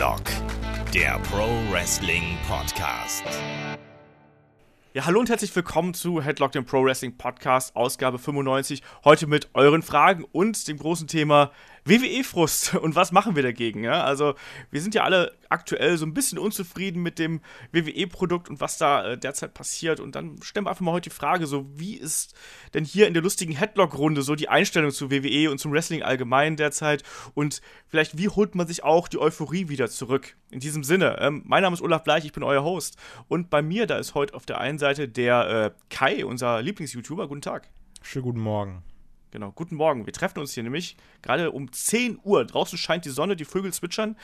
Headlock, der Pro Wrestling Podcast. Ja, hallo und herzlich willkommen zu Headlock, dem Pro Wrestling Podcast, Ausgabe 95. Heute mit euren Fragen und dem großen Thema WWE-Frust und was machen wir dagegen? Ja? Also, wir sind ja alle aktuell so ein bisschen unzufrieden mit dem WWE-Produkt und was da äh, derzeit passiert. Und dann stellen wir einfach mal heute die Frage: so, wie ist denn hier in der lustigen Headlock-Runde so die Einstellung zu WWE und zum Wrestling allgemein derzeit? Und vielleicht, wie holt man sich auch die Euphorie wieder zurück? In diesem Sinne, ähm, mein Name ist Olaf Bleich, ich bin euer Host. Und bei mir, da ist heute auf der einen Seite der äh, Kai, unser Lieblings-YouTuber. Guten Tag. Schönen guten Morgen. Genau, guten Morgen. Wir treffen uns hier nämlich gerade um 10 Uhr. Draußen scheint die Sonne, die Vögel zwitschern.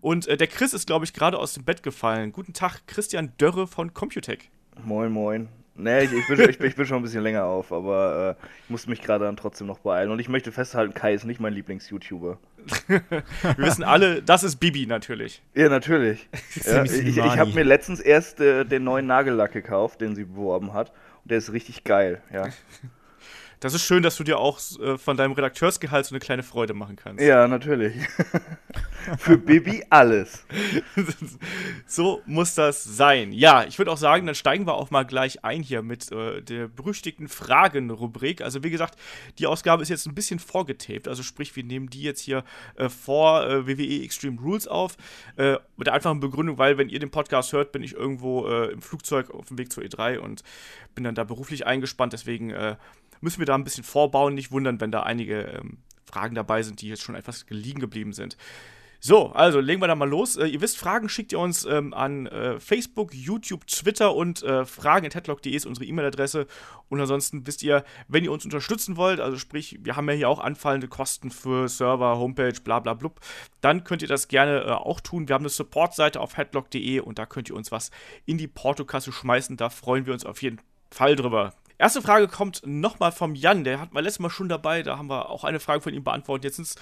Und äh, der Chris ist, glaube ich, gerade aus dem Bett gefallen. Guten Tag, Christian Dörre von Computec. Moin, moin. Nee, ich, ich, bin, ich, ich, bin schon ein bisschen länger auf, aber äh, ich musste mich gerade dann trotzdem noch beeilen. Und ich möchte festhalten, Kai ist nicht mein Lieblings-YouTuber. Wir wissen alle, das ist Bibi natürlich. Ja, natürlich. ja, ich ich habe mir letztens erst äh, den neuen Nagellack gekauft, den sie beworben hat. Und der ist richtig geil, ja. Das ist schön, dass du dir auch äh, von deinem Redakteursgehalt so eine kleine Freude machen kannst. Ja, natürlich. Für Bibi alles. so muss das sein. Ja, ich würde auch sagen, dann steigen wir auch mal gleich ein hier mit äh, der berüchtigten Fragen-Rubrik. Also, wie gesagt, die Ausgabe ist jetzt ein bisschen vorgetaped. Also, sprich, wir nehmen die jetzt hier äh, vor äh, WWE Extreme Rules auf. Äh, mit der einfachen Begründung, weil, wenn ihr den Podcast hört, bin ich irgendwo äh, im Flugzeug auf dem Weg zur E3 und bin dann da beruflich eingespannt. Deswegen müssen wir da ein bisschen vorbauen. Nicht wundern, wenn da einige ähm, Fragen dabei sind, die jetzt schon etwas liegen geblieben sind. So, also legen wir da mal los. Äh, ihr wisst, Fragen schickt ihr uns ähm, an äh, Facebook, YouTube, Twitter und äh, fragen.headlock.de ist unsere E-Mail-Adresse. Und ansonsten wisst ihr, wenn ihr uns unterstützen wollt, also sprich, wir haben ja hier auch anfallende Kosten für Server, Homepage, bla bla blub, dann könnt ihr das gerne äh, auch tun. Wir haben eine Support-Seite auf headlock.de und da könnt ihr uns was in die Portokasse schmeißen. Da freuen wir uns auf jeden Fall drüber. Erste Frage kommt nochmal vom Jan, der hat mal letztes Mal schon dabei, da haben wir auch eine Frage von ihm beantwortet. Jetzt sind es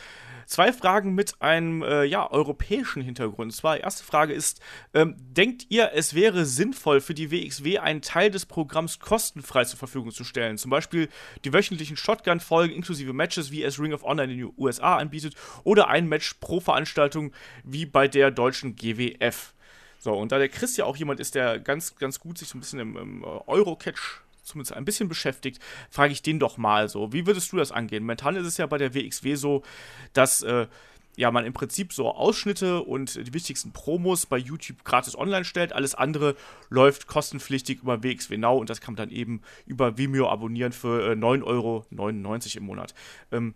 zwei Fragen mit einem äh, ja, europäischen Hintergrund. Und zwar, erste Frage ist, ähm, denkt ihr, es wäre sinnvoll für die WXW einen Teil des Programms kostenfrei zur Verfügung zu stellen? Zum Beispiel die wöchentlichen Shotgun-Folgen inklusive Matches, wie es Ring of Honor in den USA anbietet, oder ein Match pro Veranstaltung wie bei der deutschen GWF. So, und da der Chris ja auch jemand ist, der ganz, ganz gut sich so ein bisschen im, im Eurocatch zumindest ein bisschen beschäftigt, frage ich den doch mal so. Wie würdest du das angehen? Momentan ist es ja bei der WXW so, dass äh, ja, man im Prinzip so Ausschnitte und die wichtigsten Promos bei YouTube gratis online stellt. Alles andere läuft kostenpflichtig über WXW Now und das kann man dann eben über Vimeo abonnieren für äh, 9,99 Euro im Monat. Ähm,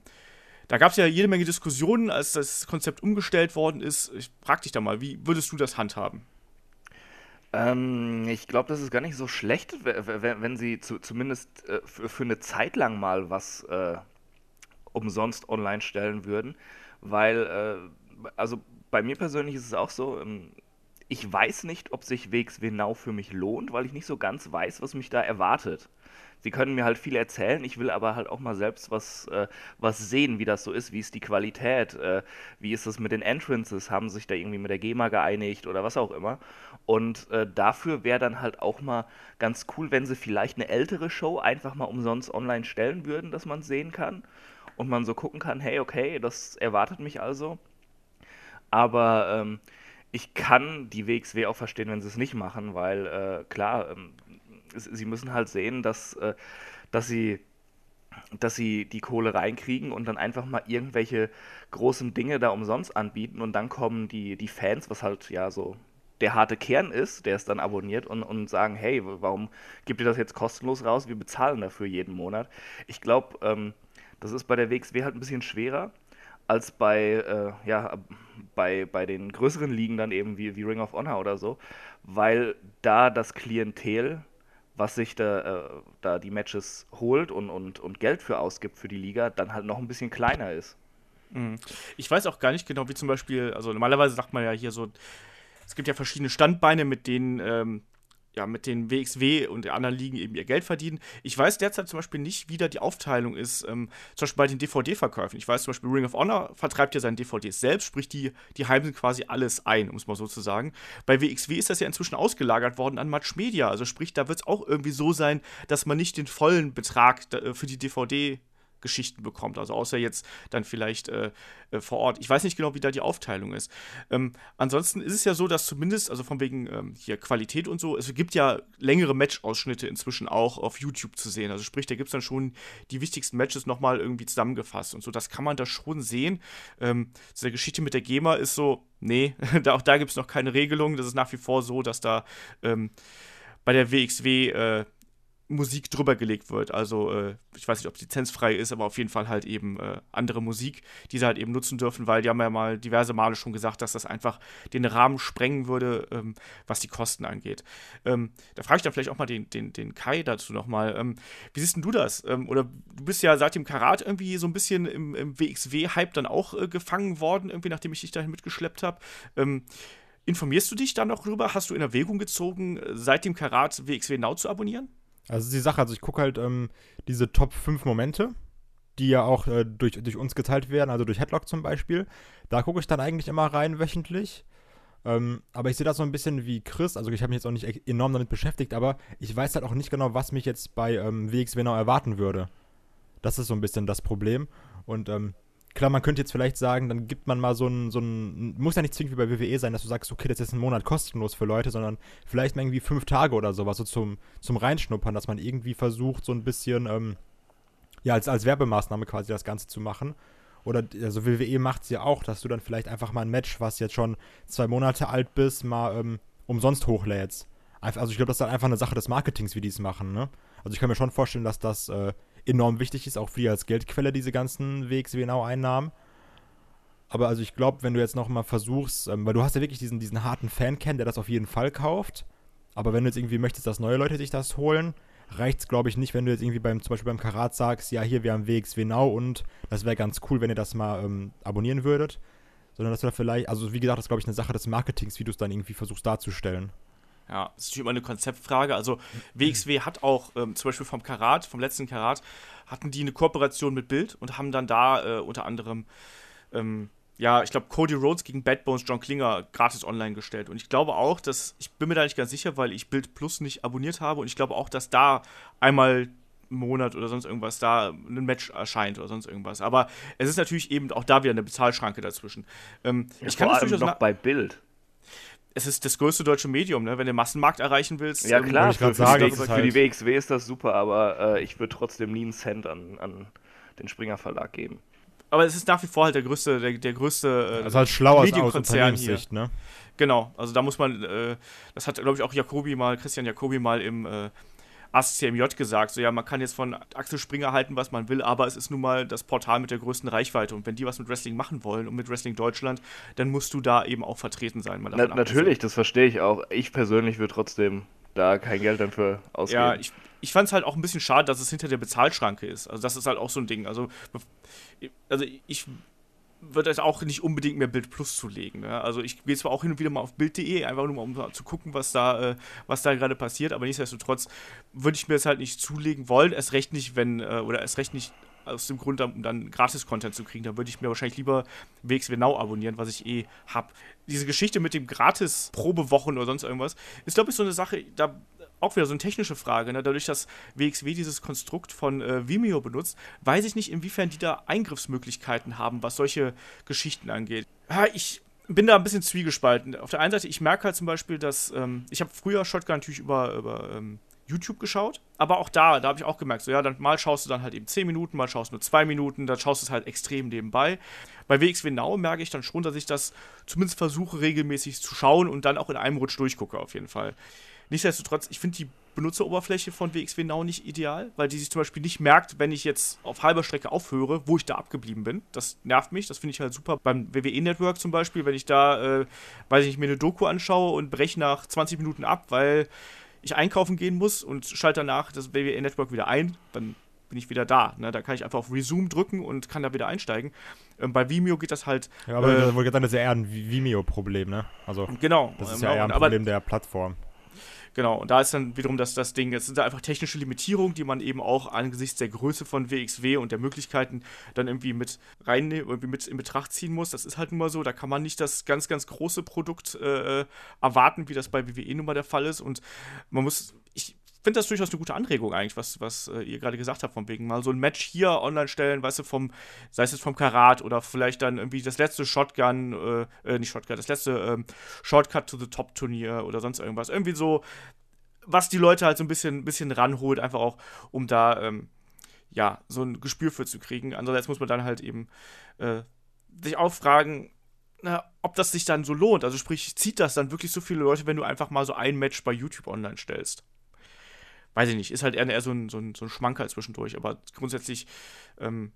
da gab es ja jede Menge Diskussionen, als das Konzept umgestellt worden ist. Ich frage dich da mal, wie würdest du das handhaben? Ähm, ich glaube, das ist gar nicht so schlecht, wenn sie zu, zumindest äh, für, für, eine Zeit lang mal was äh, umsonst online stellen würden, weil, äh, also bei mir persönlich ist es auch so, ähm, ich weiß nicht, ob sich WXW Now für mich lohnt, weil ich nicht so ganz weiß, was mich da erwartet sie können mir halt viel erzählen, ich will aber halt auch mal selbst was, äh, was sehen, wie das so ist, wie ist die Qualität, äh, wie ist das mit den Entrances, haben sich da irgendwie mit der GEMA geeinigt oder was auch immer. Und äh, dafür wäre dann halt auch mal ganz cool, wenn sie vielleicht eine ältere Show einfach mal umsonst online stellen würden, dass man es sehen kann und man so gucken kann, hey, okay, das erwartet mich also. Aber ähm, ich kann die WXW auch verstehen, wenn sie es nicht machen, weil äh, klar, ähm, sie müssen halt sehen, dass, äh, dass sie dass sie die Kohle reinkriegen und dann einfach mal irgendwelche großen Dinge da umsonst anbieten und dann kommen die, die Fans, was halt ja so der harte Kern ist, der es dann abonniert und, und sagen, hey, warum gibt ihr das jetzt kostenlos raus? Wir bezahlen dafür jeden Monat. Ich glaube, ähm, das ist bei der WXW halt ein bisschen schwerer als bei, äh, ja, bei, bei den größeren Ligen dann eben wie, wie Ring of Honor oder so, weil da das Klientel was sich da, äh, da die Matches holt und, und, und Geld für ausgibt für die Liga, dann halt noch ein bisschen kleiner ist. Mhm. Ich weiß auch gar nicht genau, wie zum Beispiel, also normalerweise sagt man ja hier so, es gibt ja verschiedene Standbeine, mit denen ähm, ja, mit den WXW und den anderen Ligen eben ihr Geld verdienen. Ich weiß derzeit zum Beispiel nicht, wie da die Aufteilung ist, ähm, zum Beispiel bei den DVD-Verkäufen. Ich weiß zum Beispiel, Ring of Honor vertreibt ja seine DVDs selbst, sprich, die, die heimsen quasi alles ein, um es mal so zu sagen. Bei WXW ist das ja inzwischen ausgelagert worden an Match Media. Also sprich, da wird es auch irgendwie so sein, dass man nicht den vollen Betrag äh, für die DVD Geschichten bekommt. Also außer jetzt dann vielleicht äh, äh, vor Ort. Ich weiß nicht genau, wie da die Aufteilung ist. Ähm, ansonsten ist es ja so, dass zumindest, also von wegen ähm, hier Qualität und so, es gibt ja längere Match-Ausschnitte inzwischen auch auf YouTube zu sehen. Also sprich, da gibt es dann schon die wichtigsten Matches nochmal irgendwie zusammengefasst und so. Das kann man da schon sehen. Ähm, diese Geschichte mit der GEMA ist so, nee, da, auch da gibt es noch keine Regelung. Das ist nach wie vor so, dass da ähm, bei der WXW äh, Musik drüber gelegt wird. Also äh, ich weiß nicht, ob es lizenzfrei ist, aber auf jeden Fall halt eben äh, andere Musik, die sie halt eben nutzen dürfen, weil die haben ja mal diverse Male schon gesagt, dass das einfach den Rahmen sprengen würde, ähm, was die Kosten angeht. Ähm, da frage ich dann vielleicht auch mal den, den, den Kai dazu nochmal. Ähm, wie siehst denn du das? Ähm, oder du bist ja seit dem Karat irgendwie so ein bisschen im, im WXW-Hype dann auch äh, gefangen worden, irgendwie nachdem ich dich dahin mitgeschleppt habe. Ähm, informierst du dich da noch drüber? Hast du in Erwägung gezogen, äh, seit dem Karat WXW Now zu abonnieren? Also die Sache, also ich gucke halt ähm, diese Top 5 Momente, die ja auch äh, durch, durch uns geteilt werden, also durch Headlock zum Beispiel. Da gucke ich dann eigentlich immer rein wöchentlich. Ähm, aber ich sehe das so ein bisschen wie Chris, also ich habe mich jetzt auch nicht enorm damit beschäftigt, aber ich weiß halt auch nicht genau, was mich jetzt bei ähm, WXW genau erwarten würde. Das ist so ein bisschen das Problem. Und ähm, klar, man könnte jetzt vielleicht sagen, dann gibt man mal so ein, so ein, muss ja nicht zwingend wie bei WWE sein, dass du sagst, okay, das ist ein Monat kostenlos für Leute, sondern vielleicht mal irgendwie fünf Tage oder sowas, so zum, zum Reinschnuppern, dass man irgendwie versucht, so ein bisschen, ähm, ja, als, als Werbemaßnahme quasi das Ganze zu machen. Oder, also WWE macht es ja auch, dass du dann vielleicht einfach mal ein Match, was jetzt schon zwei Monate alt bist, mal ähm, umsonst hochlädst. Also ich glaube, das ist dann einfach eine Sache des Marketings, wie die es machen, ne? Also ich kann mir schon vorstellen, dass das äh, enorm wichtig ist, auch für die als Geldquelle, diese ganzen WXW-Now-Einnahmen. Aber also ich glaube, wenn du jetzt noch mal versuchst, ähm, weil du hast ja wirklich diesen, diesen harten Fan-Kern, der das auf jeden Fall kauft. Aber wenn du jetzt irgendwie möchtest, dass neue Leute sich das holen, reicht es, glaube ich, nicht, wenn du jetzt irgendwie beim, zum Beispiel beim Karat sagst, ja, hier, wir haben WXW Now und das wäre ganz cool, wenn ihr das mal ähm, abonnieren würdet. Sondern dass du da vielleicht, also wie gesagt, das ist, glaube ich, eine Sache des Marketings, wie du es dann irgendwie versuchst darzustellen. Ja, das ist natürlich immer eine Konzeptfrage. Also WXW hat auch ähm, zum Beispiel vom Karat, vom letzten Karat, hatten die eine Kooperation mit Bild und haben dann da äh, unter anderem, ähm, ja, ich glaube, Cody Rhodes gegen Bad Bones John Klinger gratis online gestellt. Und ich glaube auch, dass, ich bin mir da nicht ganz sicher, weil ich Bild Plus nicht abonniert habe und ich glaube auch, dass da einmal im Monat oder sonst irgendwas da ein Match erscheint oder sonst irgendwas. Aber es ist natürlich eben auch da wieder eine Bezahlschranke dazwischen. Ähm, ja, ich kann vor allem noch bei Bild es ist das größte deutsche Medium, ne? Wenn du den Massenmarkt erreichen willst. Ja, ähm, klar, für, sagen, für, für, die WXW ist das super, aber äh, ich würde trotzdem nie einen Cent an, an den Springer Verlag geben. Aber es ist nach wie vor halt der größte, der, der größte äh, also halt schlauer Medienkonzern hier. Ne? Genau, also da muss man, äh, das hat, glaube ich, auch Jacobi mal, Christian Jacobi mal im äh, ASCMJ gesagt, so ja, man kann jetzt von Axel Springer halten, was man will, aber es ist nun mal das Portal mit der größten Reichweite und wenn die was mit Wrestling machen wollen und mit Wrestling Deutschland, dann musst du da eben auch vertreten sein. Na, natürlich, das verstehe ich auch. Ich persönlich würde trotzdem da kein Geld dafür ausgeben. Ja, ich, ich fand es halt auch ein bisschen schade, dass es hinter der Bezahlschranke ist. Also das ist halt auch so ein Ding. Also, also ich wird es auch nicht unbedingt mehr Bild Plus zu legen. Ne? Also ich gehe zwar auch hin und wieder mal auf Bild.de, einfach nur mal um zu gucken, was da, äh, da gerade passiert, aber nichtsdestotrotz würde ich mir das halt nicht zulegen wollen, erst recht nicht, wenn, äh, oder erst recht nicht aus dem Grund, um dann Gratis-Content zu kriegen, dann würde ich mir wahrscheinlich lieber WXW Now abonnieren, was ich eh habe. Diese Geschichte mit dem Gratis-Probewochen oder sonst irgendwas, ist, glaube ich, so eine Sache, da auch wieder so eine technische Frage. Ne? Dadurch, dass WXW dieses Konstrukt von äh, Vimeo benutzt, weiß ich nicht, inwiefern die da Eingriffsmöglichkeiten haben, was solche Geschichten angeht. Ja, ich bin da ein bisschen zwiegespalten. Auf der einen Seite, ich merke halt zum Beispiel, dass ähm, ich habe früher Shotgun natürlich über, über ähm, YouTube geschaut, aber auch da, da habe ich auch gemerkt, so ja, dann mal schaust du dann halt eben 10 Minuten, mal schaust du nur 2 Minuten, dann schaust du es halt extrem nebenbei. Bei WXW Now merke ich dann schon, dass ich das zumindest versuche regelmäßig zu schauen und dann auch in einem Rutsch durchgucke auf jeden Fall. Nichtsdestotrotz, ich finde die Benutzeroberfläche von WXW Now nicht ideal, weil die sich zum Beispiel nicht merkt, wenn ich jetzt auf halber Strecke aufhöre, wo ich da abgeblieben bin. Das nervt mich, das finde ich halt super. Beim WWE Network zum Beispiel, wenn ich da, äh, weiß ich nicht, mir eine Doku anschaue und breche nach 20 Minuten ab, weil ich einkaufen gehen muss und schalte danach das WWE Network wieder ein, dann bin ich wieder da. Ne? Da kann ich einfach auf Resume drücken und kann da wieder einsteigen. Ähm, bei Vimeo geht das halt. Ja, aber äh, das ist ja eher ein Vimeo-Problem, ne? Also, genau. Das ist ja eher ein Problem der Plattform. Genau, und da ist dann wiederum das, das Ding, es sind da einfach technische Limitierungen, die man eben auch angesichts der Größe von WXW und der Möglichkeiten dann irgendwie mit rein, irgendwie mit in Betracht ziehen muss. Das ist halt nun mal so, da kann man nicht das ganz, ganz große Produkt äh, erwarten, wie das bei WWE nun mal der Fall ist. Und man muss, ich finde das durchaus eine gute Anregung eigentlich, was, was äh, ihr gerade gesagt habt, von wegen mal so ein Match hier online stellen, weißt du, vom, sei es jetzt vom Karat oder vielleicht dann irgendwie das letzte Shotgun, äh, äh nicht Shotgun, das letzte ähm, Shortcut to the Top Turnier oder sonst irgendwas. Irgendwie so, was die Leute halt so ein bisschen, bisschen ranholt, einfach auch, um da, ähm, ja, so ein Gespür für zu kriegen. Andererseits muss man dann halt eben äh, sich auch fragen, na, ob das sich dann so lohnt. Also sprich, zieht das dann wirklich so viele Leute, wenn du einfach mal so ein Match bei YouTube online stellst? Weiß ich nicht, ist halt eher, eher so, ein, so, ein, so ein Schmankerl zwischendurch, aber grundsätzlich, ähm,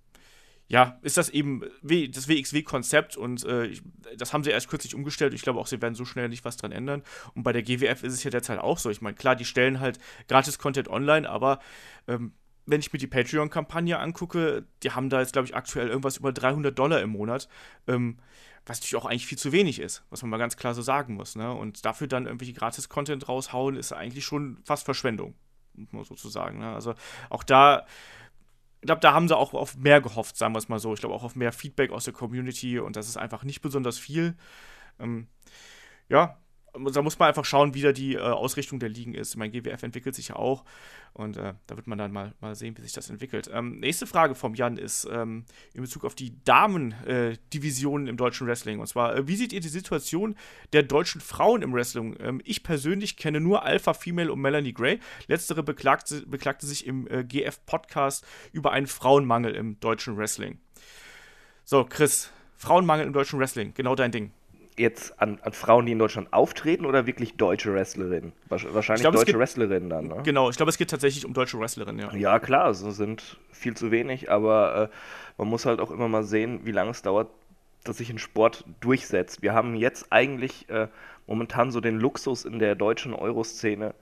ja, ist das eben das WXW-Konzept und äh, ich, das haben sie erst kürzlich umgestellt. Ich glaube auch, sie werden so schnell nicht was dran ändern. Und bei der GWF ist es ja derzeit auch so. Ich meine, klar, die stellen halt gratis Content online, aber ähm, wenn ich mir die Patreon-Kampagne angucke, die haben da jetzt, glaube ich, aktuell irgendwas über 300 Dollar im Monat. Ähm, was natürlich auch eigentlich viel zu wenig ist, was man mal ganz klar so sagen muss. Ne? Und dafür dann irgendwelche Gratis-Content raushauen, ist eigentlich schon fast Verschwendung, man sozusagen. Ne? Also auch da, ich glaube, da haben sie auch auf mehr gehofft, sagen wir es mal so. Ich glaube auch auf mehr Feedback aus der Community und das ist einfach nicht besonders viel. Ähm, ja, da muss man einfach schauen, wie da die äh, Ausrichtung der Ligen ist. Mein GWF entwickelt sich ja auch und äh, da wird man dann mal, mal sehen, wie sich das entwickelt. Ähm, nächste Frage vom Jan ist ähm, in Bezug auf die Damen-Divisionen äh, im deutschen Wrestling. Und zwar, äh, wie seht ihr die Situation der deutschen Frauen im Wrestling? Ähm, ich persönlich kenne nur Alpha Female und Melanie Gray. Letztere beklagte, beklagte sich im äh, GF-Podcast über einen Frauenmangel im deutschen Wrestling. So, Chris, Frauenmangel im deutschen Wrestling, genau dein Ding jetzt an, an, Frauen, die in Deutschland auftreten oder wirklich deutsche Wrestlerinnen? Wahrscheinlich glaub, deutsche geht, Wrestlerinnen dann, ne? Genau, ich glaube, es geht tatsächlich um deutsche Wrestlerinnen, ja. Ja, klar, es sind viel zu wenig, aber äh, man muss halt auch immer mal sehen, wie lange es dauert, dass sich ein Sport durchsetzt. Wir haben jetzt eigentlich äh, momentan so den Luxus in der deutschen Euroszene,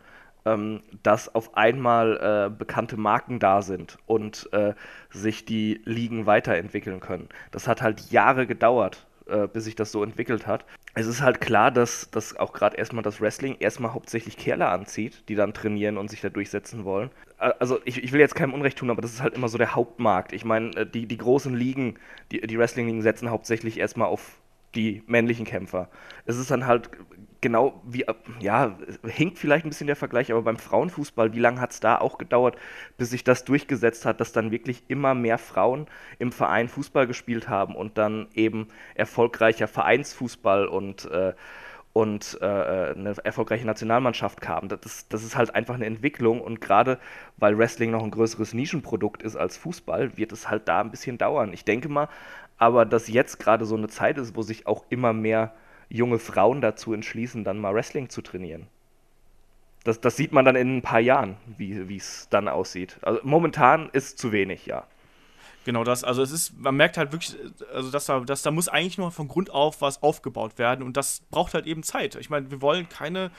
ähm, dass auf einmal äh, bekannte Marken da sind und äh, sich die Ligen weiterentwickeln können. Das hat halt Jahre gedauert äh, bis sich das so entwickelt hat. Es ist halt klar, dass, dass auch gerade erstmal das Wrestling erstmal hauptsächlich Kerle anzieht, die dann trainieren und sich da durchsetzen wollen. Also ich, ich will jetzt keinem Unrecht tun, aber das ist halt immer so der Hauptmarkt. Ich meine, äh, die, die großen Ligen, die, die Wrestling-Ligen setzen hauptsächlich erstmal auf die männlichen Kämpfer. Es ist dann halt genau wie, ja, hinkt vielleicht ein bisschen der Vergleich, aber beim Frauenfußball, wie lange hat es da auch gedauert, bis sich das durchgesetzt hat, dass dann wirklich immer mehr Frauen im Verein Fußball gespielt haben und dann eben erfolgreicher Vereinsfußball und, äh, und äh, eine erfolgreiche Nationalmannschaft kam. Das, das ist halt einfach eine Entwicklung und gerade weil Wrestling noch ein größeres Nischenprodukt ist als Fußball, wird es halt da ein bisschen dauern. Ich denke mal, aber dass jetzt gerade so eine Zeit ist, wo sich auch immer mehr junge Frauen dazu entschließen, dann mal Wrestling zu trainieren. Das, das sieht man dann in ein paar Jahren, wie es dann aussieht. Also momentan ist zu wenig, ja. Genau das. Also es ist, man merkt halt wirklich, also dass da, dass da muss eigentlich nur von Grund auf was aufgebaut werden und das braucht halt eben Zeit. Ich meine, wir wollen keine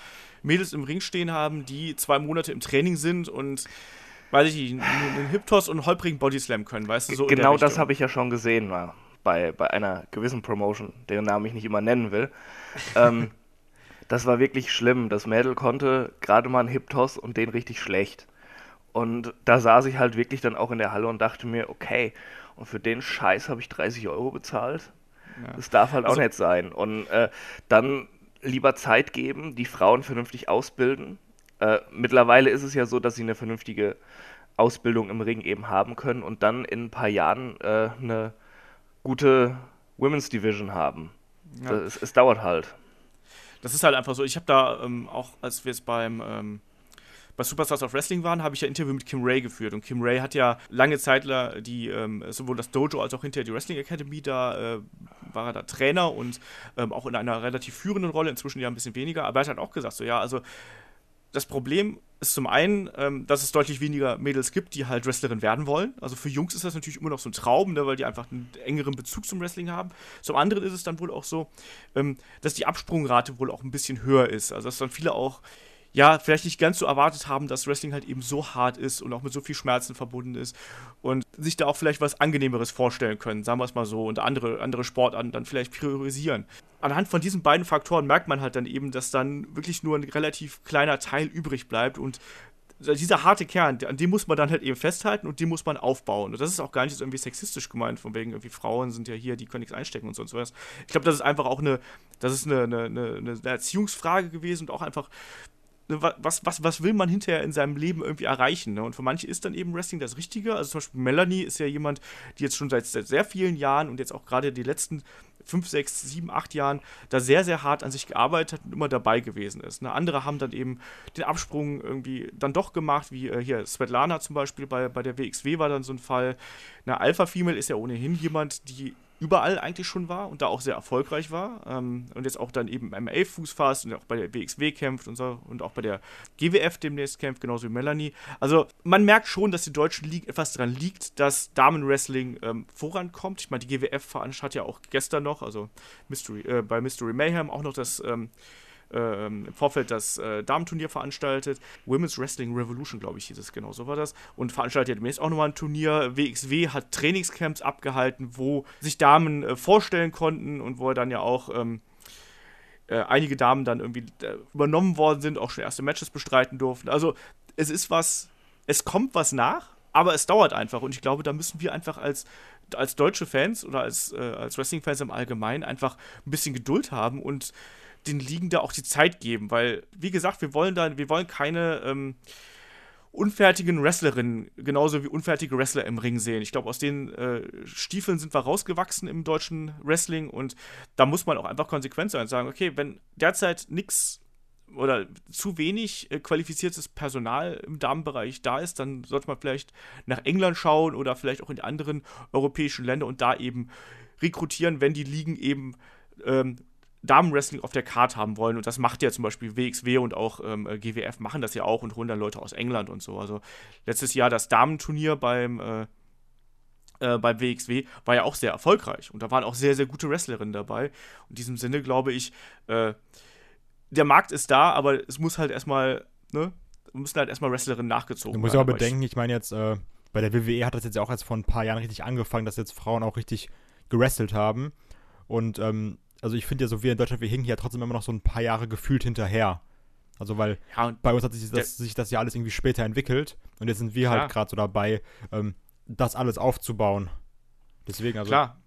Mädels im Ring stehen haben, die zwei Monate im Training sind und weiß ich nicht, einen Hip-Toss und einen holprigen Bodyslam können, weißt du, so Genau das habe ich ja schon gesehen, ja bei, bei einer gewissen Promotion, deren Namen ich nicht immer nennen will. ähm, das war wirklich schlimm. Das Mädel konnte gerade mal einen Hip-Toss und den richtig schlecht. Und da saß ich halt wirklich dann auch in der Halle und dachte mir, okay, und für den Scheiß habe ich 30 Euro bezahlt. Ja. Das darf halt also, auch nicht sein. Und äh, dann lieber Zeit geben, die Frauen vernünftig ausbilden. Äh, mittlerweile ist es ja so, dass sie eine vernünftige Ausbildung im Ring eben haben können und dann in ein paar Jahren äh, eine gute Women's Division haben. Ja. Es, es, dauert halt. Das ist halt einfach so. Ich habe da ähm, auch, als wir es beim ähm, bei Superstars of Wrestling waren, habe ich ja Interview mit Kim Ray geführt. Und Kim Ray hat ja lange Zeit die, ähm, sowohl das Dojo als auch hinterher die Wrestling Academy, da äh, war er da Trainer und ähm, auch in einer relativ führenden Rolle, inzwischen ja ein bisschen weniger. Aber er hat halt auch gesagt, so ja, also das Problem ist zum einen, ähm, dass es deutlich weniger Mädels gibt, die halt Wrestlerin werden wollen. Also für Jungs ist das natürlich immer noch so ein Traum, ne, weil die einfach einen engeren Bezug zum Wrestling haben. Zum anderen ist es dann wohl auch so, ähm, dass die Absprungrate wohl auch ein bisschen höher ist. Also dass dann viele auch ja, vielleicht nicht ganz so erwartet haben, dass Wrestling halt eben so hart ist und auch mit so viel Schmerzen verbunden ist und sich da auch vielleicht was Angenehmeres vorstellen können, sagen wir es mal so, und andere, andere Sportarten dann vielleicht priorisieren. Anhand von diesen beiden Faktoren merkt man halt dann eben, dass dann wirklich nur ein relativ kleiner Teil übrig bleibt und dieser harte Kern, an dem muss man dann halt eben festhalten und den muss man aufbauen. Und das ist auch gar nicht so irgendwie sexistisch gemeint, von wegen irgendwie Frauen sind ja hier, die können nichts einstecken und so und sowas. Ich glaube, das ist einfach auch eine, das ist eine, eine, eine Erziehungsfrage gewesen und auch einfach was, was, was will man hinterher in seinem Leben irgendwie erreichen? Ne? Und für manche ist dann eben Wrestling das Richtige. Also zum Beispiel Melanie ist ja jemand, die jetzt schon seit, seit sehr vielen Jahren und jetzt auch gerade die letzten fünf, sechs, sieben, acht Jahren da sehr, sehr hart an sich gearbeitet hat und immer dabei gewesen ist. Ne? Andere haben dann eben den Absprung irgendwie dann doch gemacht, wie äh, hier Svetlana zum Beispiel bei, bei der WXW war dann so ein Fall. Eine Alpha Female ist ja ohnehin jemand, die überall eigentlich schon war und da auch sehr erfolgreich war ähm, und jetzt auch dann eben im MMA Fuß fasst und auch bei der WXW kämpft und so und auch bei der GWF demnächst kämpft, genauso wie Melanie. Also man merkt schon, dass die deutschen Liga etwas daran liegt, dass Damenwrestling ähm, vorankommt. Ich meine, die GWF veranstaltet ja auch gestern noch, also Mystery, äh, bei Mystery Mayhem auch noch das ähm, ähm, im Vorfeld das äh, Damenturnier veranstaltet. Women's Wrestling Revolution, glaube ich, hieß es genau, so war das. Und veranstaltet demnächst auch nochmal ein Turnier. WXW hat Trainingscamps abgehalten, wo sich Damen äh, vorstellen konnten und wo er dann ja auch ähm, äh, einige Damen dann irgendwie äh, übernommen worden sind, auch schon erste Matches bestreiten durften. Also es ist was, es kommt was nach, aber es dauert einfach und ich glaube, da müssen wir einfach als als deutsche Fans oder als, äh, als Wrestling-Fans im Allgemeinen einfach ein bisschen Geduld haben und den Ligen da auch die Zeit geben, weil, wie gesagt, wir wollen da, wir wollen keine ähm, unfertigen Wrestlerinnen, genauso wie unfertige Wrestler im Ring sehen. Ich glaube, aus den äh, Stiefeln sind wir rausgewachsen im deutschen Wrestling und da muss man auch einfach konsequent sein und sagen, okay, wenn derzeit nichts oder zu wenig äh, qualifiziertes Personal im Damenbereich da ist, dann sollte man vielleicht nach England schauen oder vielleicht auch in die anderen europäischen Länder und da eben rekrutieren, wenn die Ligen eben ähm, Damenwrestling auf der Karte haben wollen. Und das macht ja zum Beispiel WXW und auch ähm, GWF machen das ja auch und holen dann Leute aus England und so. Also letztes Jahr das Damenturnier beim, äh, äh, beim WXW war ja auch sehr erfolgreich. Und da waren auch sehr, sehr gute Wrestlerinnen dabei. In diesem Sinne glaube ich, äh, der Markt ist da, aber es muss halt erstmal, ne, müssen halt erstmal Wrestlerinnen nachgezogen werden. Du musst ja auch bedenken, ich meine jetzt, äh, bei der WWE hat das jetzt ja auch erst vor ein paar Jahren richtig angefangen, dass jetzt Frauen auch richtig gewrestelt haben. Und ähm, also ich finde ja, so wie in Deutschland, wir hinken ja trotzdem immer noch so ein paar Jahre gefühlt hinterher. Also weil ja, bei uns hat sich das, sich das, ja alles irgendwie später entwickelt und jetzt sind wir halt gerade so dabei, ähm, das alles aufzubauen. Deswegen also. Klar.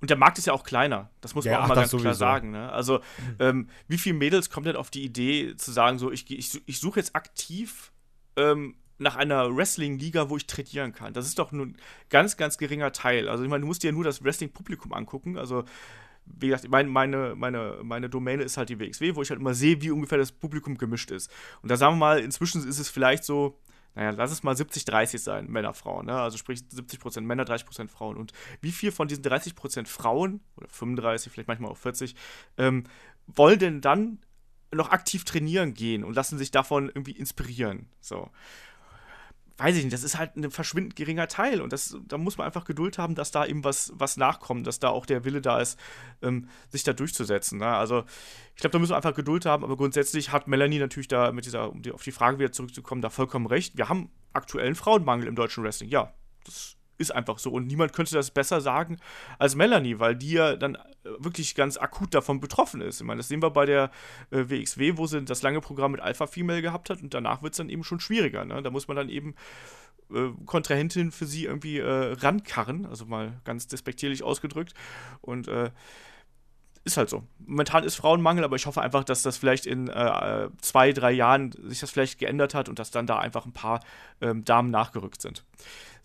Und der Markt ist ja auch kleiner. Das muss man ja, auch ach, mal ganz sowieso. klar sagen. Ne? Also, ähm, wie viele Mädels kommen denn auf die Idee zu sagen, so, ich, ich, ich suche jetzt aktiv ähm, nach einer Wrestling-Liga, wo ich trainieren kann? Das ist doch nur ein ganz, ganz geringer Teil. Also, ich meine, du musst dir ja nur das Wrestling-Publikum angucken. Also, wie gesagt, mein, meine, meine, meine Domäne ist halt die WXW, wo ich halt immer sehe, wie ungefähr das Publikum gemischt ist. Und da sagen wir mal, inzwischen ist es vielleicht so, naja, lass es mal 70-30 sein, Männer, Frauen. Ne? Also sprich 70% Männer, 30% Frauen. Und wie viel von diesen 30% Frauen, oder 35, vielleicht manchmal auch 40, ähm, wollen denn dann noch aktiv trainieren gehen und lassen sich davon irgendwie inspirieren? So weiß ich nicht, das ist halt ein verschwindend geringer Teil und das, da muss man einfach Geduld haben, dass da eben was, was nachkommt, dass da auch der Wille da ist, ähm, sich da durchzusetzen. Ne? Also ich glaube, da müssen wir einfach Geduld haben, aber grundsätzlich hat Melanie natürlich da mit dieser, um die, auf die Frage wieder zurückzukommen, da vollkommen recht. Wir haben aktuellen Frauenmangel im deutschen Wrestling, ja. Das ist einfach so. Und niemand könnte das besser sagen als Melanie, weil die ja dann äh, wirklich ganz akut davon betroffen ist. Ich meine, das sehen wir bei der äh, WXW, wo sie das lange Programm mit Alpha Female gehabt hat und danach wird es dann eben schon schwieriger. Ne? Da muss man dann eben äh, Kontrahentin für sie irgendwie äh, rankarren, also mal ganz despektierlich ausgedrückt. Und äh, ist halt so. Momentan ist Frauenmangel, aber ich hoffe einfach, dass das vielleicht in äh, zwei, drei Jahren sich das vielleicht geändert hat und dass dann da einfach ein paar ähm, Damen nachgerückt sind.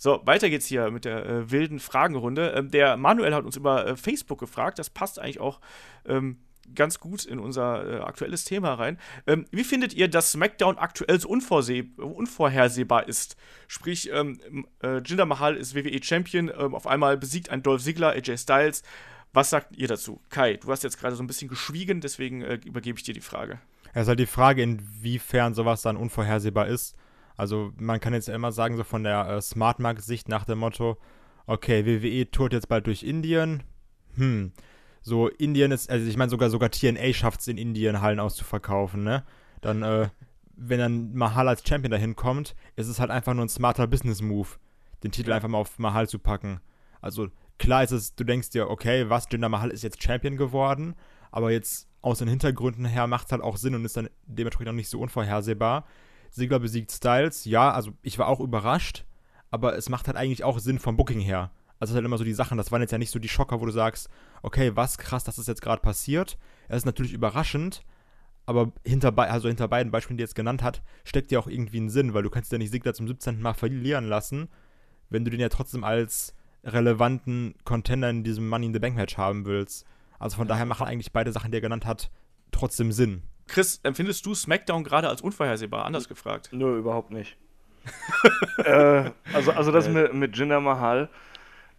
So, weiter geht's hier mit der äh, wilden Fragenrunde. Ähm, der Manuel hat uns über äh, Facebook gefragt. Das passt eigentlich auch ähm, ganz gut in unser äh, aktuelles Thema rein. Ähm, wie findet ihr, dass SmackDown aktuell so unvorhersehbar ist? Sprich, ähm, äh, Jinder Mahal ist WWE Champion, ähm, auf einmal besiegt ein Dolph Ziggler, AJ Styles. Was sagt ihr dazu? Kai, du hast jetzt gerade so ein bisschen geschwiegen, deswegen äh, übergebe ich dir die Frage. Es ist halt die Frage, inwiefern sowas dann unvorhersehbar ist. Also man kann jetzt immer sagen, so von der äh, Smartmark-Sicht nach dem Motto, okay, WWE tourt jetzt bald durch Indien. Hm, so Indien ist, also ich meine sogar sogar TNA schafft es in Indien Hallen auszuverkaufen, ne? Dann, äh, wenn dann Mahal als Champion dahin kommt, ist es halt einfach nur ein smarter Business-Move, den Titel einfach mal auf Mahal zu packen. Also klar ist es, du denkst dir, okay, was, Jinder Mahal ist jetzt Champion geworden, aber jetzt aus den Hintergründen her macht es halt auch Sinn und ist dann dementsprechend auch nicht so unvorhersehbar. Sigler besiegt Styles, ja, also ich war auch überrascht, aber es macht halt eigentlich auch Sinn vom Booking her. Also es ist halt immer so die Sachen, das waren jetzt ja nicht so die Schocker, wo du sagst, okay, was krass, dass das jetzt gerade passiert. Es ist natürlich überraschend, aber hinter, also hinter beiden Beispielen, die er jetzt genannt hat, steckt ja auch irgendwie ein Sinn, weil du kannst ja nicht Sigler zum 17. Mal verlieren lassen, wenn du den ja trotzdem als relevanten Contender in diesem Money in the Bank Match haben willst. Also von daher machen eigentlich beide Sachen, die er genannt hat, trotzdem Sinn. Chris, empfindest du SmackDown gerade als unvorhersehbar? Anders gefragt. Nö, überhaupt nicht. äh, also, also das mit, mit Jinder Mahal,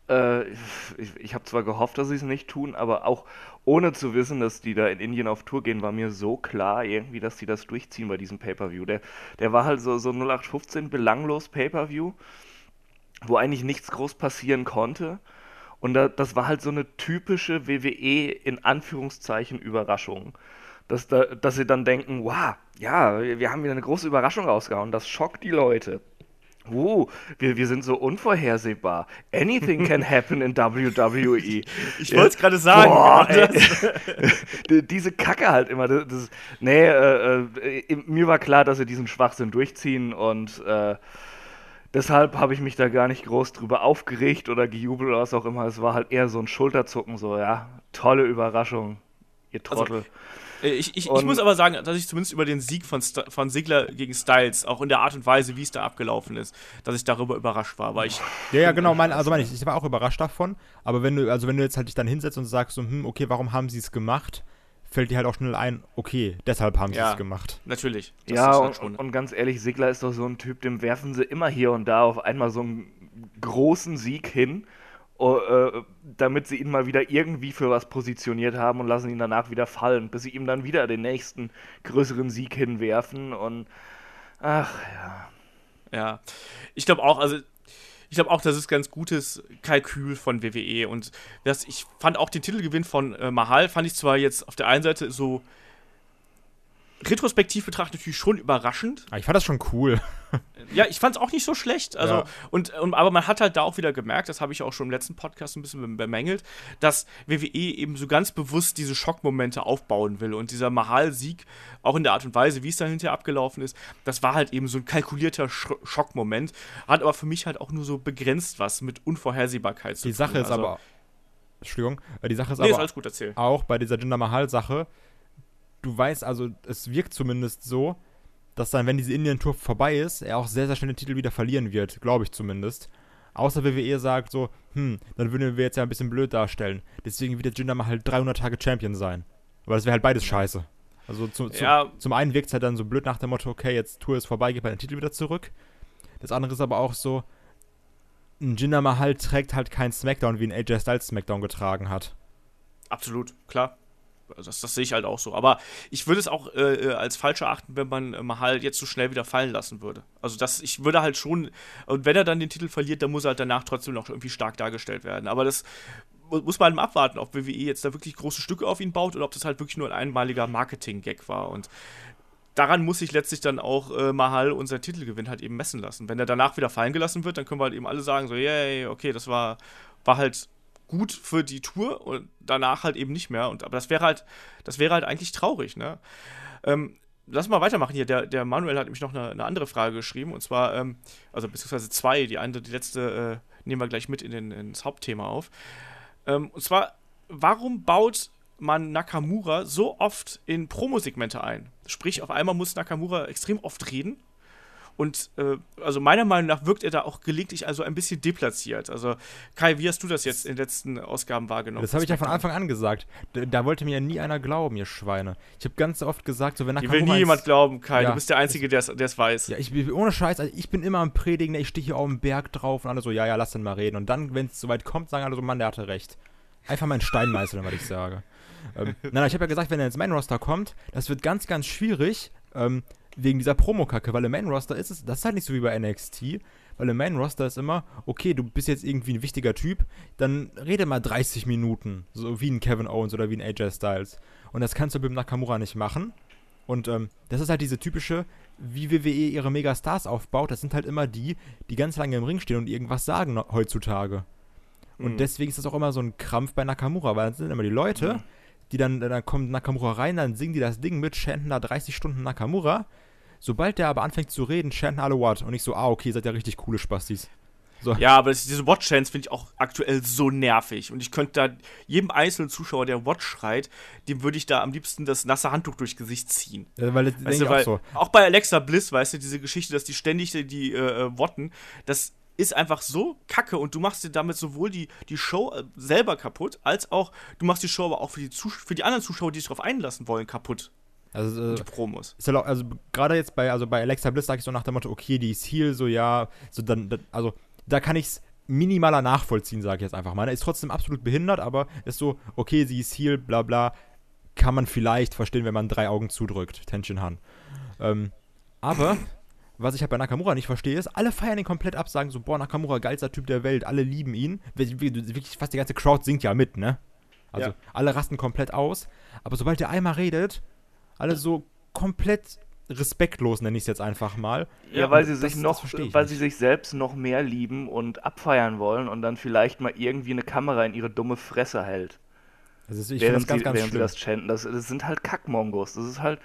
äh, ich, ich habe zwar gehofft, dass sie es nicht tun, aber auch ohne zu wissen, dass die da in Indien auf Tour gehen, war mir so klar irgendwie, dass die das durchziehen bei diesem Pay-Per-View. Der, der war halt so, so 0815 belanglos Pay-Per-View, wo eigentlich nichts groß passieren konnte. Und da, das war halt so eine typische WWE in Anführungszeichen Überraschung. Dass, da, dass sie dann denken, wow, ja, wir haben wieder eine große Überraschung rausgehauen, das schockt die Leute. Uh, wir, wir sind so unvorhersehbar. Anything can happen in WWE. Ich wollte es gerade sagen. Boah, diese Kacke halt immer. Das, das nee, äh, äh, mir war klar, dass sie diesen Schwachsinn durchziehen und äh, deshalb habe ich mich da gar nicht groß drüber aufgeregt oder gejubelt oder was auch immer. Es war halt eher so ein Schulterzucken, so, ja, tolle Überraschung, ihr also, Trottel. Also, ich, ich, ich, muss aber sagen, dass ich zumindest über den Sieg von, St von Sigler gegen Styles, auch in der Art und Weise, wie es da abgelaufen ist, dass ich darüber überrascht war. Weil ich ja, ja, genau, mein, also meine ich, ich war auch überrascht davon, aber wenn du, also wenn du jetzt halt dich dann hinsetzt und sagst so, hm, okay, warum haben sie es gemacht? fällt dir halt auch schnell ein, okay, deshalb haben ja, sie es gemacht. Natürlich. ja, halt und, und, ganz ehrlich, Sigler ist doch so ein Typ, dem werfen sie immer hier und da auf einmal so einen großen Sieg hin äh, damit sie ihn mal wieder irgendwie für was positioniert haben und lassen ihn danach wieder fallen, bis sie ihm dann wieder den nächsten größeren Sieg hinwerfen und ach ja. Ja, ich glaube auch, also ich glaube auch, das ist ganz gutes Kalkül von WWE und das, ich fand auch den Titelgewinn von äh, Mahal, fand ich zwar jetzt auf der einen Seite so retrospektiv betrachtet natürlich schon überraschend. Ah, ich fand das schon cool. ja, ich fand es auch nicht so schlecht. Also, ja. und, und, aber man hat halt da auch wieder gemerkt, das habe ich auch schon im letzten Podcast ein bisschen bemängelt, dass WWE eben so ganz bewusst diese Schockmomente aufbauen will. Und dieser Mahal-Sieg, auch in der Art und Weise, wie es dann hinterher abgelaufen ist, das war halt eben so ein kalkulierter Sch Schockmoment. Hat aber für mich halt auch nur so begrenzt was mit Unvorhersehbarkeit zu tun. Die Sache ist also, aber. Entschuldigung, äh, die Sache ist nee, aber ist auch bei dieser Jinder Mahal-Sache, du weißt, also es wirkt zumindest so, dass dann, wenn diese Indien-Tour vorbei ist, er auch sehr, sehr schnell den Titel wieder verlieren wird, glaube ich zumindest. Außer WWE sagt so, hm, dann würden wir jetzt ja ein bisschen blöd darstellen. Deswegen wird der Jinder mal halt 300 Tage Champion sein. Aber das wäre halt beides scheiße. Also zu, zu, ja. zum einen wirkt es halt dann so blöd nach dem Motto, okay, jetzt Tour ist vorbei, gib halt den Titel wieder zurück. Das andere ist aber auch so, ein Jinder Mahal trägt halt kein Smackdown, wie ein AJ Styles Smackdown getragen hat. Absolut, klar. Also das, das sehe ich halt auch so. Aber ich würde es auch äh, äh als falsch erachten, wenn man äh, Mahal jetzt so schnell wieder fallen lassen würde. Also das, ich würde halt schon, und wenn er dann den Titel verliert, dann muss er halt danach trotzdem noch irgendwie stark dargestellt werden. Aber das muss man abwarten, ob WWE jetzt da wirklich große Stücke auf ihn baut oder ob das halt wirklich nur ein einmaliger Marketing-Gag war. Und daran muss sich letztlich dann auch äh, Mahal unser Titelgewinn halt eben messen lassen. Wenn er danach wieder fallen gelassen wird, dann können wir halt eben alle sagen, so, yay, okay, das war, war halt gut für die Tour und danach halt eben nicht mehr. Und, aber das wäre halt, das wäre halt eigentlich traurig, ne? Ähm, lass mal weitermachen hier. Der, der Manuel hat nämlich noch eine, eine andere Frage geschrieben. Und zwar, ähm, also beziehungsweise zwei. Die eine, die letzte äh, nehmen wir gleich mit in den, ins Hauptthema auf. Ähm, und zwar, warum baut man Nakamura so oft in Promo-Segmente ein? Sprich, auf einmal muss Nakamura extrem oft reden und äh, also meiner Meinung nach wirkt er da auch gelegentlich also ein bisschen deplatziert. Also Kai, wie hast du das jetzt in den letzten Ausgaben wahrgenommen? Das habe ich ja von Anfang an gesagt. Da, da, wollte mir ja nie einer glauben, ihr Schweine. Ich habe ganz oft gesagt, so wenn Nakamura will nie jemand glauben, Kai. Ja, du bist der Einzige, der es weiß. Ja, ich bin ohne Scheiß. Also ich bin immer am Predigen. Ich stehe hier auf dem Berg drauf und alle so, ja, ja, lass den mal reden. Und dann, wenn es soweit kommt, sagen alle so, Mann, der hatte recht. Einfach mal ein Stein meißeln, was ich sage. ähm, nein, nein, ich habe ja gesagt, wenn er ins Main Roster kommt, das wird ganz, ganz schwierig. Ähm, wegen dieser Promokacke, weil im Main Roster ist es, das ist halt nicht so wie bei NXT, weil im Main Roster ist immer, okay, du bist jetzt irgendwie ein wichtiger Typ, dann rede mal 30 Minuten, so wie ein Kevin Owens oder wie ein AJ Styles. Und das kannst du beim Nakamura nicht machen. Und ähm, das ist halt diese typische, wie WWE ihre Megastars aufbaut, das sind halt immer die, die ganz lange im Ring stehen und irgendwas sagen heutzutage. Und mhm. deswegen ist das auch immer so ein Krampf bei Nakamura, weil dann sind immer die Leute, mhm die dann, dann kommt Nakamura rein, dann singen die das Ding mit, chanten da 30 Stunden Nakamura. Sobald der aber anfängt zu reden, chanten alle What. Und ich so, ah, okay, seid ja richtig coole Spastis. So. Ja, aber das, diese Watch-Chants finde ich auch aktuell so nervig. Und ich könnte da jedem einzelnen Zuschauer, der Watch schreit, dem würde ich da am liebsten das nasse Handtuch durchs Gesicht ziehen. Ja, weil das Weißt du, weil, auch so. auch bei Alexa Bliss, weißt du, diese Geschichte, dass die ständig die, die äh, äh, wotten, das ist einfach so kacke und du machst dir damit sowohl die, die Show äh, selber kaputt, als auch, du machst die Show aber auch für die, Zus für die anderen Zuschauer, die sich darauf einlassen wollen, kaputt. Also, äh, Die Promos. ist halt auch, also gerade jetzt bei, also bei Alexa Bliss sage ich so nach dem Motto, okay, die ist Heal, so ja, so dann, dann also da kann ich es minimaler nachvollziehen, sage ich jetzt einfach mal. Er ist trotzdem absolut behindert, aber ist so, okay, sie ist Heal, bla bla, kann man vielleicht verstehen, wenn man drei Augen zudrückt, Tenshin Han. Ähm, aber, was ich halt bei Nakamura nicht verstehe, ist, alle feiern ihn komplett ab, sagen so, boah, Nakamura, geilster Typ der Welt, alle lieben ihn. Wirklich, fast die ganze Crowd singt ja mit, ne? Also, Ja. alle rasten komplett aus. Aber sobald er einmal redet, alle so komplett respektlos, nenne ich es jetzt einfach mal. Ja, weil sie das- sich das noch, ich weil nicht. sie sich selbst noch mehr lieben und abfeiern wollen und dann vielleicht mal irgendwie eine Kamera in ihre dumme Fresse hält. Also ich finde während das ganz, sie, ganz während sie schlimm. das chanten. Das, das sind halt Kackmongos. Das ist halt,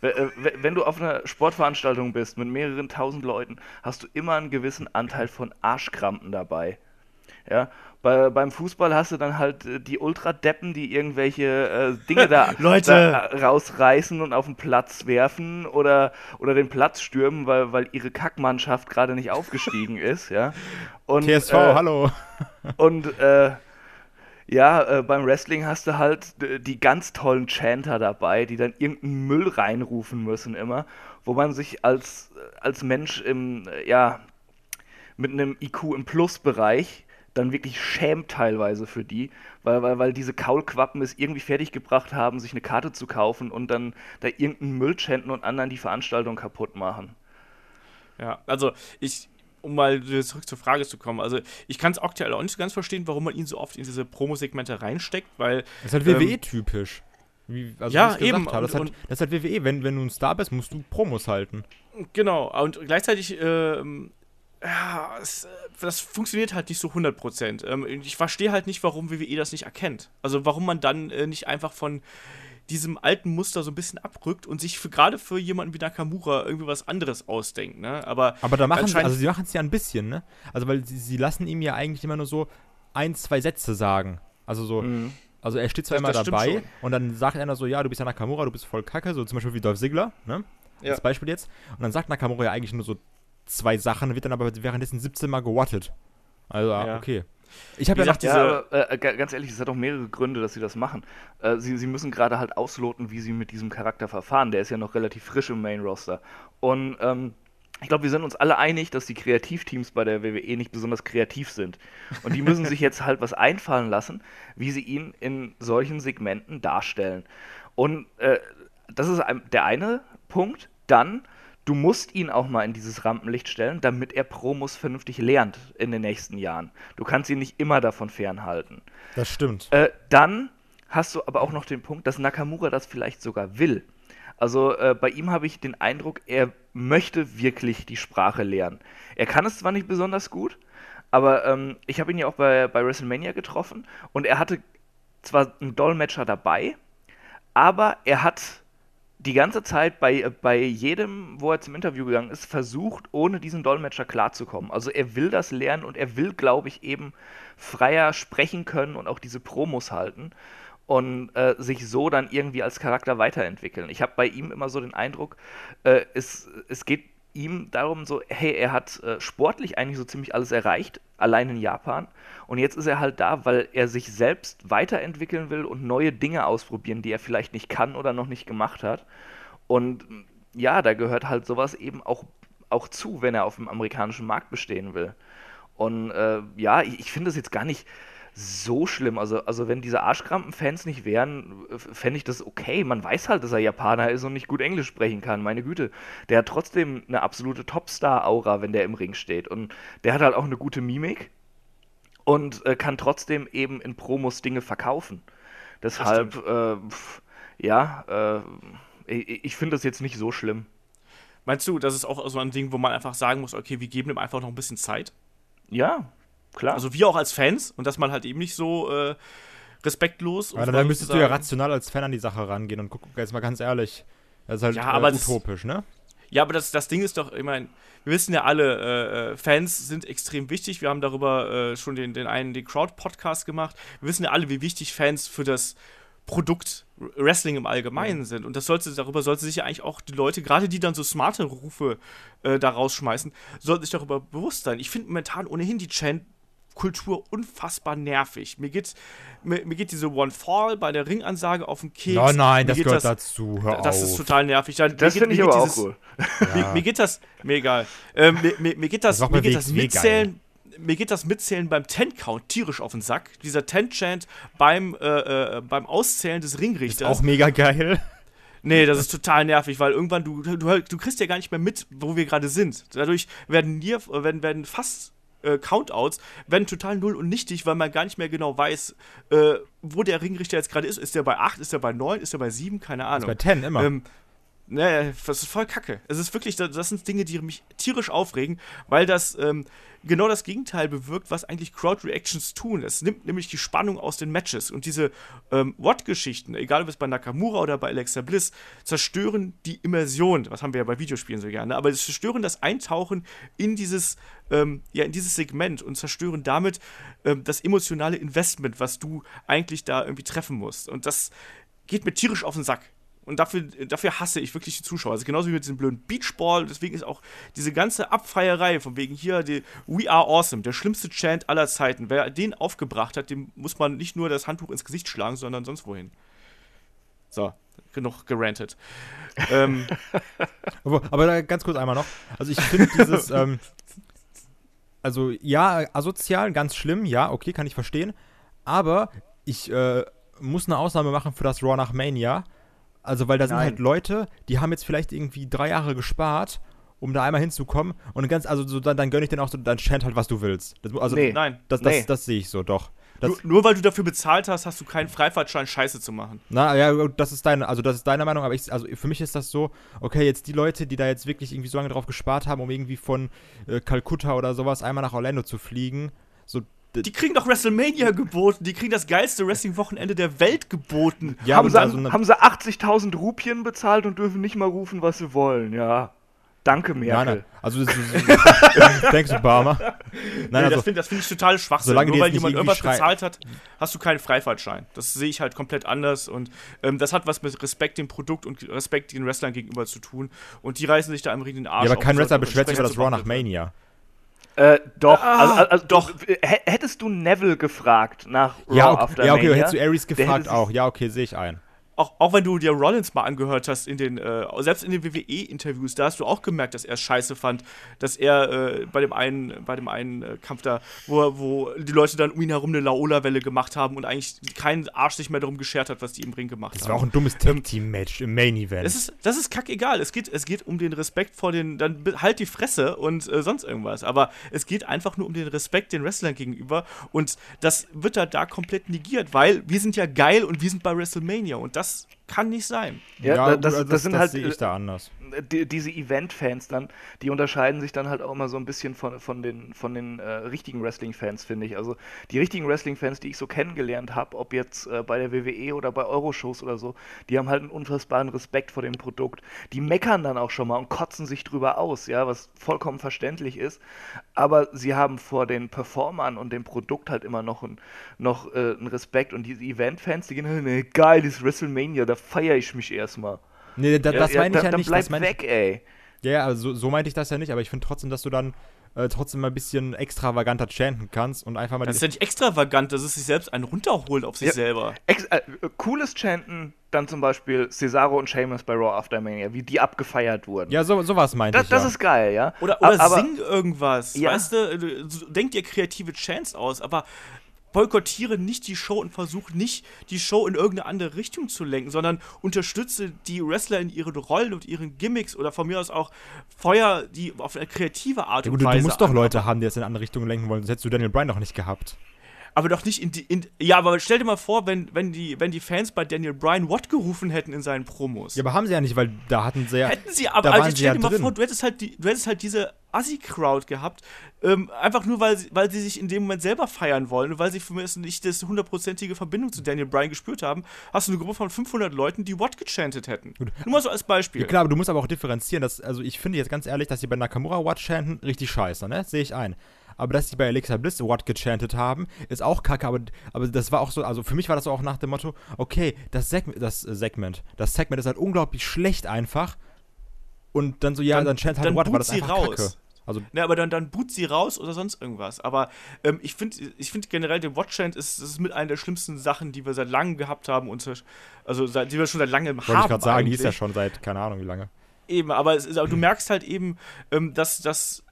äh, wenn du auf einer Sportveranstaltung bist mit mehreren tausend Leuten, hast du immer einen gewissen Anteil von Arschkrampen dabei. Ja, bei, beim Fußball hast du dann halt äh, die Ultradeppen, die irgendwelche äh, Dinge da, Leute! da rausreißen und auf den Platz werfen oder, oder den Platz stürmen, weil, weil ihre Kackmannschaft gerade nicht aufgestiegen ist, ja. Und, TSV, äh, hallo. und äh, ja, äh, beim Wrestling hast du halt d- die ganz tollen Chanter dabei, die dann irgendeinen Müll reinrufen müssen immer, wo man sich als, als Mensch im, äh, ja, mit einem IQ im Plusbereich dann wirklich schämt teilweise für die, weil, weil, weil diese Kaulquappen es irgendwie fertiggebracht haben, sich eine Karte zu kaufen und dann da irgendeinen Müll chanten und anderen die Veranstaltung kaputt machen. Ja, also ich, um mal zurück zur Frage zu kommen, also ich kann es aktuell auch nicht so ganz verstehen, warum man ihn so oft in diese Promosegmente reinsteckt, weil Das ist halt Ähm, WWE-typisch. Wie, also Ja, eben, habe, Das, ist und- halt, das halt WWE. Wenn, wenn du ein Star bist, musst du Promos halten. Genau, und gleichzeitig, ähm, ja, es, äh, das funktioniert halt nicht so 100%. Ähm, ich verstehe halt nicht, warum WWE das nicht erkennt. Also warum man dann äh, nicht einfach von diesem alten Muster so ein bisschen abrückt und sich gerade für jemanden wie Nakamura irgendwie was anderes ausdenkt, ne? Aber, Aber da machen sie, also sie machen es ja ein bisschen, ne? Also weil sie, sie lassen ihm ja eigentlich immer nur so ein, zwei Sätze sagen. Also so, also er steht zwar Das- immer das dabei und dann sagt einer so, ja, du bist ja Nakamura, du bist voll kacke, so zum Beispiel wie Dolph Ziggler, ne? Ja. Als Beispiel jetzt. Und dann sagt Nakamura ja eigentlich nur so zwei Sachen, wird dann aber währenddessen 17 Mal gewattet. Also, ah, Ja. okay. Ich habe ja gesagt, diese, Ja, aber äh, ga- ganz ehrlich, es hat auch mehrere Gründe, dass sie das machen. Äh, sie, sie müssen gerade halt ausloten, wie sie mit diesem Charakter verfahren. Der ist ja noch relativ frisch im Main-Roster. Und ähm, ich glaube, wir sind uns alle einig, dass die Kreativteams bei der WWE nicht besonders kreativ sind. Und die müssen sich jetzt halt was einfallen lassen, wie sie ihn in solchen Segmenten darstellen. Und äh, das ist der eine Punkt. Dann, du musst ihn auch mal in dieses Rampenlicht stellen, damit er Promos vernünftig lernt in den nächsten Jahren. Du kannst ihn nicht immer davon fernhalten. das stimmt. Äh, dann hast du aber auch noch den Punkt, dass Nakamura das vielleicht sogar will. Also äh, bei ihm habe ich den Eindruck, er möchte wirklich die Sprache lernen. Er kann es zwar nicht besonders gut, aber ähm, ich habe ihn ja auch bei, bei WrestleMania getroffen und er hatte zwar einen Dolmetscher dabei, aber er hat die ganze Zeit bei, bei jedem, wo er zum Interview gegangen ist, versucht, ohne diesen Dolmetscher klarzukommen. Also er will das lernen und er will, glaube ich, eben freier sprechen können und auch diese Promos halten und äh, sich so dann irgendwie als Charakter weiterentwickeln. Ich habe bei ihm immer so den Eindruck, äh, es, es geht ihm darum so, hey, er hat äh, sportlich eigentlich so ziemlich alles erreicht, allein in Japan. Und jetzt ist er halt da, weil er sich selbst weiterentwickeln will und neue Dinge ausprobieren, die er vielleicht nicht kann oder noch nicht gemacht hat. Und ja, da gehört halt sowas eben auch, auch zu, wenn er auf dem amerikanischen Markt bestehen will. Und äh, ja, ich, ich finde das jetzt gar nicht so schlimm. Also, also wenn diese Arschkrampen-Fans nicht wären, fände ich das okay. Man weiß halt, dass er Japaner ist und nicht gut Englisch sprechen kann. Meine Güte. Der hat trotzdem eine absolute Topstar-Aura, wenn der im Ring steht. Und der hat halt auch eine gute Mimik und äh, kann trotzdem eben in Promos Dinge verkaufen. Deshalb, äh, pf, ja, äh, ich, ich finde das jetzt nicht so schlimm. meinst du, das ist auch so ein Ding, wo man einfach sagen muss, okay, wir geben ihm einfach noch ein bisschen Zeit? Ja, klar. Also wir auch als Fans und dass man halt eben nicht so äh, respektlos Aber dann müsstest du ja rational als Fan an die Sache rangehen und guck, jetzt mal ganz ehrlich, das ist halt Ja, äh, utopisch, ne? Ja, aber das, das Ding ist doch, ich meine, wir wissen ja alle, äh, äh, Fans sind extrem wichtig. Wir haben darüber äh, schon den, den einen, den Crowd-Podcast gemacht. Wir wissen ja alle, wie wichtig Fans für das Produkt Wrestling im Allgemeinen mhm. sind. Und das sollte, darüber sollte sich ja eigentlich auch die Leute, gerade die dann so smarte Rufe äh, da rausschmeißen, sollten sich darüber bewusst sein. Ich finde momentan ohnehin die Chant Kultur unfassbar nervig. Mir geht, mir, mir, geht diese One Fall bei der Ringansage auf den Keks. Oh nein, das gehört das, dazu. Hör das auf. ist total nervig. Da, das finde ich aber auch cool. Ja. Mir, mir, geht das, mir egal. Ähm, mir, mir, geht das, das mir geht das Mitzählen, mir geht das Mitzählen beim Ten-Count tierisch auf den Sack. Dieser Ten-Chant beim, äh, äh, beim Auszählen des Ringrichters. Ist auch mega geil. Nee, das ist total nervig, weil irgendwann du, du, du kriegst ja gar nicht mehr mit, wo wir gerade sind. Dadurch werden, Nier, werden, werden fast äh, Countouts werden total null und nichtig, weil man gar nicht mehr genau weiß, äh, wo der Ringrichter jetzt gerade ist. Ist der bei 8, ist der bei 9, ist der bei 7? Keine Ahnung. Ist bei 10 immer. Ähm, Ne, das ist voll kacke. Es ist wirklich, das sind Dinge, die mich tierisch aufregen, weil das ähm, genau das Gegenteil bewirkt, was eigentlich Crowd Reactions tun. Es nimmt nämlich die Spannung aus den Matches und diese ähm, Watt-Geschichten, egal ob es bei Nakamura oder bei Alexa Bliss, zerstören die Immersion. Was haben wir ja bei Videospielen so gerne, aber sie zerstören das Eintauchen in dieses, ähm, ja, in dieses Segment und zerstören damit ähm, das emotionale Investment, was du eigentlich da irgendwie treffen musst. Und das geht mir tierisch auf den Sack. Und dafür, dafür hasse ich wirklich die Zuschauer. Also genauso wie mit diesem blöden Beachball. Deswegen ist auch diese ganze Abfeierei von wegen hier, die We Are Awesome, der schlimmste Chant aller Zeiten. Wer den aufgebracht hat, dem muss man nicht nur das Handtuch ins Gesicht schlagen, sondern sonst wohin. So, genug gerantet. ähm. aber, aber ganz kurz einmal noch. Also ich finde dieses, ähm, also ja, asozial, ganz schlimm, ja, okay, kann ich verstehen. Aber ich äh, muss eine Ausnahme machen für das Raw nach Mania also, weil da sind halt Leute, die haben jetzt vielleicht irgendwie drei Jahre gespart, um da einmal hinzukommen. Und ganz, also so, dann, dann gönne ich dir auch so, dann chant halt, was du willst. Das, also, nee, nein. Das, das, nee. das, das sehe ich so, doch. Nur, nur, weil du dafür bezahlt hast, hast du keinen Freifahrtschein, Scheiße zu machen. Na ja, das ist deine, also das ist deine Meinung, aber ich, also für mich ist das so, okay, jetzt die Leute, die da jetzt wirklich irgendwie so lange drauf gespart haben, um irgendwie von äh, Kalkutta oder sowas einmal nach Orlando zu fliegen, so die kriegen doch WrestleMania geboten, die kriegen das geilste Wrestling-Wochenende der Welt geboten. Ja, haben, sie, also haben sie 80.000 Rupien bezahlt und dürfen nicht mal rufen, was sie wollen, ja. Danke, Merkel. Nein, nein. Also, das ist, thanks, Obama. Nein, nee, also, das finde find ich total schwachsinn. Solange Nur weil jemand irgendwas bezahlt hat, hast du keinen Freifahrtschein. Das sehe ich halt komplett anders. Und ähm, das hat was mit Respekt dem Produkt und Respekt den Wrestlern gegenüber zu tun. Und die reißen sich da im Ring den Arsch Ja, aber kein Wrestler beschwert sich über das Raw nach Mania. Äh, doch, ah, also, also, doch. Hättest du Neville gefragt nach Raw ja, okay, After Ja, okay, hättest du Aries gefragt auch. Ja, okay, sehe ich ein auch, auch wenn du dir Rollins mal angehört hast in den, äh, selbst in den WWE-Interviews, da hast du auch gemerkt, dass er es scheiße fand, dass er äh, bei dem einen, bei dem einen äh, Kampf da, wo, wo die Leute dann um ihn herum eine Laola-Welle gemacht haben und eigentlich kein Arsch sich mehr darum geschert hat, was die im Ring gemacht haben. Das war auch ein dummes Tag-Team-Match im Main-Event. Das ist, das ist kackegal. Es geht, es geht um den Respekt vor den, dann halt die Fresse und äh, sonst irgendwas. Aber es geht einfach nur um den Respekt den Wrestlern gegenüber und das wird halt da komplett negiert, weil wir sind ja geil und wir sind bei WrestleMania und das Yes. Kann nicht sein. Ja, ja das, das, das, sind das halt. sehe ich da anders die, diese Event-Fans dann, die unterscheiden sich dann halt auch immer so ein bisschen von, von den, von den äh, richtigen Wrestling-Fans, finde ich. Also die richtigen Wrestling-Fans, die ich so kennengelernt habe, ob jetzt äh, bei der WWE oder bei Euroshows oder so, die haben halt einen unfassbaren Respekt vor dem Produkt. Die meckern dann auch schon mal und kotzen sich drüber aus, ja, was vollkommen verständlich ist. Aber sie haben vor den Performern und dem Produkt halt immer noch, ein, noch äh, einen Respekt. Und diese Event-Fans, die gehen, halt, nee, geil, das WrestleMania, da feiere ich mich erstmal. Nee, da, das ja, meine ich ja, dann nicht. Bleib das mein weg, ey. Ja, also so meinte ich das ja nicht, aber ich finde trotzdem, dass du dann äh, trotzdem mal ein bisschen extravaganter chanten kannst und einfach mal. Das ist ja nicht extravagant, das ist sich selbst einen runterholen auf sich ja, selber. Ex äh, cooles Chanten, dann zum Beispiel Cesaro und Sheamus bei Raw After Mania, wie die abgefeiert wurden. Ja, so, sowas meinte das, ich. Das ja. ist geil, ja. Oder, oder aber, sing irgendwas. Ja. Weißt du, denk dir kreative Chants aus, aber boykottiere nicht die Show und versuche nicht, die Show in irgendeine andere Richtung zu lenken, sondern unterstütze die Wrestler in ihren Rollen und ihren Gimmicks oder von mir aus auch Feuer die auf eine kreative Art ja, und Weise. Du musst doch Leute haben, die jetzt in eine andere Richtung lenken wollen, sonst hättest du Daniel Bryan noch nicht gehabt. Aber doch nicht in die. In, ja, aber stell dir mal vor, wenn, wenn, die, wenn die Fans bei Daniel Bryan What gerufen hätten in seinen Promos. Ja, aber haben sie ja nicht, weil da hatten sie ja. Hätten sie, aber, jetzt stell dir mal vor, du hättest halt, die, du hättest halt diese Assi-Crowd gehabt, ähm, einfach nur, weil sie, weil sie sich in dem Moment selber feiern wollen und weil sie für mich nicht das hundertprozentige Verbindung zu Daniel Bryan gespürt haben, hast du eine Gruppe von 500 Leuten, die What gechantet hätten. Nur mal so als Beispiel. Ja, klar, aber du musst aber auch differenzieren, dass, also ich finde jetzt ganz ehrlich, dass sie bei Nakamura What chanten, richtig scheiße, ne? Sehe ich ein. Aber dass sie bei Alexa Bliss What gechantet haben, ist auch kacke, aber, aber das war auch so, also für mich war das auch nach dem Motto, okay, das, Seg das äh, Segment, das Segment ist halt unglaublich schlecht einfach. Und dann so, ja, dann, dann chant halt dann What, war das einfach raus. kacke. Also, Ne, aber dann, dann boot sie raus oder sonst irgendwas. Aber ähm, ich finde ich find generell, der Watchchant ist, ist mit einer der schlimmsten Sachen, die wir seit langem gehabt haben. Und, also, seit, die wir schon seit langem haben. wollte ich gerade sagen, die ist ja eigentlich. schon seit, keine Ahnung wie lange. Eben, aber, es aber du merkst halt eben, ähm, dass das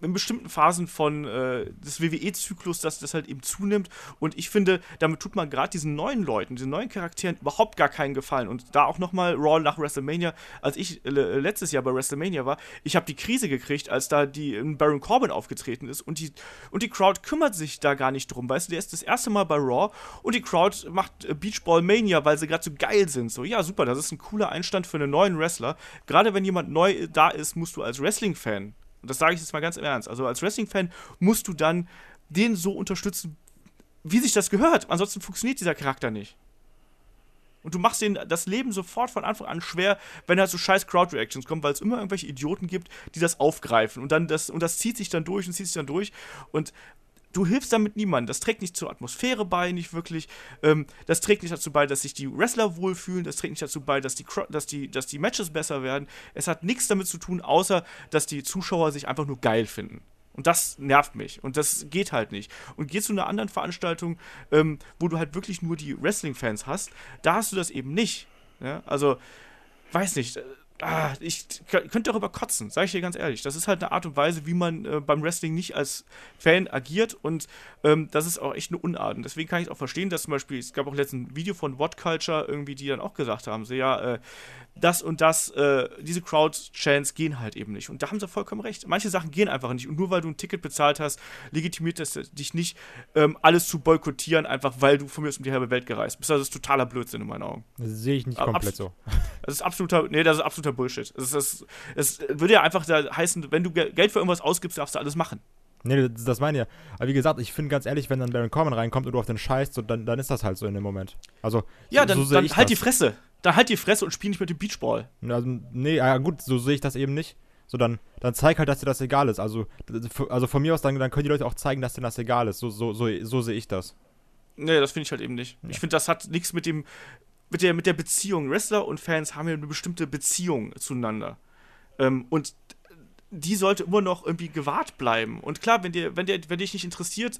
in bestimmten Phasen von äh, des WWE-Zyklus, dass das halt eben zunimmt. Und ich finde, damit tut man gerade diesen neuen Leuten, diesen neuen Charakteren überhaupt gar keinen Gefallen. Und da auch nochmal Raw nach WrestleMania, als ich äh, letztes Jahr bei WrestleMania war, ich habe die Krise gekriegt, als da die äh, Baron Corbin aufgetreten ist und die, und die Crowd kümmert sich da gar nicht drum. Weißt du, der ist das erste Mal bei Raw und die Crowd macht äh, Beachball Mania, weil sie gerade so geil sind. So, ja, super, das ist ein cooler Einstand für einen neuen Wrestler. Gerade wenn jemand neu äh, da ist, musst du als Wrestling-Fan das sage ich jetzt mal ganz im Ernst. Also als Wrestling-Fan musst du dann den so unterstützen, wie sich das gehört. Ansonsten funktioniert dieser Charakter nicht. Und du machst den das Leben sofort von Anfang an schwer, wenn halt so scheiß Crowd-Reactions kommen, weil es immer irgendwelche Idioten gibt, die das aufgreifen. Und dann das, und das zieht sich dann durch und zieht sich dann durch. Und du hilfst damit niemandem. Das trägt nicht zur Atmosphäre bei, nicht wirklich. Ähm, das trägt nicht dazu bei, dass sich die Wrestler wohlfühlen. Das trägt nicht dazu bei, dass die, dass die, dass die Matches besser werden. Es hat nichts damit zu tun, außer dass die Zuschauer sich einfach nur geil finden. Und das nervt mich. Und das geht halt nicht. Und geh zu einer anderen Veranstaltung, ähm, wo du halt wirklich nur die Wrestling-Fans hast, da hast du das eben nicht. Ja? Also, weiß nicht. Ah, ich könnte darüber kotzen, sage ich dir ganz ehrlich. Das ist halt eine Art und Weise, wie man äh, beim Wrestling nicht als Fan agiert und ähm, das ist auch echt eine Unart. Und deswegen kann ich auch verstehen, dass zum Beispiel, es gab auch letztens ein Video von What Culture irgendwie, die dann auch gesagt haben, so ja, äh, das und das, äh, diese Crowd-Chants gehen halt eben nicht. Und da haben sie vollkommen recht. Manche Sachen gehen einfach nicht. Und nur weil du ein Ticket bezahlt hast, legitimiert das dich nicht, ähm, alles zu boykottieren, einfach weil du von mir aus um die halbe Welt gereist bist. Das ist totaler Blödsinn in meinen Augen. Das sehe ich nicht komplett so. Das ist absoluter, nee, das ist absoluter Bullshit. Es, es, es würde ja einfach da heißen, wenn du Ge- Geld für irgendwas ausgibst, darfst du alles machen. Nee, das, meine ich ja. Aber wie gesagt, ich finde ganz ehrlich, wenn dann Baron Corbin reinkommt und du auf den scheißt, so, dann, dann ist das halt so in dem Moment. Also, Ja, so, dann, so dann halt das. die Fresse. Dann halt die Fresse und spiel nicht mit dem Beachball. Also, nee, ja gut, so sehe ich das eben nicht. So, dann, dann zeig halt, dass dir das egal ist. Also, also von mir aus, dann, dann können die Leute auch zeigen, dass denen das egal ist. So, so, so, so sehe ich das. Nee, das finde ich halt eben nicht. Ich finde, das hat nichts mit dem, mit der, mit der Beziehung. Wrestler und Fans haben ja eine bestimmte Beziehung zueinander. Ähm, und die sollte immer noch irgendwie gewahrt bleiben. Und klar, wenn dir, wenn dir, wenn dich nicht interessiert,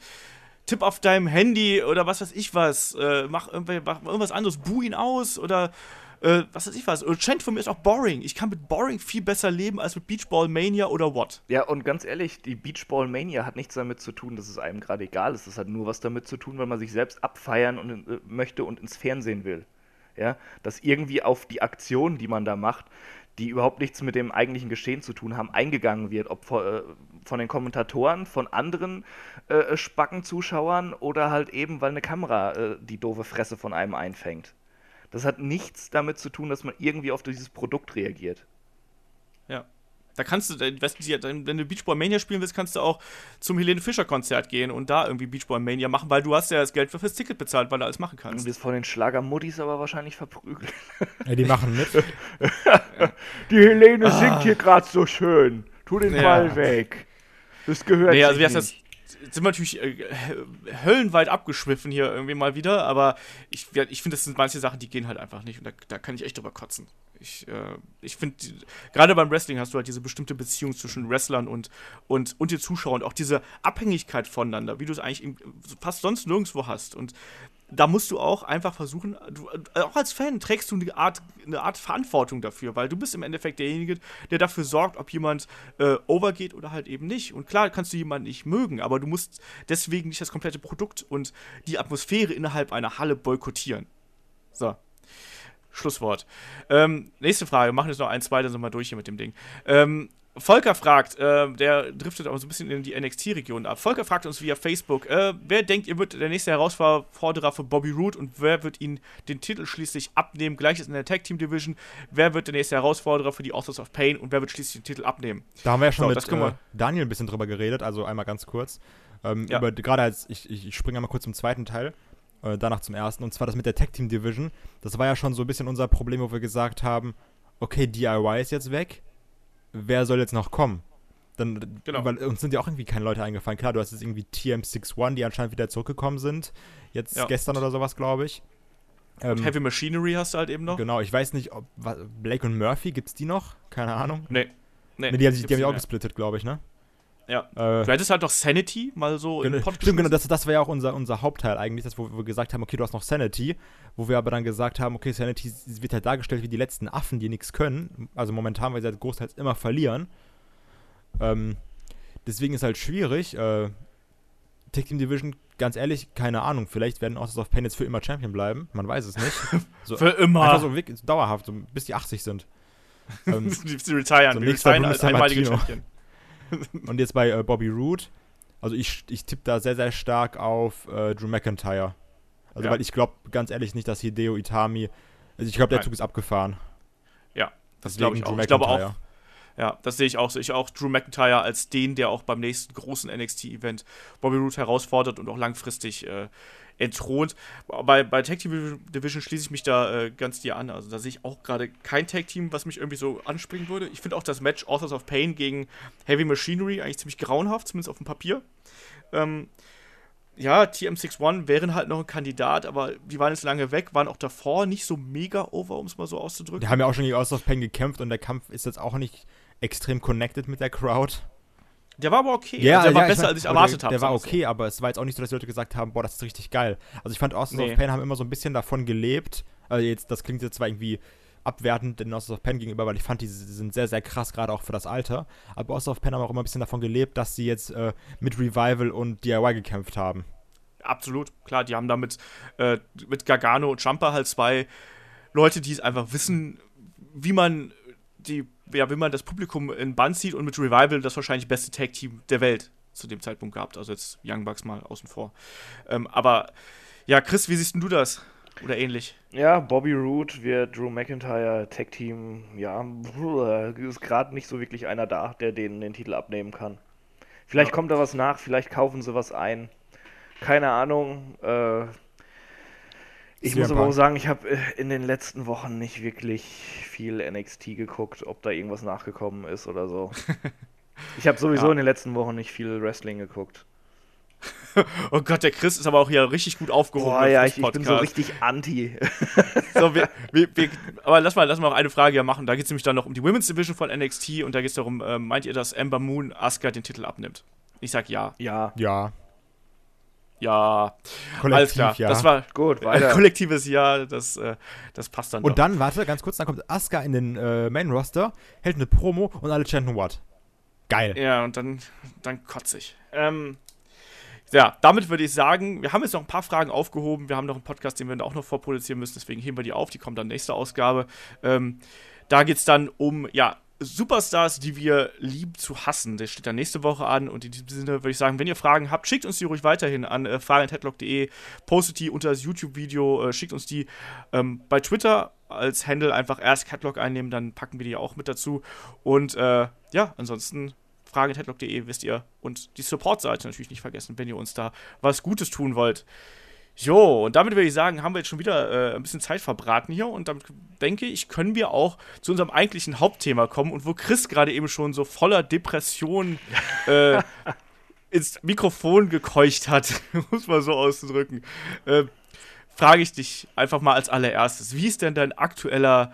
tipp auf deinem Handy oder was weiß ich was, äh, mach, mach irgendwas anderes, buh ihn aus oder äh, was weiß ich was. Und Chant von mir ist auch boring. Ich kann mit boring viel besser leben als mit Beachball Mania oder what. Ja, und ganz ehrlich, die Beachball Mania hat nichts damit zu tun, dass es einem gerade egal ist. Das hat nur was damit zu tun, weil man sich selbst abfeiern und, äh, möchte und ins Fernsehen will. Ja, dass irgendwie auf die Aktionen, die man da macht, die überhaupt nichts mit dem eigentlichen Geschehen zu tun haben, eingegangen wird. Ob von, äh, von den Kommentatoren, von anderen äh, Spacken-Zuschauern oder halt eben, weil eine Kamera äh, die doofe Fresse von einem einfängt. Das hat nichts damit zu tun, dass man irgendwie auf dieses Produkt reagiert. Da kannst du, weißt du, wenn du Beachball Mania spielen willst, kannst du auch zum Helene Fischer Konzert gehen und da irgendwie Beachball Mania machen, weil du hast ja das Geld für fürs Ticket bezahlt, weil du alles machen Du kannst. wirst von den Schlagermuttis aber wahrscheinlich verprügelt. Ja, die machen mit. Die Helene singt hier gerade so schön. Tu den Ja. Ball weg. Das gehört Nee, also wie heißt das? Sind wir natürlich äh, höllenweit abgeschwiffen hier irgendwie mal wieder, aber ich, ich finde, das sind manche Sachen, die gehen halt einfach nicht und da, da kann ich echt drüber kotzen. Ich, äh, ich finde, gerade beim Wrestling hast du halt diese bestimmte Beziehung zwischen Wrestlern und, und, und den Zuschauern und auch diese Abhängigkeit voneinander, wie du es eigentlich fast sonst nirgendwo hast. Und da musst du auch einfach versuchen, du, äh, auch als Fan trägst du eine Art, eine Art Verantwortung dafür, weil du bist im Endeffekt derjenige, der dafür sorgt, ob jemand äh, overgeht oder halt eben nicht. Und klar kannst du jemanden nicht mögen, aber du musst deswegen nicht das komplette Produkt und die Atmosphäre innerhalb einer Halle boykottieren. So. Schlusswort. Ähm, nächste Frage, wir machen jetzt noch ein, zwei, dann sind wir durch hier mit dem Ding. Ähm, Volker fragt, äh, der driftet auch so ein bisschen in die NXT-Region ab. Volker fragt uns via Facebook, äh, wer denkt, ihr wird der nächste Herausforderer für Bobby Roode und wer wird ihn den Titel schließlich abnehmen? Gleiches in der Tag Team Division. Wer wird der nächste Herausforderer für die Authors of Pain und wer wird schließlich den Titel abnehmen? Da haben wir ja schon So, mit äh, Daniel ein bisschen drüber geredet, also einmal ganz kurz. Ähm, Ja. gerade als, ich, ich, ich springe einmal kurz zum zweiten Teil, äh, danach zum ersten, und zwar das mit der Tag Team Division. Das war ja schon so ein bisschen unser Problem, wo wir gesagt haben, okay, DIY ist jetzt weg, wer soll jetzt noch kommen? Dann, Genau. Weil uns sind ja auch irgendwie keine Leute eingefallen. Klar, du hast jetzt irgendwie TM61, die anscheinend wieder zurückgekommen sind. Jetzt Ja. gestern oder sowas, glaube ich. Ähm, Heavy Machinery hast du halt eben noch? Genau, ich weiß nicht, ob wa- Blake und Murphy, gibt's die noch? Keine Ahnung. Nee. Nee, Nee, die haben sich die haben auch gesplittet, glaube ich, ne? Mehr. Äh, Ja. Du hättest halt noch Sanity mal so Genau, im Pod stimmt, genau, das, das war ja auch unser, unser Hauptteil eigentlich, das, wo wir gesagt haben, okay, du hast noch Sanity, wo wir aber dann gesagt haben, okay, Sanity wird halt dargestellt wie die letzten Affen, die nichts können, also momentan, weil sie halt großteils immer verlieren. Ähm, deswegen ist halt schwierig, äh, Tag Team Division, ganz ehrlich, keine Ahnung, vielleicht werden Authors of Pain jetzt für immer Champion bleiben, man weiß es nicht. So, Für immer. Einfach so wirklich dauerhaft, so, bis die 80 sind. ähm, die, die retiren. So die nächster retiren als einmalige. Champion. Und jetzt bei äh, Bobby Roode, also ich, ich tippe da sehr, sehr stark auf äh, Drew McIntyre. Also Ja. weil ich glaube ganz ehrlich nicht, dass Hideo Itami, also ich glaube, der Nein. Zug ist abgefahren. Ja, das glaube ich auch. Ich glaube auch. Ja, das sehe ich auch. Sehe ich auch Drew McIntyre als den, der auch beim nächsten großen NXT-Event Bobby Roode herausfordert und auch langfristig äh, entthront. Bei, bei Tag Team Division schließe ich mich da äh, ganz dir an. Also da sehe ich auch gerade kein Tag Team, was mich irgendwie so anspringen würde. Ich finde auch das Match Authors of Pain gegen Heavy Machinery eigentlich ziemlich grauenhaft, zumindest auf dem Papier. Ähm, ja, TM61 wären halt noch ein Kandidat, aber die waren jetzt lange weg, waren auch davor nicht so mega over, um es mal so auszudrücken. Die haben ja auch schon gegen House of Pain gekämpft und der Kampf ist jetzt auch nicht extrem connected mit der Crowd. Der war aber okay. also der war ich besser, mein, als ich erwartet der, habe. Der war wir so. okay, aber es war jetzt auch nicht so, dass die Leute gesagt haben, boah, das ist richtig geil. Also ich fand Austin Nee. of Pain haben immer so ein bisschen davon gelebt. Also jetzt, das klingt jetzt zwar irgendwie abwertend den Austin of Pain gegenüber, weil ich fand, die sind sehr, sehr krass, gerade auch für das Alter. Aber Austin of Pain haben auch immer ein bisschen davon gelebt, dass sie jetzt äh, mit Revival und DIY gekämpft haben. Absolut, klar, die haben da mit, äh, mit Gargano und Champa halt zwei Leute, die es einfach wissen, wie man die, ja, wie man das Publikum in Bann zieht und mit Revival das wahrscheinlich beste Tag-Team der Welt zu dem Zeitpunkt gehabt. Also jetzt Young Bucks mal außen vor. Ähm, aber ja, Chris, wie siehst denn du das? Oder ähnlich? Ja, Bobby Roode wird Drew McIntyre Tag Team, ja, ist gerade nicht so wirklich einer da, der denen den Titel abnehmen kann. Vielleicht Ja. kommt da was nach, vielleicht kaufen sie was ein. Keine Ahnung. Äh, ich muss aber auch sagen, ich habe äh, in den letzten Wochen nicht wirklich viel NXT geguckt, ob da irgendwas nachgekommen ist oder so. Ich habe sowieso Ja. in den letzten Wochen nicht viel Wrestling geguckt. Oh Gott, der Chris ist aber auch hier richtig gut aufgehoben. Boah, ja, ich, ich bin so richtig anti. So, wir, wir, wir, aber lass mal, lass mal noch eine Frage ja machen. Da geht es nämlich dann noch um die Women's Division von NXT und da geht es darum, äh, meint ihr, dass Ember Moon Asuka den Titel abnimmt? Ich sag ja. ja, Ja, Ja. kollektiv, Alles klar. ja. Das war gut, ein weiter. kollektives Ja, das, äh, das passt dann und doch. dann, warte, ganz kurz, dann kommt Asuka in den äh, Main-Roster, hält eine Promo und alle chanten What. Geil. Ja, und dann, dann kotze ich. Ähm, ja, damit würde ich sagen, wir haben jetzt noch ein paar Fragen aufgehoben. Wir haben noch einen Podcast, den wir auch noch vorproduzieren müssen, deswegen heben wir die auf. Die kommt dann nächste Ausgabe. Ähm, da geht es dann um, ja, Superstars, die wir lieben zu hassen. Das steht dann nächste Woche an. Und in diesem Sinne würde ich sagen, wenn ihr Fragen habt, schickt uns die ruhig weiterhin an äh, fragen.headlock.de, postet die unter das YouTube-Video, äh, schickt uns die ähm, bei Twitter als Handle einfach erst Headlock einnehmen, dann packen wir die auch mit dazu. Und äh, ja, ansonsten fragen.headlock.de wisst ihr. Und die Support-Seite natürlich nicht vergessen, wenn ihr uns da was Gutes tun wollt. Jo, und damit würde ich sagen, haben wir jetzt schon wieder äh, ein bisschen Zeit verbraten hier. Und damit denke ich, können wir auch zu unserem eigentlichen Hauptthema kommen. Und wo Chris gerade eben schon so voller Depression äh, ins Mikrofon gekeucht hat, muss man so auszudrücken, äh, frage ich dich einfach mal als allererstes, wie ist denn dein aktueller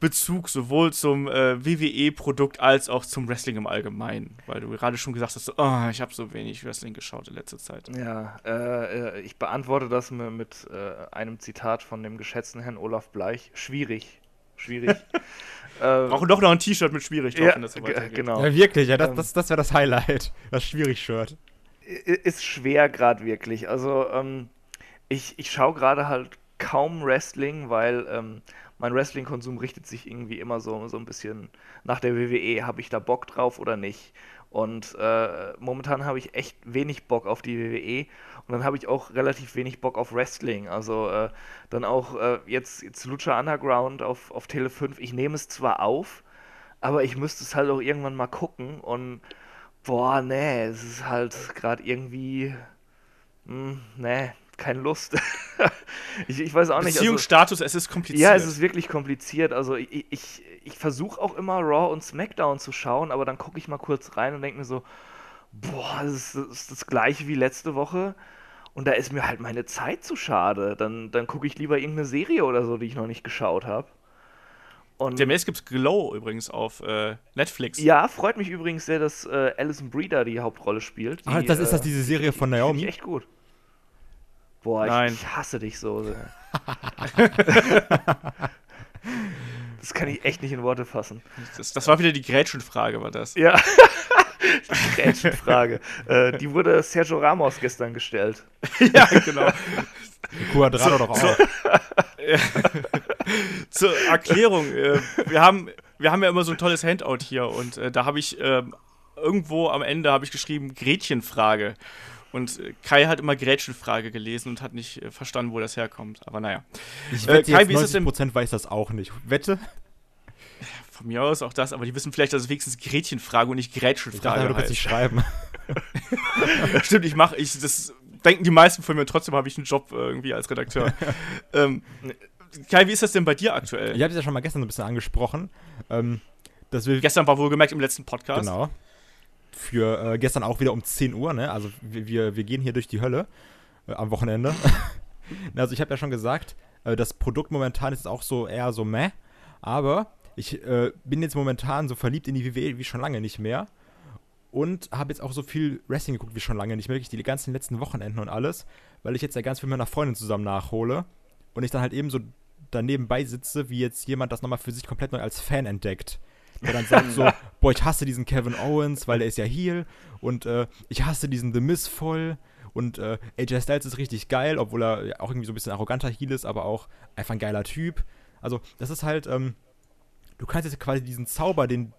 Bezug sowohl zum äh, WWE-Produkt als auch zum Wrestling im Allgemeinen? Weil du gerade schon gesagt hast, so, oh, ich habe so wenig Wrestling geschaut in letzter Zeit. Ja, äh, äh, ich beantworte das mit, mit äh, einem Zitat von dem geschätzten Herrn Olaf Bleich. Schwierig. Schwierig. ähm, Brauchen doch noch ein T-Shirt mit schwierig drauf, ja, wenn das so weitergeht. genau. Ja, wirklich, ja, das, Ähm. das, das wäre das Highlight. Das Schwierig-Shirt. Ist schwer gerade wirklich. Also, ähm, ich, ich schaue gerade halt kaum Wrestling, weil ähm, mein Wrestling-Konsum richtet sich irgendwie immer so, so ein bisschen nach der WWE. Habe ich da Bock drauf oder nicht? Und äh, momentan habe ich echt wenig Bock auf die WWE und dann habe ich auch relativ wenig Bock auf Wrestling. Also äh, dann auch äh, jetzt, jetzt Lucha Underground auf, auf Tele 5. Ich nehme es zwar auf, aber ich müsste es halt auch irgendwann mal gucken und boah, nee, es ist halt gerade irgendwie, mh, hm, nee, keine Lust. ich, ich, weiß auch nicht. Also Beziehungsstatus, also, es ist kompliziert. Ja, es ist wirklich kompliziert. Also ich, ich, ich versuche auch immer Raw und SmackDown zu schauen, aber dann gucke ich mal kurz rein und denke mir so, boah, das ist, das ist, das gleiche wie letzte Woche. Und da ist mir halt meine Zeit zu schade. Dann, dann gucke ich lieber irgendeine Serie oder so, die ich noch nicht geschaut habe. Und Demnächst gibt es Glow übrigens auf äh, Netflix. Ja, freut mich übrigens sehr, dass äh, Alison Breeder die Hauptrolle spielt. Die, ah, das ist das äh, diese Serie von Naomi? echt gut. Boah, ich, ich, hasse dich so. das kann ich echt nicht in Worte fassen. Das, das war wieder die Grätschenfrage, war das? Ja. die Grätschenfrage. äh, die wurde Sergio Ramos gestern gestellt. ja, genau. Quadrado doch auch. Zur, zur Erklärung, äh, wir, haben, wir haben ja immer so ein tolles Handout hier und äh, da habe ich äh, irgendwo am Ende habe ich geschrieben Gretchenfrage. Und äh, Kai hat immer Gretchenfrage gelesen und hat nicht äh, verstanden, wo das herkommt. Aber naja. Ich wette, äh, Kai, jetzt 90% weiß das auch nicht. Wette? Von mir aus auch das, aber die wissen vielleicht, dass es wenigstens Gretchenfrage und nicht Gretchenfrage ich dachte, du kannst nicht schreiben. Stimmt, ich mache, ich, das denken die meisten von mir, trotzdem habe ich einen Job irgendwie als Redakteur. ähm, Kai, wie ist das denn bei dir aktuell? Ich habe es ja schon mal gestern so ein bisschen angesprochen. Ähm, dass wir gestern war wohlgemerkt im letzten Podcast. Genau. Für äh, gestern auch wieder um 10 Uhr, ne? Also wir, wir gehen hier durch die Hölle äh, am Wochenende. also ich habe ja schon gesagt, äh, das Produkt momentan ist auch so eher so meh. Aber ich äh, bin jetzt momentan so verliebt in die WWE wie schon lange nicht mehr und habe jetzt auch so viel Wrestling geguckt wie schon lange nicht mehr, wirklich die ganzen letzten Wochenenden und alles, weil ich jetzt ja ganz viel mit meiner Freundin zusammen nachhole und ich dann halt eben so daneben beisitze, wie jetzt jemand das nochmal für sich komplett neu als Fan entdeckt. Der dann sagt so, boah, ich hasse diesen Kevin Owens, weil er ist ja Heel und äh, ich hasse diesen The Miz voll und äh, AJ Styles ist richtig geil, obwohl er auch irgendwie so ein bisschen arroganter Heel ist, aber auch einfach ein geiler Typ. Also, das ist halt, ähm, du kannst jetzt quasi diesen Zauber, den,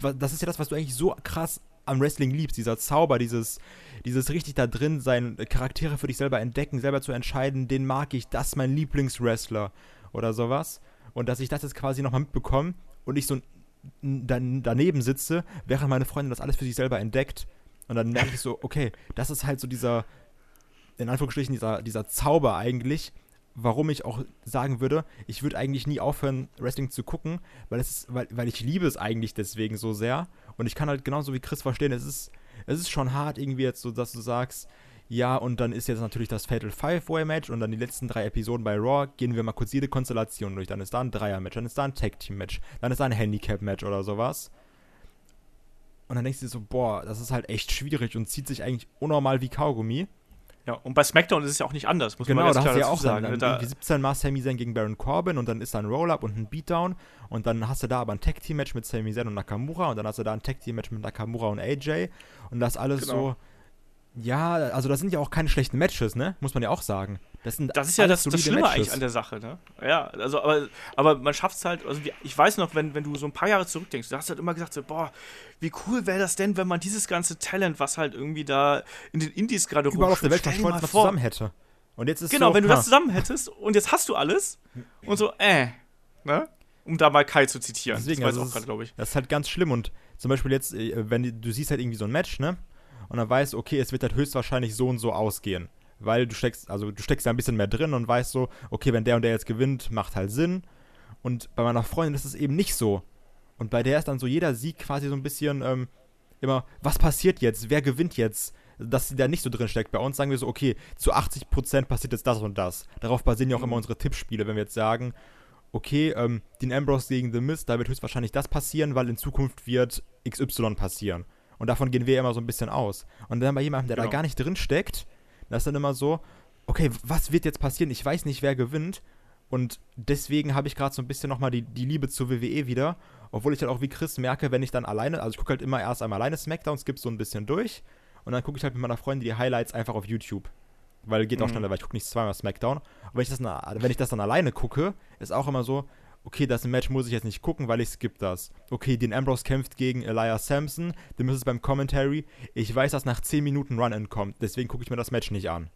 das ist ja das, was du eigentlich so krass am Wrestling liebst, dieser Zauber, dieses, dieses richtig da drin sein, Charaktere für dich selber entdecken, selber zu entscheiden, den mag ich, das ist mein Lieblingswrestler oder sowas. Und dass ich das jetzt quasi nochmal mitbekomme und ich so daneben sitze, während meine Freundin das alles für sich selber entdeckt. Und dann merke ich so, okay, das ist halt so dieser, in Anführungsstrichen, dieser, dieser Zauber eigentlich, warum ich auch sagen würde, ich würde eigentlich nie aufhören, Wrestling zu gucken, weil, es ist, weil, weil ich liebe es eigentlich deswegen so sehr. Und ich kann halt genauso wie Chris verstehen, es ist, es ist schon hart irgendwie jetzt so, dass du sagst, ja, und dann ist jetzt natürlich das Fatal Five-Way-Match und dann die letzten drei Episoden bei Raw gehen wir mal kurz jede Konstellation durch. Dann ist da ein Dreier-Match, dann ist da ein Tag-Team-Match, dann ist da ein Handicap-Match oder sowas. Und dann denkst du dir so, boah, das ist halt echt schwierig und zieht sich eigentlich unnormal wie Kaugummi. Ja, und bei SmackDown ist es ja auch nicht anders, muss genau, man ganz klar ja auch sagen. Dann, dann irgendwie 17 Mal Sami Zayn gegen Baron Corbin und dann ist da ein Roll-Up und ein Beatdown und dann hast du da aber ein Tag-Team-Match mit Sami Zayn und Nakamura und dann hast du da ein Tag-Team-Match mit Nakamura und AJ und das alles genau. so ja, also das sind ja auch keine schlechten Matches, ne? Muss man ja auch sagen. Das, sind das ist ja das, das Schlimme Matches. eigentlich an der Sache, ne? Ja, also, aber, aber man schafft es halt, also ich weiß noch, wenn, wenn du so ein paar Jahre zurückdenkst, du hast halt immer gesagt, so, boah, wie cool wäre das denn, wenn man dieses ganze Talent, was halt irgendwie da in den Indies gerade Überall auf der Welt mal zusammen hätte. Und jetzt ist Genau, so, wenn du das zusammen hättest und jetzt hast du alles und so, äh, ne? Um da mal Kai zu zitieren. Deswegen, das weiß also auch gerade, glaube ich. Das ist halt ganz schlimm und zum Beispiel jetzt, äh, wenn du siehst halt irgendwie so ein Match, ne? Und dann weißt, okay, es wird halt höchstwahrscheinlich so und so ausgehen. Weil du steckst, also du steckst da ein bisschen mehr drin und weißt so, okay, wenn der und der jetzt gewinnt, macht halt Sinn. Und bei meiner Freundin ist es eben nicht so. Und bei der ist dann so jeder Sieg quasi so ein bisschen ähm, immer, was passiert jetzt? Wer gewinnt jetzt? Dass sie da nicht so drin steckt. Bei uns sagen wir so, okay, zu 80% passiert jetzt das und das. Darauf basieren ja auch immer unsere Tippspiele, wenn wir jetzt sagen, okay, ähm, den Ambrose gegen The Mist, da wird höchstwahrscheinlich das passieren, weil in Zukunft wird XY passieren. Und davon gehen wir immer so ein bisschen aus. Und dann bei jemandem, der genau. da gar nicht drin steckt, das ist dann immer so, okay, was wird jetzt passieren? Ich weiß nicht, wer gewinnt. Und deswegen habe ich gerade so ein bisschen nochmal die, die Liebe zur WWE wieder. Obwohl ich halt auch wie Chris merke, wenn ich dann alleine, also ich gucke halt immer erst einmal alleine Smackdown, skippe so ein bisschen durch. Und dann gucke ich halt mit meiner Freundin die Highlights einfach auf YouTube. Weil geht auch mhm. schneller, weil ich gucke nicht zweimal Smackdown. Aber wenn ich, das, wenn ich das dann alleine gucke, ist auch immer so, okay, das Match muss ich jetzt nicht gucken, weil ich skipp das. Okay, Dean Ambrose kämpft gegen Elias Sampson, dem ist es beim Commentary. Ich weiß, dass nach 10 Minuten Run-In kommt, deswegen gucke ich mir das Match nicht an.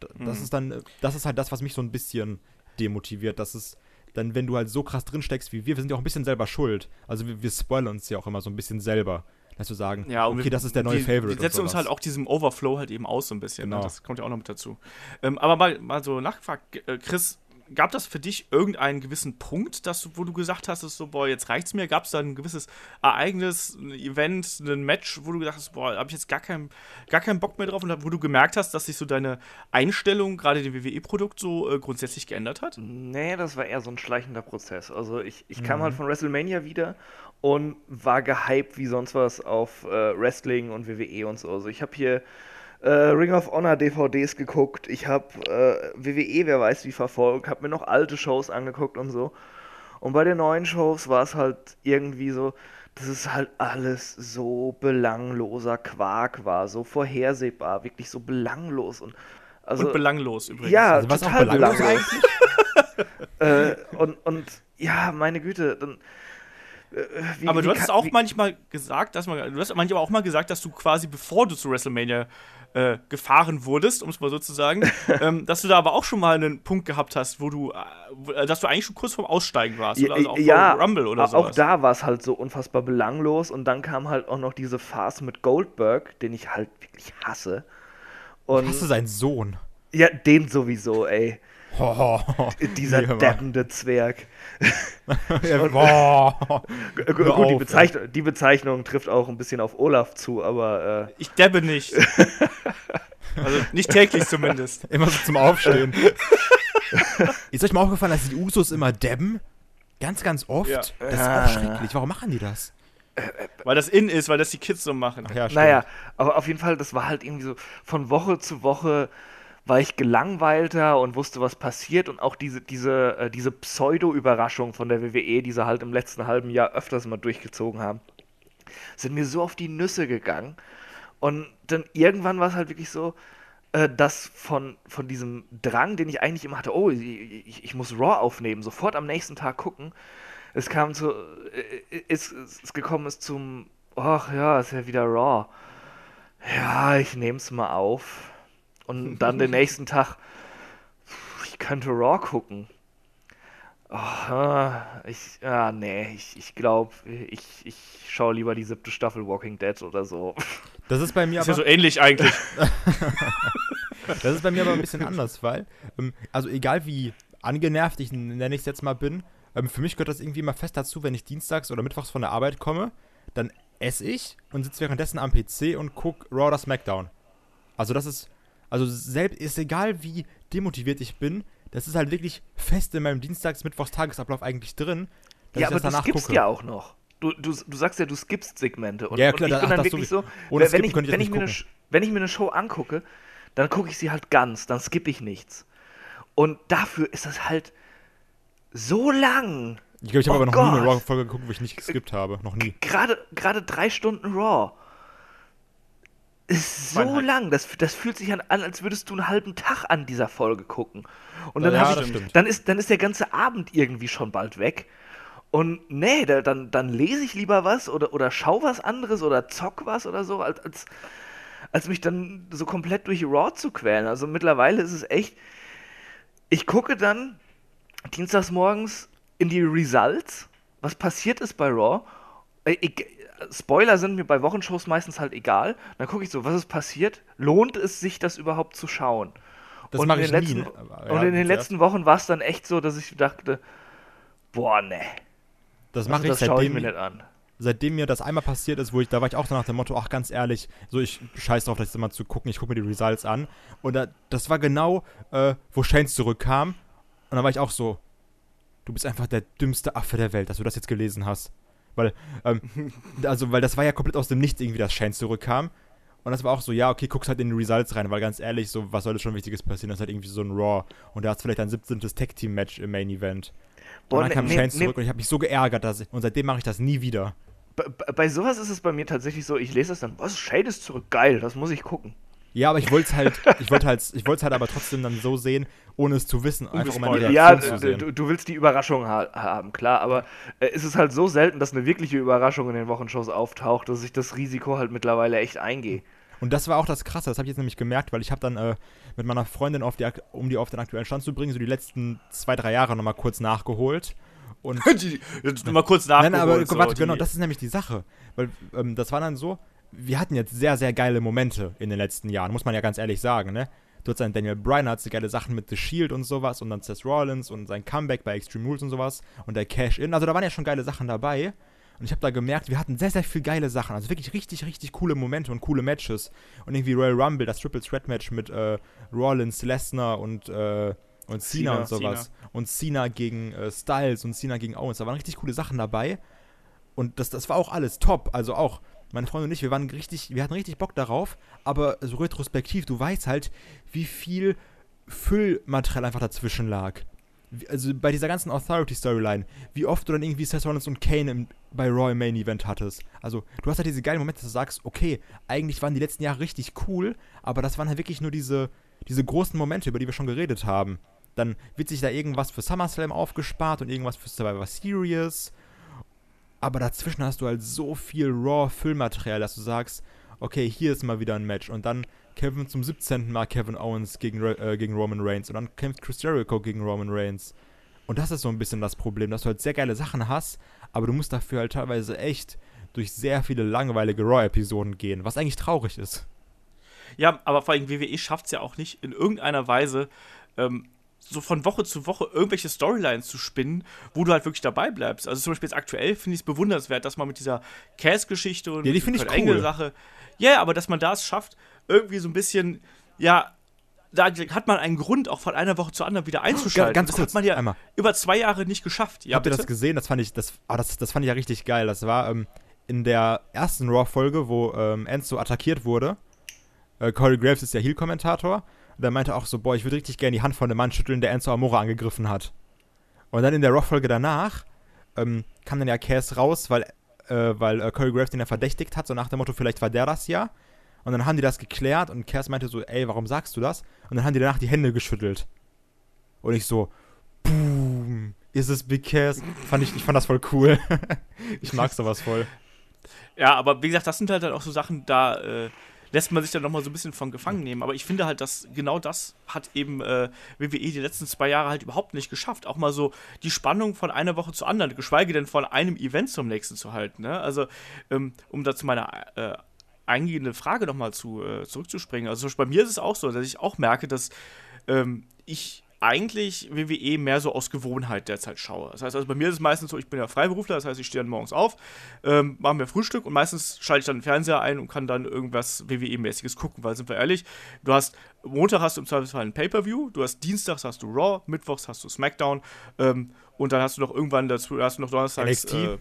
Das Mhm. ist dann, das ist halt das, was mich so ein bisschen demotiviert. Das ist dann, wenn du halt so krass drin steckst wie wir, wir sind ja auch ein bisschen selber schuld. Also wir, wir spoilern uns ja auch immer so ein bisschen selber. Dass wir sagen, Ja, okay, wir- das ist der neue die, Favorite. Die setzen uns halt auch diesem Overflow halt eben aus so ein bisschen. Ne? Genau. Das kommt ja auch noch mit dazu. Ähm, aber mal, mal so nachgefragt, äh, Chris, gab das für dich irgendeinen gewissen Punkt, dass wo du gesagt hast, so, boah, jetzt reicht's mir? Gab es da ein gewisses Ereignis, ein Event, ein Match, wo du gedacht hast, boah, habe ich jetzt gar keinen, gar keinen Bock mehr drauf und wo du gemerkt hast, dass sich so deine Einstellung, gerade dem WWE-Produkt, so äh, grundsätzlich geändert hat? Nee, das war eher so ein schleichender Prozess. Also ich, ich kam halt von WrestleMania wieder und war gehypt wie sonst was auf äh, Wrestling und WWE und so. Also ich habe hier äh, Ring of Honor DVDs geguckt, ich habe äh, WWE, wer weiß wie verfolgt, habe mir noch alte Shows angeguckt und so. Und bei den neuen Shows war es halt irgendwie so, dass es halt alles so belangloser Quark war, so vorhersehbar, wirklich so belanglos und also und belanglos übrigens. ja, Also was auch total belanglos belanglos. äh, und, und ja, meine Güte, dann. Äh, wie- Aber du hast auch manchmal gesagt, dass man, du hast manchmal auch mal gesagt, dass du quasi bevor du zu WrestleMania äh, gefahren wurdest, um es mal so zu sagen, ähm, dass du da aber auch schon mal einen Punkt gehabt hast, wo du, äh, dass du eigentlich schon kurz vorm Aussteigen warst, oder? Also auch ja, vor Rumble oder sowas. auch da war es halt so unfassbar belanglos und dann kam halt auch noch diese Farce mit Goldberg, den ich halt wirklich hasse. Und Hast du seinen Sohn? ja, den sowieso, ey. Oh, Dieser deppende Zwerg. Boah. Hör Gut, auf, die, ey. Bezeichnung, die Bezeichnung trifft auch ein bisschen auf Olaf zu, aber äh, Ich debbe nicht. also nicht täglich zumindest. Immer so zum Aufstehen. Ist euch mal aufgefallen, dass die Usos immer debben? Ganz, ganz oft? Ja. Das ist Ja. auch schrecklich. Warum machen die das? Weil das in ist, weil das die Kids so machen. Ach ja, stimmt. Naja, aber auf jeden Fall, das war halt irgendwie so, von Woche zu Woche war ich gelangweilter und wusste, was passiert und auch diese, diese, äh, diese Pseudo-Überraschung von der WWE, die sie halt im letzten halben Jahr öfters mal durchgezogen haben, sind mir so auf die Nüsse gegangen. Und dann irgendwann war es halt wirklich so, äh, dass von, von diesem Drang, den ich eigentlich immer hatte, oh, ich, ich, muss Raw aufnehmen, sofort am nächsten Tag gucken, es kam zu, äh, ist, ist, ist gekommen ist zum, ach ja, ist ja wieder Raw. Ja, ich nehm's mal auf. Und dann den nächsten Tag, ich könnte Raw gucken. Oh, ich, ah, nee, ich, ich glaube, ich, ich schaue lieber die siebte Staffel Walking Dead oder so. Das ist bei mir Ist ja aber, so ähnlich eigentlich. das ist bei mir aber ein bisschen anders, weil, ähm, also egal wie angenervt ich nenne ich es jetzt mal bin, ähm, für mich gehört das irgendwie immer fest dazu, wenn ich dienstags oder mittwochs von der Arbeit komme, dann esse ich und sitze währenddessen am PC und gucke Raw oder SmackDown. Also das ist, also selbst ist egal wie demotiviert ich bin, das ist halt wirklich fest in meinem Dienstags-, Mittwochs Tagesablauf eigentlich drin, dass ja, ich aber das du skippst gucke. ja auch noch. Du, du, du sagst ja, du skippst Segmente. Und, Ja, klar, und ich ach, bin dann das wirklich so, wenn, Skippen ich, könnte ich wenn, ich eine, wenn ich mir eine Show angucke, dann gucke ich sie halt ganz, dann skippe ich nichts. Und dafür ist das halt so lang. Ich glaube, ich habe Oh aber noch nie eine Gott. Raw-Folge geguckt, wo ich nicht geskippt habe. Noch nie. Gerade, gerade drei Stunden Raw. Ist so lang. Das, das fühlt sich an, als würdest du einen halben Tag an dieser Folge gucken. Und dann, Ja, ich, dann, ist, dann ist der ganze Abend irgendwie schon bald weg. Und nee, da, dann, dann lese ich lieber was oder, oder schau was anderes oder zock was oder so, als, als, als mich dann so komplett durch Raw zu quälen. Also mittlerweile ist es echt. Ich gucke dann dienstags morgens in die Results, was passiert ist bei Raw. Ich, Spoiler sind mir bei Wochenshows meistens halt egal. Dann gucke ich so, was ist passiert? Lohnt es sich, das überhaupt zu schauen? Das Und mache in ich den nie. letzten- ne? Aber Und ja, in den letzten Wochen war es dann echt so, dass ich dachte, boah, ne, Das also mache ich schaue ich seitdem, mir nicht an. seitdem mir das einmal passiert ist, wo ich, da war ich auch nach dem Motto, ach ganz ehrlich, so ich scheiß drauf, das immer zu gucken, ich gucke mir die Results an. Und da, das war genau, äh, wo Shanes zurückkam. Und dann war ich auch so, du bist einfach der dümmste Affe der Welt, dass du das jetzt gelesen hast. Weil, ähm, also, weil das war ja komplett aus dem Nichts irgendwie, dass Shane zurückkam. Und das war auch so, ja, okay, guckst halt in die Results rein, weil ganz ehrlich, so, was soll das schon Wichtiges passieren? Das ist halt irgendwie so ein Raw. Und da hast vielleicht ein 17. Tag-Team-Match im Main Event. Boah, und dann ne- kam ne- Shane ne- zurück und ich habe mich so geärgert, dass ich, und seitdem mache ich das nie wieder. Bei, bei- sowas ist es bei mir tatsächlich so, ich lese das dann, was, Shade ist zurück, geil, das muss ich gucken. Ja, aber ich wollte es halt, ich wollte halt, ich wollte halt aber trotzdem dann so sehen, ohne es zu wissen, einfach um eine Reaktion Ja, zu sehen. du, du willst die Überraschung ha haben, klar, aber äh, es ist halt so selten, dass eine wirkliche Überraschung in den Wochenshows auftaucht, dass ich das Risiko halt mittlerweile echt eingehe. Und das war auch das Krasse, das habe ich jetzt nämlich gemerkt, weil ich habe dann äh, mit meiner Freundin, auf die, um die auf den aktuellen Stand zu bringen, so die letzten zwei, drei Jahre nochmal kurz nachgeholt. Und Die, jetzt mal kurz nachgucken. Nein, aber so, warte, genau, das ist nämlich die Sache. Weil ähm, das war dann so, wir hatten jetzt sehr, sehr geile Momente in den letzten Jahren, muss man ja ganz ehrlich sagen, ne? Du hast dann Daniel Bryan, hat so geile Sachen mit The Shield und sowas und dann Seth Rollins und sein Comeback bei Extreme Rules und sowas und der Cash-In. Also da waren ja schon geile Sachen dabei. Und ich habe da gemerkt, wir hatten sehr, sehr viel geile Sachen. Also wirklich richtig, richtig coole Momente und coole Matches. Und irgendwie Royal Rumble, das Triple Threat Match mit äh, Rollins, Lesnar und, äh, und Cena, Cena, und sowas. Und Cena gegen äh, Styles und Cena gegen Owens. Da waren richtig coole Sachen dabei. Und das, das war auch alles top. Also auch, meine Freundin und ich, wir waren richtig, wir hatten richtig Bock darauf, aber so retrospektiv, du weißt halt, wie viel Füllmaterial einfach dazwischen lag. Also bei dieser ganzen Authority-Storyline, wie oft du dann irgendwie Seth Rollins und Kane im, bei Royal Main Event hattest. Also du hast halt diese geilen Momente, dass du sagst, okay, eigentlich waren die letzten Jahre richtig cool, aber das waren halt wirklich nur diese, diese großen Momente, über die wir schon geredet haben. Dann wird sich da irgendwas für SummerSlam aufgespart und irgendwas für Survivor Series. Aber dazwischen hast du halt so viel Raw-Füllmaterial, dass du sagst, okay, hier ist mal wieder ein Match. Und dann kämpfen zum 17. Mal Kevin Owens gegen, äh, gegen Roman Reigns. Und dann kämpft Chris Jericho gegen Roman Reigns. Und das ist so ein bisschen das Problem, dass du halt sehr geile Sachen hast, aber du musst dafür halt teilweise echt durch sehr viele langweilige Raw-Episoden gehen, was eigentlich traurig ist. Ja, aber vor allem WWE schafft es ja auch nicht, in irgendeiner Weise ähm, so von Woche zu Woche irgendwelche Storylines zu spinnen, wo du halt wirklich dabei bleibst. Also zum Beispiel jetzt aktuell finde ich es bewundernswert, dass man mit dieser Cass-Geschichte und Ja, die mit Kurt cool. Angle-Sache, ja, aber dass man das schafft, irgendwie so ein bisschen, ja, da hat man einen Grund, auch von einer Woche zur anderen wieder einzuschalten. ganz das kurz, hat man ja einmal. über zwei Jahre nicht geschafft. Ja, Habt ihr das gesehen? Das fand ich, das, ah, das, das fand ich ja richtig geil. Das war ähm, in der ersten Raw-Folge, wo ähm, Enzo attackiert wurde. Äh, Corey Graves ist der Heel-Kommentator. Der meinte auch so, boah, ich würde richtig gerne die Hand von dem Mann schütteln, der Enzo Amore angegriffen hat. Und dann in der Raw-Folge danach ähm, kam dann ja Cass raus, weil, äh, weil äh, Corey Graves den ja verdächtigt hat, so nach dem Motto, vielleicht war der das ja. Und dann haben die das geklärt und Cass meinte so, ey, warum sagst du das? Und dann haben die danach die Hände geschüttelt. Und ich so, boom, ist es Big Cass? Fand ich, ich fand das voll cool. ich mag sowas voll. Ja, aber wie gesagt, das sind halt dann auch so Sachen, da äh, lässt man sich dann nochmal so ein bisschen von gefangen nehmen. Aber ich finde halt, dass genau das hat eben äh, WWE die letzten zwei Jahre halt überhaupt nicht geschafft. Auch mal so die Spannung von einer Woche zur anderen, geschweige denn von einem Event zum nächsten zu halten. Ne? Also, ähm, um da zu meiner äh, eingehenden Frage nochmal zu, äh, zurückzuspringen. Also zum Beispiel bei mir ist es auch so, dass ich auch merke, dass ähm, ich eigentlich WWE mehr so aus Gewohnheit derzeit schaue. Das heißt, also bei mir ist es meistens so, ich bin ja Freiberufler, das heißt, ich stehe dann morgens auf, ähm, mache mir Frühstück und meistens schalte ich dann den Fernseher ein und kann dann irgendwas WWE-mäßiges gucken, weil sind wir ehrlich, du hast Montag hast du im Zweifelsfall ein Pay-Per-View, du hast Dienstags hast du Raw, Mittwochs hast du SmackDown ähm, und dann hast du noch irgendwann dazu, hast du noch Donnerstags NXT. Äh,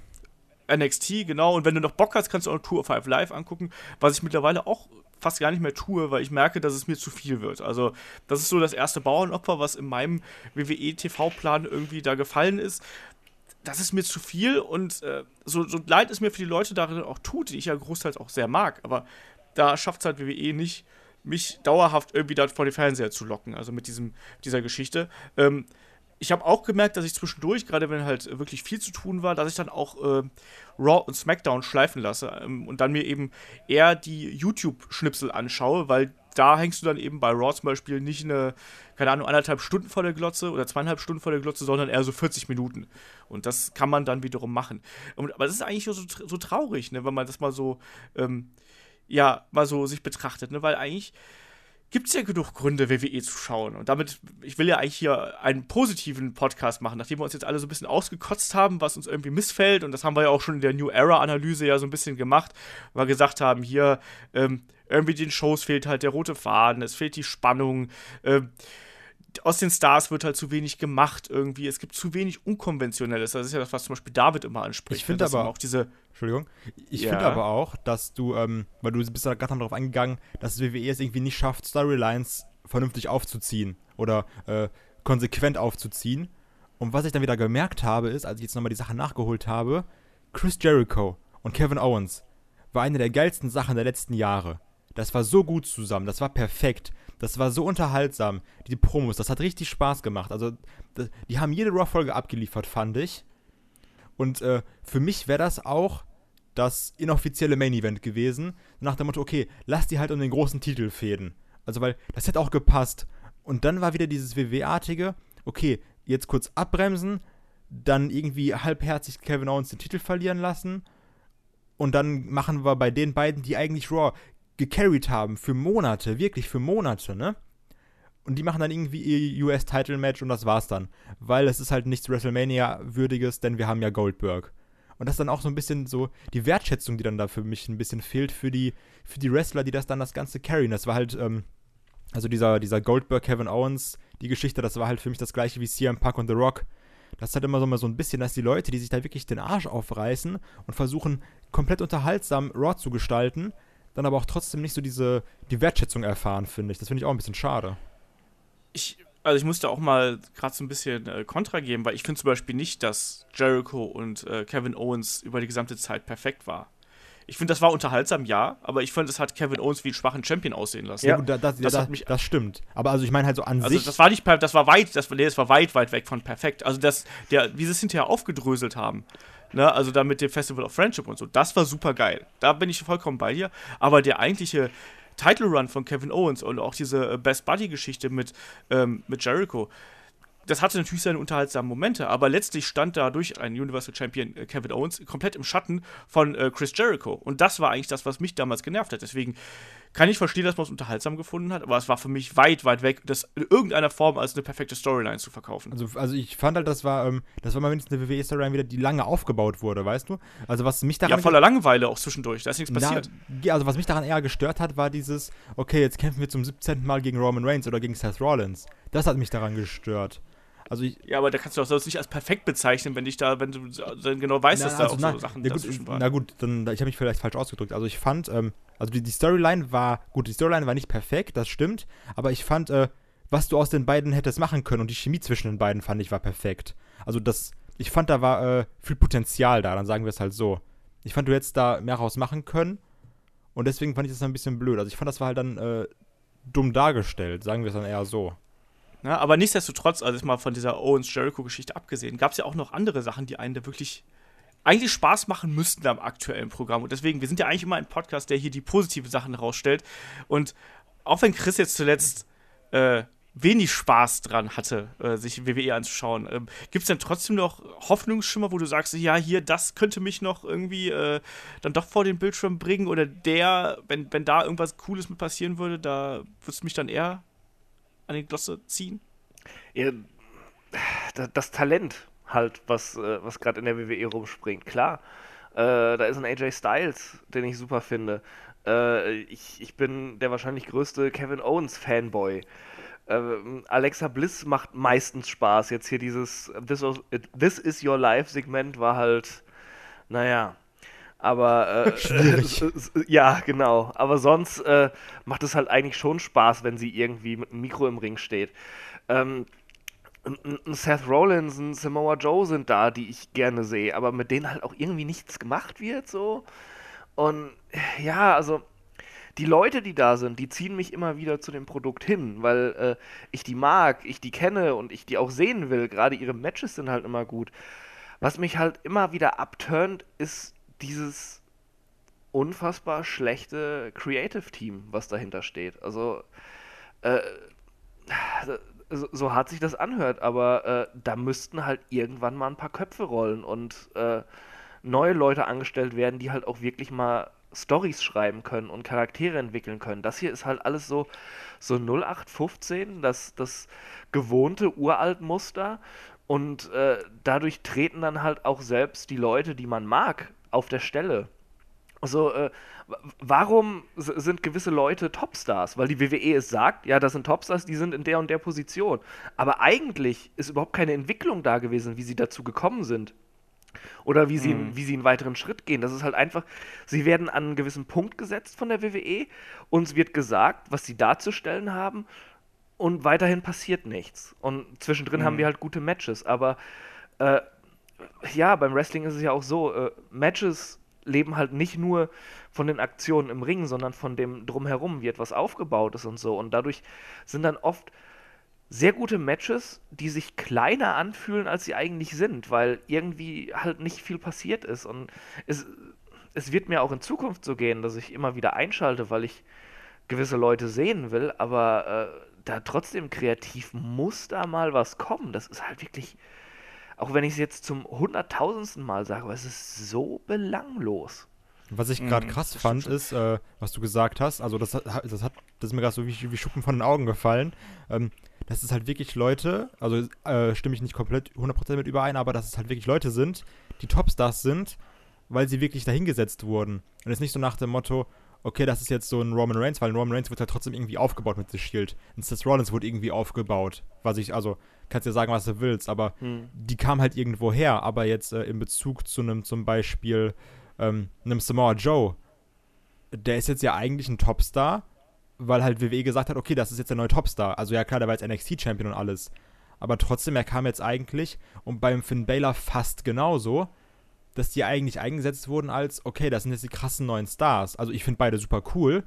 NXT, genau. Und wenn du noch Bock hast, kannst du auch Tour of Five Live angucken, was ich mittlerweile auch fast gar nicht mehr tue, weil ich merke, dass es mir zu viel wird. Also, das ist so das erste Bauernopfer, was in meinem WWE-TV-Plan irgendwie da gefallen ist. Das ist mir zu viel und äh, so, so leid es mir für die Leute darin auch tut, die ich ja großteils auch sehr mag, aber da schafft es halt WWE nicht, mich dauerhaft irgendwie da vor den Fernseher zu locken, also mit diesem, dieser Geschichte. Ähm, ich habe auch gemerkt, dass ich zwischendurch, gerade wenn halt wirklich viel zu tun war, dass ich dann auch äh, Raw und SmackDown schleifen lasse ähm, und dann mir eben eher die YouTube-Schnipsel anschaue, weil da hängst du dann eben bei Raw zum Beispiel nicht eine, keine Ahnung, anderthalb Stunden vor der Glotze oder zweieinhalb Stunden vor der Glotze, sondern eher so 40 Minuten. Und das kann man dann wiederum machen. Und, aber das ist eigentlich so, so traurig, ne, wenn man das mal so, ähm, ja, mal so sich betrachtet, ne, weil eigentlich gibt es ja genug Gründe, WWE zu schauen. Und damit, ich will ja eigentlich hier einen positiven Podcast machen, nachdem wir uns jetzt alle so ein bisschen ausgekotzt haben, was uns irgendwie missfällt. Und das haben wir ja auch schon in der New Era-Analyse ja so ein bisschen gemacht, weil wir gesagt haben, hier, ähm, irgendwie den Shows fehlt halt der rote Faden, es fehlt die Spannung, ähm, aus den Stars wird halt zu wenig gemacht irgendwie. Es gibt zu wenig Unkonventionelles. Das ist ja das, was zum Beispiel David immer anspricht. Ich finde ne, dass aber- auch diese. Entschuldigung. Ich Ja. finde aber auch, dass du, ähm, weil du bist da gerade darauf eingegangen, dass WWE es irgendwie nicht schafft, Storylines vernünftig aufzuziehen oder äh, konsequent aufzuziehen. Und was ich dann wieder gemerkt habe, ist, als ich jetzt nochmal die Sachen nachgeholt habe, Chris Jericho und Kevin Owens war eine der geilsten Sachen der letzten Jahre. das war so gut zusammen, das war perfekt. Das war so unterhaltsam. Die Promos, das hat richtig Spaß gemacht. Also, die haben jede Raw-Folge abgeliefert, fand ich. Und äh, für mich wäre das auch das inoffizielle Main-Event gewesen. Nach dem Motto, okay, lass die halt um den großen Titel fäden. Also, weil das hätte auch gepasst. Und dann war wieder dieses WW-artige, okay, jetzt kurz abbremsen, dann irgendwie halbherzig Kevin Owens den Titel verlieren lassen. Und dann machen wir bei den beiden, die eigentlich Raw gecarried haben, für Monate, wirklich für Monate, ne? Und die machen dann irgendwie ihr US-Title-Match und das war's dann. Weil es ist halt nichts WrestleMania-würdiges, denn wir haben ja Goldberg. Und das ist dann auch so ein bisschen so die Wertschätzung, die dann da für mich ein bisschen fehlt für die, für die Wrestler, die das dann das Ganze carryen. Das war halt, ähm, also dieser, dieser Goldberg, Kevin Owens, die Geschichte, das war halt für mich das gleiche wie CM Punk und The Rock. Das ist halt immer so, immer so ein bisschen, dass die Leute, die sich da wirklich den Arsch aufreißen und versuchen, komplett unterhaltsam Raw zu gestalten, dann aber auch trotzdem nicht so diese die Wertschätzung erfahren, finde ich. Das finde ich auch ein bisschen schade. Ich, also ich musste auch mal gerade so ein bisschen äh, Kontra geben, weil ich finde zum Beispiel nicht, dass Jericho und äh, Kevin Owens über die gesamte Zeit perfekt war. Ich finde, das war unterhaltsam, ja, aber ich finde, es hat Kevin Owens wie einen schwachen Champion aussehen lassen. Ja, gut, das, das, das, ja, das, das stimmt. Aber also ich meine halt so an also sich. Das war nicht, das war weit, das, nee, das war weit, weit weg von perfekt. Also das, der, wie sie es hinterher aufgedröselt haben. Ne, also da mit dem Festival of Friendship und so, das war super geil. Da bin ich vollkommen bei dir. Aber der eigentliche Title Run von Kevin Owens und auch diese äh, Best Buddy Geschichte mit, ähm, mit Jericho, das hatte natürlich seine unterhaltsamen Momente, aber letztlich stand dadurch ein Universal Champion äh, Kevin Owens komplett im Schatten von äh, Chris Jericho. Und das war eigentlich das, was mich damals genervt hat. Deswegen kann ich verstehen, dass man es unterhaltsam gefunden hat, aber es war für mich weit, weit weg, das in irgendeiner Form als eine perfekte Storyline zu verkaufen. Also, also ich fand halt, das war, ähm, das war mal wenigstens eine WWE-Storyline wieder, die lange aufgebaut wurde, weißt du? Also was mich daran. Ja, voller Langeweile auch zwischendurch, da ist nichts passiert. Na, also was mich daran eher gestört hat, war dieses, okay, jetzt kämpfen wir zum 17. Mal gegen Roman Reigns oder gegen Seth Rollins. Das hat mich daran gestört. Also ich, ja, aber da kannst du auch sonst nicht als perfekt bezeichnen, wenn dich da, wenn du dann genau weißt, na, dass also da na, auch so Sachen ja, dazwischen waren. Na gut, dann, ich habe mich vielleicht falsch ausgedrückt. Also ich fand, ähm, also die, die, Storyline war, gut, die Storyline war nicht perfekt, das stimmt, aber ich fand, äh, was du aus den beiden hättest machen können und die Chemie zwischen den beiden fand ich war perfekt. Also das, ich fand, da war äh, viel Potenzial da, dann sagen wir es halt so. Ich fand, du hättest da mehr raus machen können und deswegen fand ich das ein bisschen blöd. Also ich fand, das war halt dann äh, dumm dargestellt, sagen wir es dann eher so. Ja, aber nichtsdestotrotz, also mal von dieser Owens-Jericho-Geschichte abgesehen, gab es ja auch noch andere Sachen, die einen da wirklich eigentlich Spaß machen müssten am aktuellen Programm. Und deswegen, wir sind ja eigentlich immer ein Podcast, der hier die positiven Sachen herausstellt. Und auch wenn Chris jetzt zuletzt äh, wenig Spaß dran hatte, äh, sich WWE anzuschauen, ähm, gibt es denn trotzdem noch Hoffnungsschimmer, wo du sagst, ja, hier, das könnte mich noch irgendwie äh, dann doch vor den Bildschirm bringen oder der, wenn, wenn da irgendwas Cooles mit passieren würde, da würdest du mich dann eher an die Glosse ziehen? Ja, das Talent halt, was, äh, was gerade in der WWE rumspringt, klar. Äh, da ist ein AJ Styles, den ich super finde. Äh, ich, ich bin der wahrscheinlich größte Kevin Owens Fanboy. Äh, Alexa Bliss macht meistens Spaß. Jetzt hier dieses This, This is Your Life Segment war halt, naja, aber äh, Schwierig. ja, genau. Aber sonst äh, macht es halt eigentlich schon Spaß, wenn sie irgendwie mit einem Mikro im Ring steht. Ähm, Seth Rollins und Samoa Joe sind da, die ich gerne sehe, aber mit denen halt auch irgendwie nichts gemacht wird, so. Und ja, also die Leute, die da sind, die ziehen mich immer wieder zu dem Produkt hin, weil äh, ich die mag, ich die kenne und ich die auch sehen will. Gerade ihre Matches sind halt immer gut. Was mich halt immer wieder abturnt, ist dieses unfassbar schlechte Creative Team, was dahinter steht. Also, äh, so, so hart sich das anhört, aber äh, da müssten halt irgendwann mal ein paar Köpfe rollen und äh, neue Leute angestellt werden, die halt auch wirklich mal Stories schreiben können und Charaktere entwickeln können. Das hier ist halt alles so, so 0815, das, das gewohnte Uraltmuster und äh, dadurch treten dann halt auch selbst die Leute, die man mag, auf der Stelle. Also, äh, warum sind gewisse Leute Topstars? Weil die WWE es sagt, ja, das sind Topstars, die sind in der und der Position. Aber eigentlich ist überhaupt keine Entwicklung da gewesen, wie sie dazu gekommen sind. Oder wie sie, mhm. wie sie einen weiteren Schritt gehen. Das ist halt einfach, sie werden an einen gewissen Punkt gesetzt von der WWE, uns wird gesagt, was sie darzustellen haben, und weiterhin passiert nichts. Und zwischendrin mhm. haben wir halt gute Matches, aber äh, ja, beim Wrestling ist es ja auch so, äh, Matches leben halt nicht nur von den Aktionen im Ring, sondern von dem drumherum, wie etwas aufgebaut ist und so. Und dadurch sind dann oft sehr gute Matches, die sich kleiner anfühlen, als sie eigentlich sind, weil irgendwie halt nicht viel passiert ist. Und es, es wird mir auch in Zukunft so gehen, dass ich immer wieder einschalte, weil ich gewisse Leute sehen will, aber äh, da trotzdem kreativ muss da mal was kommen. Das ist halt wirklich, auch wenn ich es jetzt zum hunderttausendsten Mal sage, aber es ist so belanglos. Was ich gerade mhm, krass fand, ist, äh, was du gesagt hast, also das, das, hat, das ist mir gerade so wie, wie, Schuppen von den Augen gefallen. Ähm, dass es halt wirklich Leute, also äh, stimme ich nicht komplett 100% mit überein, aber dass es halt wirklich Leute sind, die Topstars sind, weil sie wirklich dahingesetzt wurden. Und es ist nicht so nach dem Motto, okay, das ist jetzt so ein Roman Reigns, weil ein Roman Reigns wird halt trotzdem irgendwie aufgebaut mit The Shield. Und Seth Rollins wurde irgendwie aufgebaut. Was ich, also, kannst dir sagen, was du willst, aber hm. die kam halt irgendwo her. Aber jetzt äh, in Bezug zu einem zum Beispiel ähm, einem Samoa Joe, der ist jetzt ja eigentlich ein Topstar, weil halt WWE gesagt hat, okay, das ist jetzt der neue Topstar. Also ja klar, der war jetzt NXT-Champion und alles. Aber trotzdem, er kam jetzt eigentlich und beim Finn Baylor fast genauso dass die eigentlich eingesetzt wurden als, okay, das sind jetzt die krassen neuen Stars. Also ich finde beide super cool.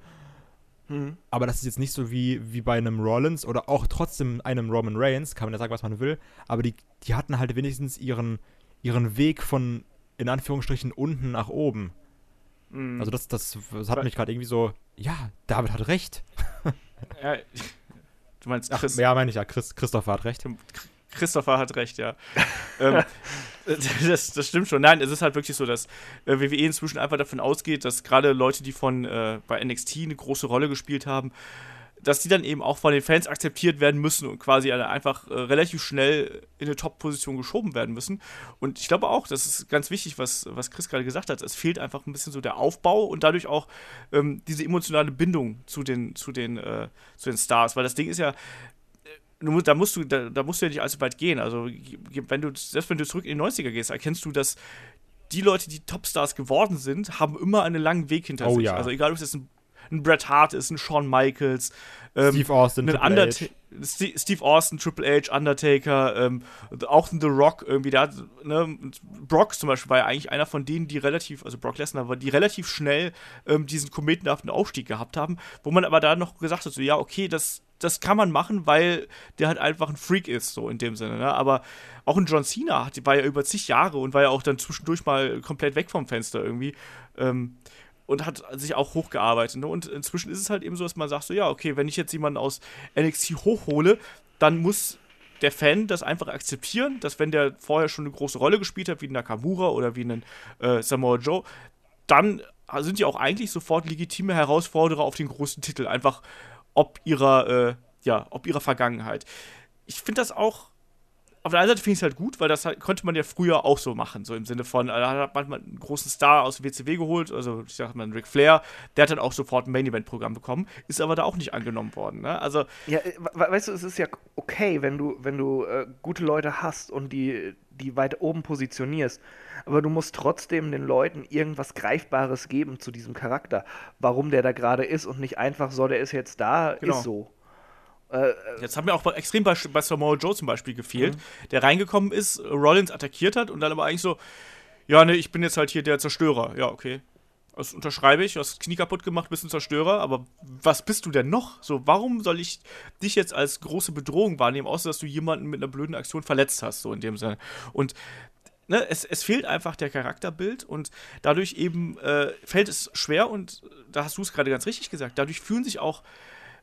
Mhm. Aber das ist jetzt nicht so wie, wie bei einem Rollins oder auch trotzdem einem Roman Reigns, kann man ja sagen, was man will. Aber die, die hatten halt wenigstens ihren, ihren Weg von, in Anführungsstrichen, unten nach oben. Mhm. Also das, das, das hat mich gerade irgendwie so, ja, David hat recht. ja, du meinst Chris. Ach, ja, meine ich ja, Chris, Christopher hat recht. Christopher hat recht, ja. ähm, das, das stimmt schon. Nein, es ist halt wirklich so, dass äh, WWE inzwischen einfach davon ausgeht, dass gerade Leute, die von äh, bei NXT eine große Rolle gespielt haben, dass die dann eben auch von den Fans akzeptiert werden müssen und quasi einfach äh, relativ schnell in eine Top-Position geschoben werden müssen. Und ich glaube auch, das ist ganz wichtig, was, was Chris gerade gesagt hat. Es fehlt einfach ein bisschen so der Aufbau und dadurch auch ähm, diese emotionale Bindung zu den, zu den, äh, zu den Stars. Weil das Ding ist ja, da musst du, da, da, musst du ja nicht allzu weit gehen. Also, wenn du, selbst wenn du zurück in die 90er gehst, erkennst du, dass die Leute, die Topstars geworden sind, haben immer einen langen Weg hinter oh, sich. Ja. Also, egal ob es jetzt ein, ein Bret Hart ist, ein Shawn Michaels, ähm, Steve Austin, ein Triple H. Steve Austin, Triple H, Undertaker, ähm, auch The Rock irgendwie, da ne, Brock zum Beispiel war ja eigentlich einer von denen, die relativ, also Brock Lesnar war, die relativ schnell ähm, diesen kometenhaften Aufstieg gehabt haben, wo man aber da noch gesagt hat, so, ja, okay, das das kann man machen, weil der halt einfach ein Freak ist, so in dem Sinne. Ne? Aber auch ein John Cena war ja über zig Jahre und war ja auch dann zwischendurch mal komplett weg vom Fenster irgendwie. Ähm, und hat sich auch hochgearbeitet. Ne? Und inzwischen ist es halt eben so, dass man sagt: so, ja, okay, wenn ich jetzt jemanden aus NXT hochhole, dann muss der Fan das einfach akzeptieren, dass wenn der vorher schon eine große Rolle gespielt hat, wie Nakamura oder wie ein äh, Samoa Joe, dann sind die auch eigentlich sofort legitime Herausforderer auf den großen Titel. Einfach ob ihrer, äh, ja, ob ihrer Vergangenheit. Ich finde das auch auf der einen Seite finde ich es halt gut, weil das halt, konnte man ja früher auch so machen, so im Sinne von, äh, da hat man einen großen Star aus dem WCW geholt, also ich sag mal Ric Flair, der hat dann auch sofort ein Main-Event-Programm bekommen, ist aber da auch nicht angenommen worden, ne? Also. Ja, äh, weißt du, es ist ja okay, wenn du, wenn du äh, gute Leute hast und die, die weit oben positionierst, aber du musst trotzdem den Leuten irgendwas Greifbares geben zu diesem Charakter, warum der da gerade ist und nicht einfach so, der ist jetzt da, genau. ist so. Äh, Jetzt hat mir auch extrem bei, bei Samoa Joe zum Beispiel gefehlt, mhm. der reingekommen ist, Rollins attackiert hat und dann aber eigentlich so, ja, ne, ich bin jetzt halt hier der Zerstörer. Ja, okay. Das unterschreibe ich, du hast Knie kaputt gemacht, bist ein Zerstörer, aber was bist du denn noch? So, warum soll ich dich jetzt als große Bedrohung wahrnehmen, außer dass du jemanden mit einer blöden Aktion verletzt hast, so in dem Sinne. Und ne, es, es fehlt einfach der Charakterbild und dadurch eben äh, fällt es schwer und da hast du es gerade ganz richtig gesagt, dadurch fühlen sich auch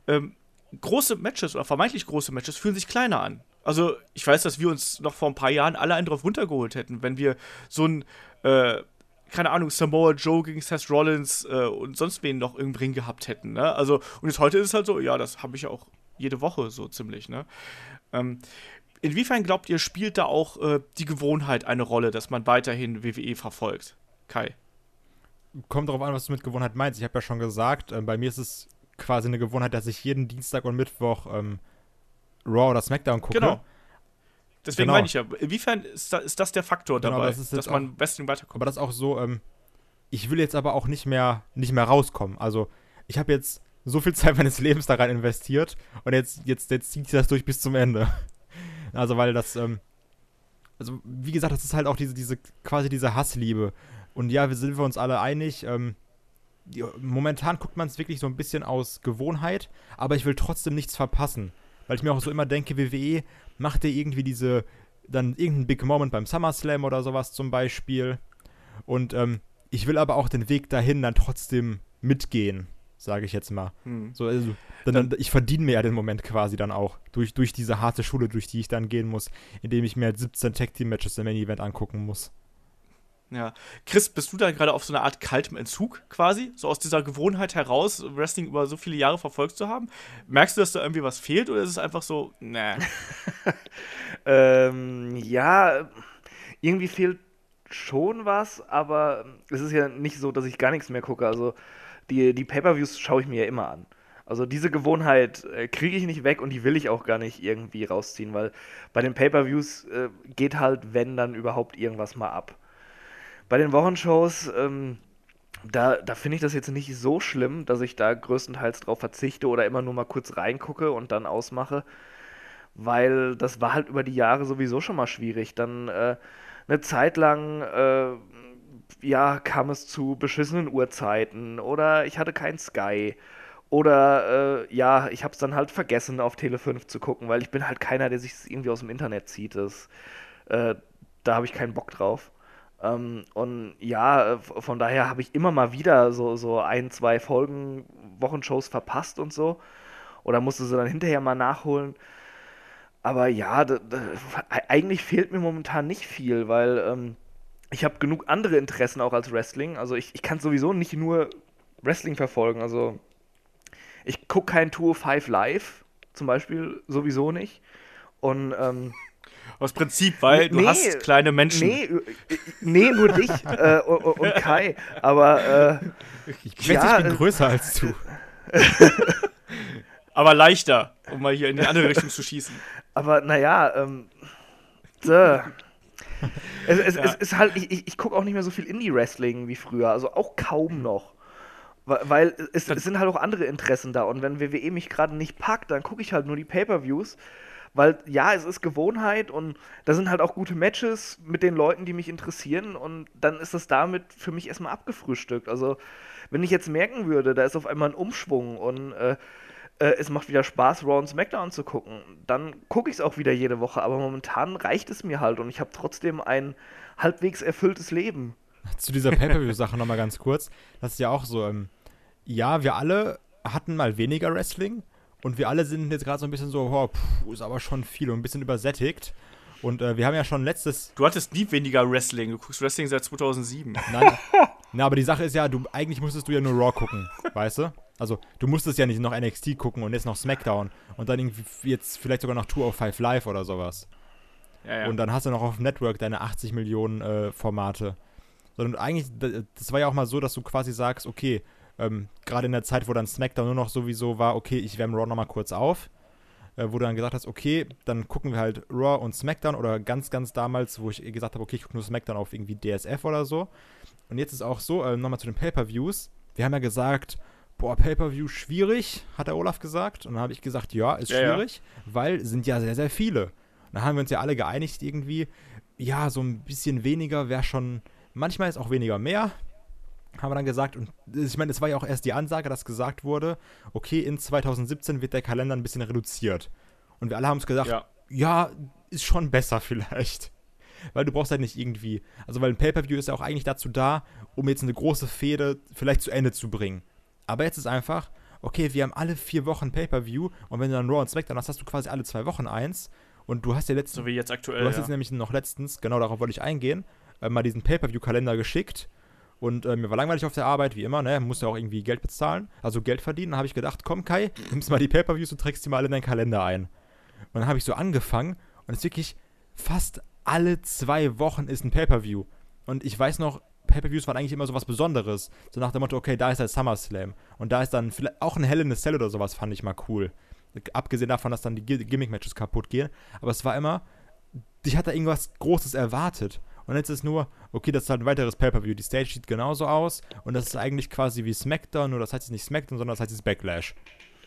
ähm, große Matches oder vermeintlich große Matches fühlen sich kleiner an. Also, ich weiß, dass wir uns noch vor ein paar Jahren alle einen drauf runtergeholt hätten, wenn wir so ein, äh, keine Ahnung, Samoa Joe gegen Seth Rollins äh, und sonst wen noch im Ring gehabt hätten. Ne? Also, und jetzt heute ist es halt so, ja, das habe ich auch jede Woche so ziemlich. Ne? Ähm, inwiefern glaubt ihr, spielt da auch äh, die Gewohnheit eine Rolle, dass man weiterhin WWE verfolgt? Kai. Kommt darauf an, was du mit Gewohnheit meinst. Ich habe ja schon gesagt, äh, bei mir ist es quasi eine Gewohnheit, dass ich jeden Dienstag und Mittwoch ähm, Raw oder SmackDown gucke. Genau. Deswegen genau. meine ich ja, inwiefern ist, da, ist das der Faktor genau, dabei, das dass man besten weiterkommt? Aber das ist auch so, ähm, ich will jetzt aber auch nicht mehr, nicht mehr rauskommen. Also, ich habe jetzt so viel Zeit meines Lebens da rein investiert und jetzt, jetzt, jetzt zieht sich das durch bis zum Ende. Also, weil das, ähm, also, wie gesagt, das ist halt auch diese, diese, quasi diese Hassliebe. Und ja, wir sind wir uns alle einig. Ähm, die, momentan guckt man es wirklich so ein bisschen aus Gewohnheit, aber ich will trotzdem nichts verpassen. Weil ich mir auch so immer denke, WWE macht ja irgendwie diese, dann irgendeinen Big Moment beim SummerSlam oder sowas zum Beispiel. Und ähm, ich will aber auch den Weg dahin dann trotzdem mitgehen, sage ich jetzt mal. Hm. So, also, dann, dann, ich verdiene mir ja den Moment quasi dann auch durch, durch diese harte Schule, durch die ich dann gehen muss, indem ich mir 17 Tag Team Matches im Main Event angucken muss. Ja. Chris, bist du da gerade auf so einer Art kaltem Entzug quasi? So aus dieser Gewohnheit heraus, Wrestling über so viele Jahre verfolgt zu haben? Merkst du, dass da irgendwie was fehlt oder ist es einfach so, ne? ähm, ja, irgendwie fehlt schon was, aber es ist ja nicht so, dass ich gar nichts mehr gucke. Also die, die Pay-Per-Views schaue ich mir ja immer an. Also diese Gewohnheit äh, kriege ich nicht weg und die will ich auch gar nicht irgendwie rausziehen, weil bei den Pay-Per-Views äh, geht halt, wenn dann überhaupt irgendwas mal ab. Bei den Wochenshows, ähm, da, da finde ich das jetzt nicht so schlimm, dass ich da größtenteils drauf verzichte oder immer nur mal kurz reingucke und dann ausmache, weil das war halt über die Jahre sowieso schon mal schwierig. Dann äh, eine Zeit lang, äh, ja, kam es zu beschissenen Uhrzeiten oder ich hatte kein Sky. Oder äh, ja, ich habe es dann halt vergessen, auf Tele 5 zu gucken, weil ich bin halt keiner, der sich irgendwie aus dem Internet zieht. Das, äh, da habe ich keinen Bock drauf. Ähm, und ja, äh, von daher habe ich immer mal wieder so, so ein, zwei Folgen, Wochenshows verpasst und so. Oder musste sie dann hinterher mal nachholen. Aber ja, eigentlich fehlt mir momentan nicht viel, weil ähm, ich habe genug andere Interessen auch als Wrestling. Also ich, ich kann sowieso nicht nur Wrestling verfolgen. Also ich gucke kein Tour 5 live, zum Beispiel sowieso nicht. Und ähm, aus Prinzip, weil du nee, hast kleine Menschen. Nee, nee nur dich äh, und, und, Kai. Aber äh, ich, ja, ich bin größer als du. Aber leichter, um mal hier in die andere Richtung zu schießen. Aber naja, ähm, duh. es, es, ja. es, ist halt, ich, ich gucke auch nicht mehr so viel Indie-Wrestling wie früher, also auch kaum noch. Weil es, es, sind halt auch andere Interessen da und wenn WWE mich gerade nicht packt, dann gucke ich halt nur die Pay-Per-Views weil ja, es ist Gewohnheit und da sind halt auch gute Matches mit den Leuten, die mich interessieren und dann ist das damit für mich erstmal abgefrühstückt. Also, wenn ich jetzt merken würde, da ist auf einmal ein Umschwung und äh, äh, es macht wieder Spaß, Raw und SmackDown zu gucken, dann gucke ich es auch wieder jede Woche, aber momentan reicht es mir halt und ich habe trotzdem ein halbwegs erfülltes Leben. Zu dieser Pay-Per-View-Sache nochmal ganz kurz. Das ist ja auch so, ähm, ja, wir alle hatten mal weniger Wrestling, und wir alle sind jetzt gerade so ein bisschen so, oh, pff, ist aber schon viel und ein bisschen übersättigt. Und äh, wir haben ja schon letztes. Du hattest nie weniger Wrestling. Du guckst Wrestling seit 2007. Nein. na, aber die Sache ist ja, du eigentlich musstest du ja nur Raw gucken, weißt du? Also, du musstest ja nicht noch NXT gucken und jetzt noch SmackDown und dann irgendwie jetzt vielleicht sogar noch Tour of Five Live oder sowas. Ja, ja. Und dann hast du noch auf dem Network deine 80 Millionen äh, Formate. Sondern eigentlich, das war ja auch mal so, dass du quasi sagst, okay, ähm, Gerade in der Zeit, wo dann SmackDown nur noch sowieso war, okay, ich wärme Raw nochmal kurz auf. Äh, wo du dann gesagt hast, okay, dann gucken wir halt Raw und SmackDown oder ganz, ganz damals, wo ich gesagt habe, okay, ich gucke nur SmackDown auf irgendwie DSF oder so. Und jetzt ist auch so, äh, nochmal zu den Pay-Per-Views. Wir haben ja gesagt, boah, Pay-Per-View schwierig, hat der Olaf gesagt. Und dann habe ich gesagt, ja, ist ja, schwierig, ja. weil sind ja sehr, sehr viele. Und dann haben wir uns ja alle geeinigt irgendwie, ja, so ein bisschen weniger wäre schon, manchmal ist auch weniger mehr haben wir dann gesagt, und ich meine, es war ja auch erst die Ansage, dass gesagt wurde, okay, in 2017 wird der Kalender ein bisschen reduziert. Und wir alle haben uns gesagt, ja. ja, ist schon besser vielleicht. Weil du brauchst halt nicht irgendwie, also weil ein Pay-Per-View ist ja auch eigentlich dazu da, um jetzt eine große Fehde vielleicht zu Ende zu bringen. Aber jetzt ist einfach, okay, wir haben alle vier Wochen Pay-Per-View und wenn du dann Raw und SmackDown hast, hast du quasi alle zwei Wochen eins. Und du hast ja letztens. So wie jetzt aktuell. Du hast jetzt nämlich noch letztens, genau darauf wollte ich eingehen, äh, mal diesen Pay-Per-View-Kalender geschickt und äh, mir war langweilig auf der Arbeit, wie immer, ne? Musste auch irgendwie Geld bezahlen, also Geld verdienen. Dann habe ich gedacht, komm Kai, nimmst mal die Pay-Per-Views und trägst die mal in deinen Kalender ein. Und dann habe ich so angefangen und es ist wirklich fast alle zwei Wochen ist ein Pay-Per-View. Und ich weiß noch, Pay-Per-Views waren eigentlich immer so was Besonderes. So nach dem Motto, okay, da ist der SummerSlam. Und da ist dann vielleicht auch ein Hell in a Cell oder sowas, fand ich mal cool. Abgesehen davon, dass dann die Gimmick-Matches kaputt gehen. Aber es war immer, ich hatte irgendwas Großes erwartet. Und jetzt ist nur, okay, das ist halt ein weiteres Pay-Per-View. Die Stage sieht genauso aus und das ist eigentlich quasi wie SmackDown, nur das heißt jetzt nicht SmackDown, sondern das heißt jetzt Backlash.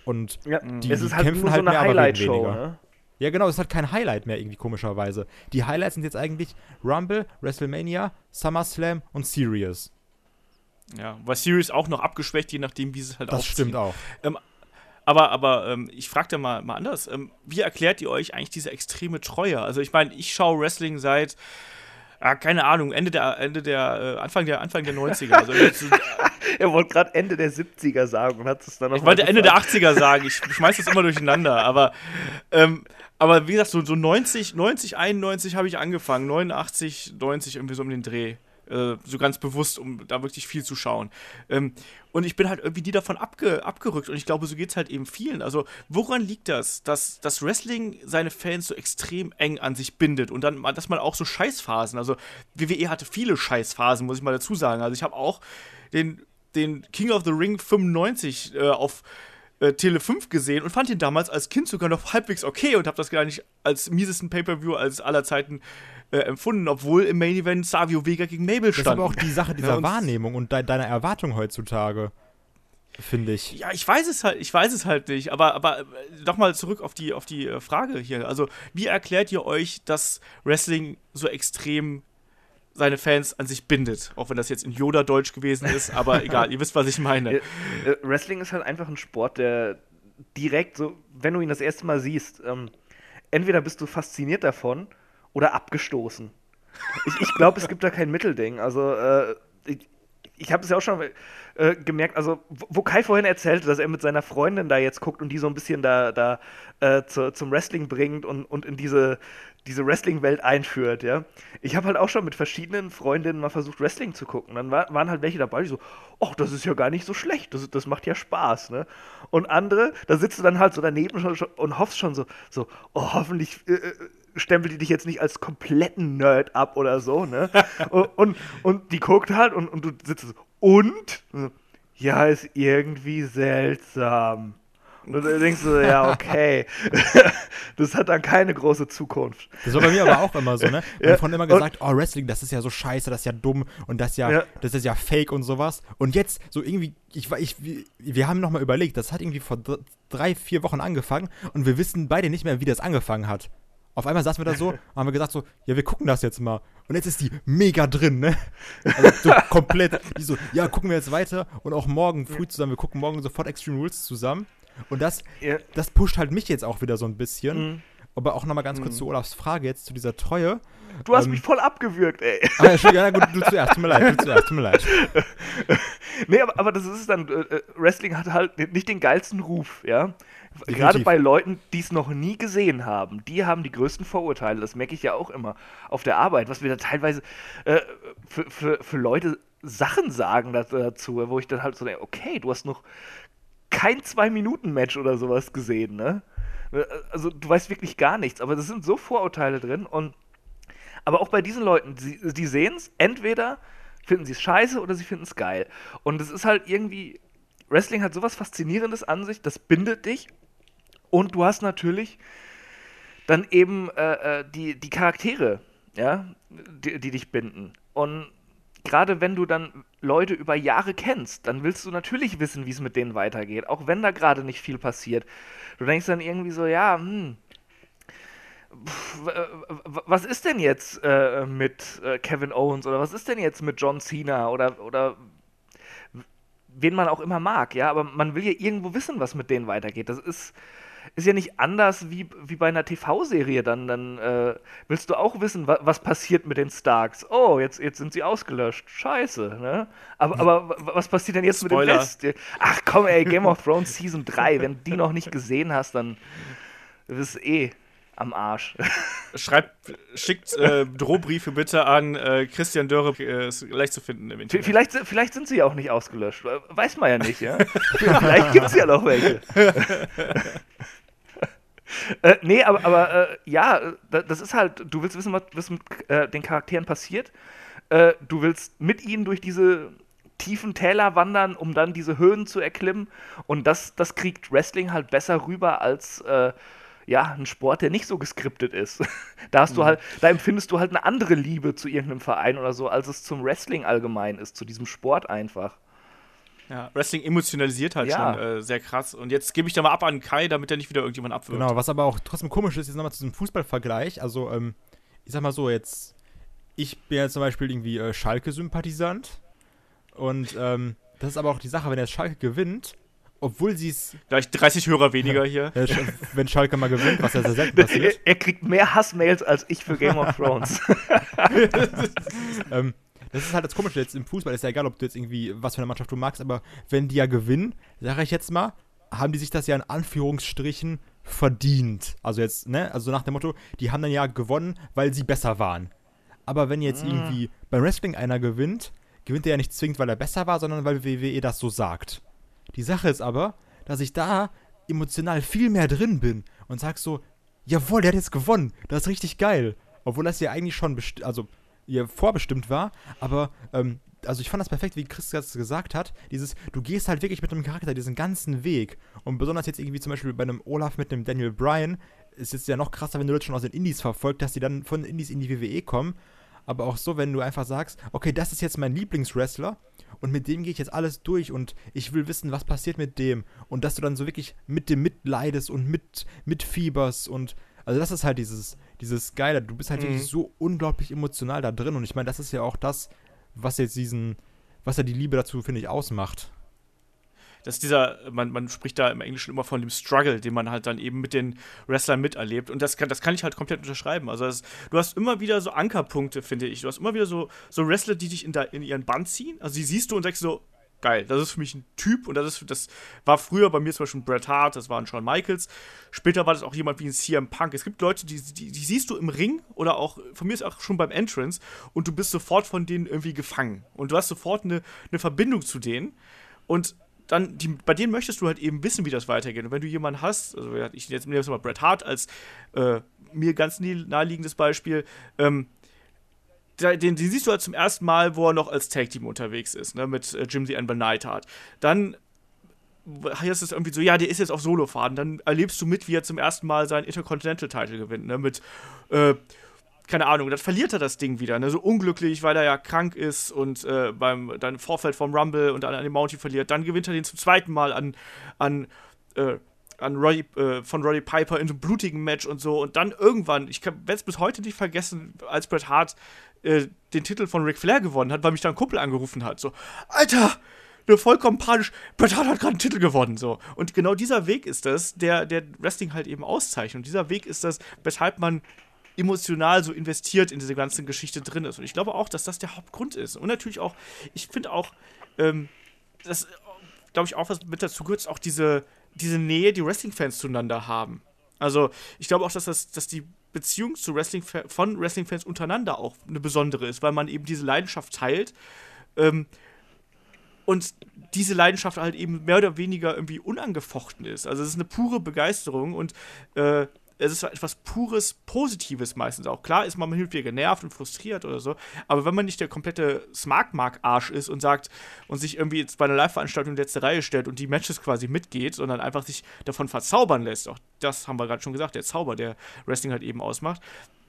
Und ja, die, es ist halt kämpfen nur halt so eine Highlight-Show, ne? Ja, genau, es hat kein Highlight mehr irgendwie komischerweise. Die Highlights sind jetzt eigentlich Rumble, WrestleMania, SummerSlam und Serious. Ja, weil Series auch noch abgeschwächt, je nachdem, wie sie es halt Das aufziehen. stimmt auch. Aber, aber ähm, ich frage da mal, mal anders. Ähm, wie erklärt ihr euch eigentlich diese extreme Treue? Also ich meine, ich schaue Wrestling seit, ah, keine Ahnung, Ende der, Ende der, äh, Anfang der, Anfang der 90er. Also jetzt, Er wollte gerade Ende der 70er sagen und hat es dann noch ich wollte Ende der 80er sagen. Ich schmeiß das immer durcheinander. Aber, ähm, aber wie gesagt, so, so 90, 90, 91 habe ich angefangen. 89, 90 irgendwie so um den Dreh. Äh, so ganz bewusst, um da wirklich viel zu schauen. Ähm, und ich bin halt irgendwie nie davon abge abgerückt. Und ich glaube, so geht es halt eben vielen. Also, woran liegt das, dass das Wrestling seine Fans so extrem eng an sich bindet? Und dann, dass man auch so Scheißphasen, also WWE hatte viele Scheißphasen, muss ich mal dazu sagen. Also, ich habe auch den, den King of the Ring 95 äh, auf äh, Tele 5 gesehen und fand ihn damals als Kind sogar noch halbwegs okay und habe das gar nicht als miesesten Pay-Per-View als aller Zeiten äh, empfunden, obwohl im Main Event Savio Vega gegen Mabel Das ist stand. aber auch die Sache dieser Ja, und- Wahrnehmung und de deiner Erwartung heutzutage, finde ich. Ja, ich weiß es halt, ich weiß es halt nicht, aber, aber äh, nochmal zurück auf die, auf die äh, Frage hier. Also, wie erklärt ihr euch, dass Wrestling so extrem seine Fans an sich bindet? Auch wenn das jetzt in Yoda-Deutsch gewesen ist, aber egal, ihr wisst, was ich meine. Wrestling ist halt einfach ein Sport, der direkt so, wenn du ihn das erste Mal siehst, ähm, entweder bist du fasziniert davon oder abgestoßen. Ich, ich glaube, es gibt da kein Mittelding. Also, äh, ich, ich habe es ja auch schon äh, gemerkt, also, wo Kai vorhin erzählte, dass er mit seiner Freundin da jetzt guckt und die so ein bisschen da, da äh, zu, zum Wrestling bringt und, und in diese, diese Wrestling-Welt einführt, ja. Ich habe halt auch schon mit verschiedenen Freundinnen mal versucht, Wrestling zu gucken. Dann war, waren halt welche dabei, die so, ach, das ist ja gar nicht so schlecht, das, das macht ja Spaß, ne? Und andere, da sitzt du dann halt so daneben und hoffst schon so, so, oh, hoffentlich äh, stempelt die dich jetzt nicht als kompletten Nerd ab oder so, ne? und, und, und die guckt halt und, und du sitzt so, und? Ja, ist irgendwie seltsam. Und du denkst so, ja, okay. das hat dann keine große Zukunft. Das war bei mir aber auch immer so, ne? Ja, Ja. Von immer gesagt, oh, Wrestling, das ist ja so scheiße, das ist ja dumm und das ja, Ja. das ist ja fake und sowas. Und jetzt, so irgendwie, ich, war- ich, wir- wir haben nochmal überlegt, das hat irgendwie vor dr- drei, vier Wochen angefangen und wir wissen beide nicht mehr, wie das angefangen hat. Auf einmal saßen wir da so und haben wir gesagt so, ja, wir gucken das jetzt mal. Und jetzt ist die mega drin, ne? Also so komplett, die so, ja, gucken wir jetzt weiter und auch morgen früh zusammen, wir gucken morgen sofort Extreme Rules zusammen. Und das, das pusht halt mich jetzt auch wieder so ein bisschen. Mhm. Aber auch nochmal ganz kurz zu Olafs Frage jetzt zu dieser Treue. Du hast Ähm, mich voll abgewürgt, ey. Ah, ja, gut, du zuerst, tut mir leid, du zuerst, tut mir leid. Nee, aber, aber das ist es dann, äh, äh, Wrestling hat halt nicht den geilsten Ruf, ja. Definitiv. Gerade bei Leuten, die es noch nie gesehen haben, die haben die größten Vorurteile. Das merke ich ja auch immer auf der Arbeit, was wir da teilweise äh, für, für, für Leute Sachen sagen da- dazu, wo ich dann halt so denke, okay, du hast noch kein Zwei-Minuten-Match oder sowas gesehen, ne? Also du weißt wirklich gar nichts, aber das sind so Vorurteile drin und aber auch bei diesen Leuten, sie, die sehen es, entweder finden sie es scheiße oder sie finden es geil. Und es ist halt irgendwie, Wrestling hat sowas Faszinierendes an sich, das bindet dich. Und du hast natürlich dann eben äh, äh, die, die Charaktere, ja, die, die dich binden. Und gerade wenn du dann Leute über Jahre kennst, dann willst du natürlich wissen, wie es mit denen weitergeht, auch wenn da gerade nicht viel passiert. Du denkst dann irgendwie so, ja, hm, was ist denn jetzt äh, mit äh, Kevin Owens oder was ist denn jetzt mit John Cena oder, oder wen man auch immer mag, ja, aber man will ja irgendwo wissen, was mit denen weitergeht. Das ist, ist ja nicht anders wie, wie bei einer TV-Serie. Dann, dann äh, willst du auch wissen, wa was passiert mit den Starks. Oh, jetzt, jetzt sind sie ausgelöscht. Scheiße, ne? Aber, aber wa- was passiert denn jetzt Spoiler. mit dem Rest? Ach komm, ey, Game of Thrones Season 3. Wenn du die noch nicht gesehen hast, dann bist du eh am Arsch. Schreibt, schickt äh, Drohbriefe bitte an äh, Christian Dörre, äh, ist leicht zu finden im Internet. Vielleicht, vielleicht sind sie ja auch nicht ausgelöscht. Weiß man ja nicht, ja? vielleicht gibt es ja noch welche. äh, nee, aber, aber äh, ja, äh, da- das ist halt, du willst wissen, was, was mit äh, den Charakteren passiert. Äh, du willst mit ihnen durch diese tiefen Täler wandern, um dann diese Höhen zu erklimmen. Und das, das kriegt Wrestling halt besser rüber als äh, ja, ein Sport, der nicht so geskriptet ist. da hast du halt, da empfindest du halt eine andere Liebe zu irgendeinem Verein oder so, als es zum Wrestling allgemein ist, zu diesem Sport einfach. Ja, Wrestling emotionalisiert halt Ja. schon äh, sehr krass. Und jetzt gebe ich da mal ab an Kai, damit er nicht wieder irgendjemand abwirft. Genau, was aber auch trotzdem komisch ist, jetzt nochmal zu diesem Fußballvergleich. Also, ähm, ich sag mal so, jetzt, ich bin ja zum Beispiel irgendwie äh, Schalke-Sympathisant. Und ähm, das ist aber auch die Sache, wenn jetzt Schalke gewinnt, obwohl sie es, Gleich 30 Hörer weniger hier. wenn Schalke mal gewinnt, was ja sehr selten Er, passiert, er kriegt mehr Hassmails als ich für Game of Thrones. ähm, das ist halt das Komische jetzt im Fußball. Ist ja egal, ob du jetzt irgendwie, was für eine Mannschaft du magst, aber wenn die ja gewinnen, sage ich jetzt mal, haben die sich das ja in Anführungsstrichen verdient. Also jetzt, ne, also nach dem Motto, die haben dann ja gewonnen, weil sie besser waren. Aber wenn jetzt irgendwie beim Wrestling einer gewinnt, gewinnt er ja nicht zwingend, weil er besser war, sondern weil WWE das so sagt. Die Sache ist aber, dass ich da emotional viel mehr drin bin und sag so, jawohl, der hat jetzt gewonnen, das ist richtig geil. Obwohl das ja eigentlich schon, also ja, vorbestimmt war, aber ähm, also ich fand das perfekt, wie Chris das gesagt hat, dieses, du gehst halt wirklich mit einem Charakter diesen ganzen Weg. Und besonders jetzt irgendwie zum Beispiel bei einem Olaf mit einem Daniel Bryan ist jetzt ja noch krasser, wenn du das schon aus den Indies verfolgt, dass die dann von Indies in die WWE kommen, aber auch so, wenn du einfach sagst, okay, das ist jetzt mein Lieblingswrestler und mit dem gehe ich jetzt alles durch und ich will wissen, was passiert mit dem. Und dass du dann so wirklich mit dem mitleidest und mit mitfieberst und also das ist halt dieses dieses geile, du bist halt Mhm. wirklich so unglaublich emotional da drin und ich meine, das ist ja auch das, was jetzt diesen was ja die Liebe dazu finde ich ausmacht. Das ist dieser, man, man spricht da im Englischen immer von dem Struggle, den man halt dann eben mit den Wrestlern miterlebt. Und das kann, das kann ich halt komplett unterschreiben. Also das, du hast immer wieder so Ankerpunkte, finde ich. Du hast immer wieder so, so Wrestler, die dich in, da, in ihren Band ziehen. Also die siehst du und sagst so, geil, das ist für mich ein Typ. Und das, ist, das war früher bei mir zum Beispiel Bret Hart, das war ein Shawn Michaels. Später war das auch jemand wie ein CM Punk. Es gibt Leute, die, die, die siehst du im Ring oder auch, von mir ist auch schon beim Entrance und du bist sofort von denen irgendwie gefangen. Und du hast sofort eine, eine Verbindung zu denen. Und dann, die, bei denen möchtest du halt eben wissen, wie das weitergeht. Und wenn du jemanden hast, also ich jetzt nehme jetzt mal Bret Hart als äh, mir ganz naheliegendes Beispiel, ähm, den, den siehst du halt zum ersten Mal, wo er noch als Tag-Team unterwegs ist, ne, mit äh, Jim the Anvil Neidhart. Dann heißt es irgendwie so, ja, der ist jetzt auf Solofaden. Dann erlebst du mit, wie er zum ersten Mal seinen Intercontinental-Title gewinnt, ne, mit, äh, keine Ahnung, dann verliert er das Ding wieder, ne, so unglücklich, weil er ja krank ist und äh, beim dann Vorfeld vom Rumble und dann an dem Mountie verliert. Dann gewinnt er den zum zweiten Mal an, an, äh, an Roddy, äh, von Roddy Piper in so einem blutigen Match und so. Und dann irgendwann, ich werde es bis heute nicht vergessen, als Bret Hart äh, den Titel von Ric Flair gewonnen hat, weil mich da ein Kumpel angerufen hat. So, Alter! Vollkommen panisch. Hart hat gerade einen Titel gewonnen, so. Und genau dieser Weg ist das, der, der Wrestling halt eben auszeichnet. Und dieser Weg ist das, weshalb man emotional so investiert in diese ganze Geschichte drin ist. Und ich glaube auch, dass das der Hauptgrund ist. Und natürlich auch, ich finde auch, ähm, das, glaube ich, auch was mit dazu gehört, ist auch diese, diese Nähe, die Wrestling-Fans zueinander haben. Also, ich glaube auch, dass, das, dass die Beziehung zu Wrestling von Wrestling-Fans untereinander auch eine besondere ist, weil man eben diese Leidenschaft teilt. Ähm, und diese Leidenschaft halt eben mehr oder weniger irgendwie unangefochten ist. Also es ist eine pure Begeisterung und äh, es ist etwas pures Positives meistens auch. Klar ist man manchmal genervt und frustriert oder so, aber wenn man nicht der komplette Smartmark-Arsch ist und sagt und sich irgendwie jetzt bei einer Live-Veranstaltung in letzte Reihe stellt und die Matches quasi mitgeht, sondern einfach sich davon verzaubern lässt, auch das haben wir gerade schon gesagt, der Zauber, der Wrestling halt eben ausmacht,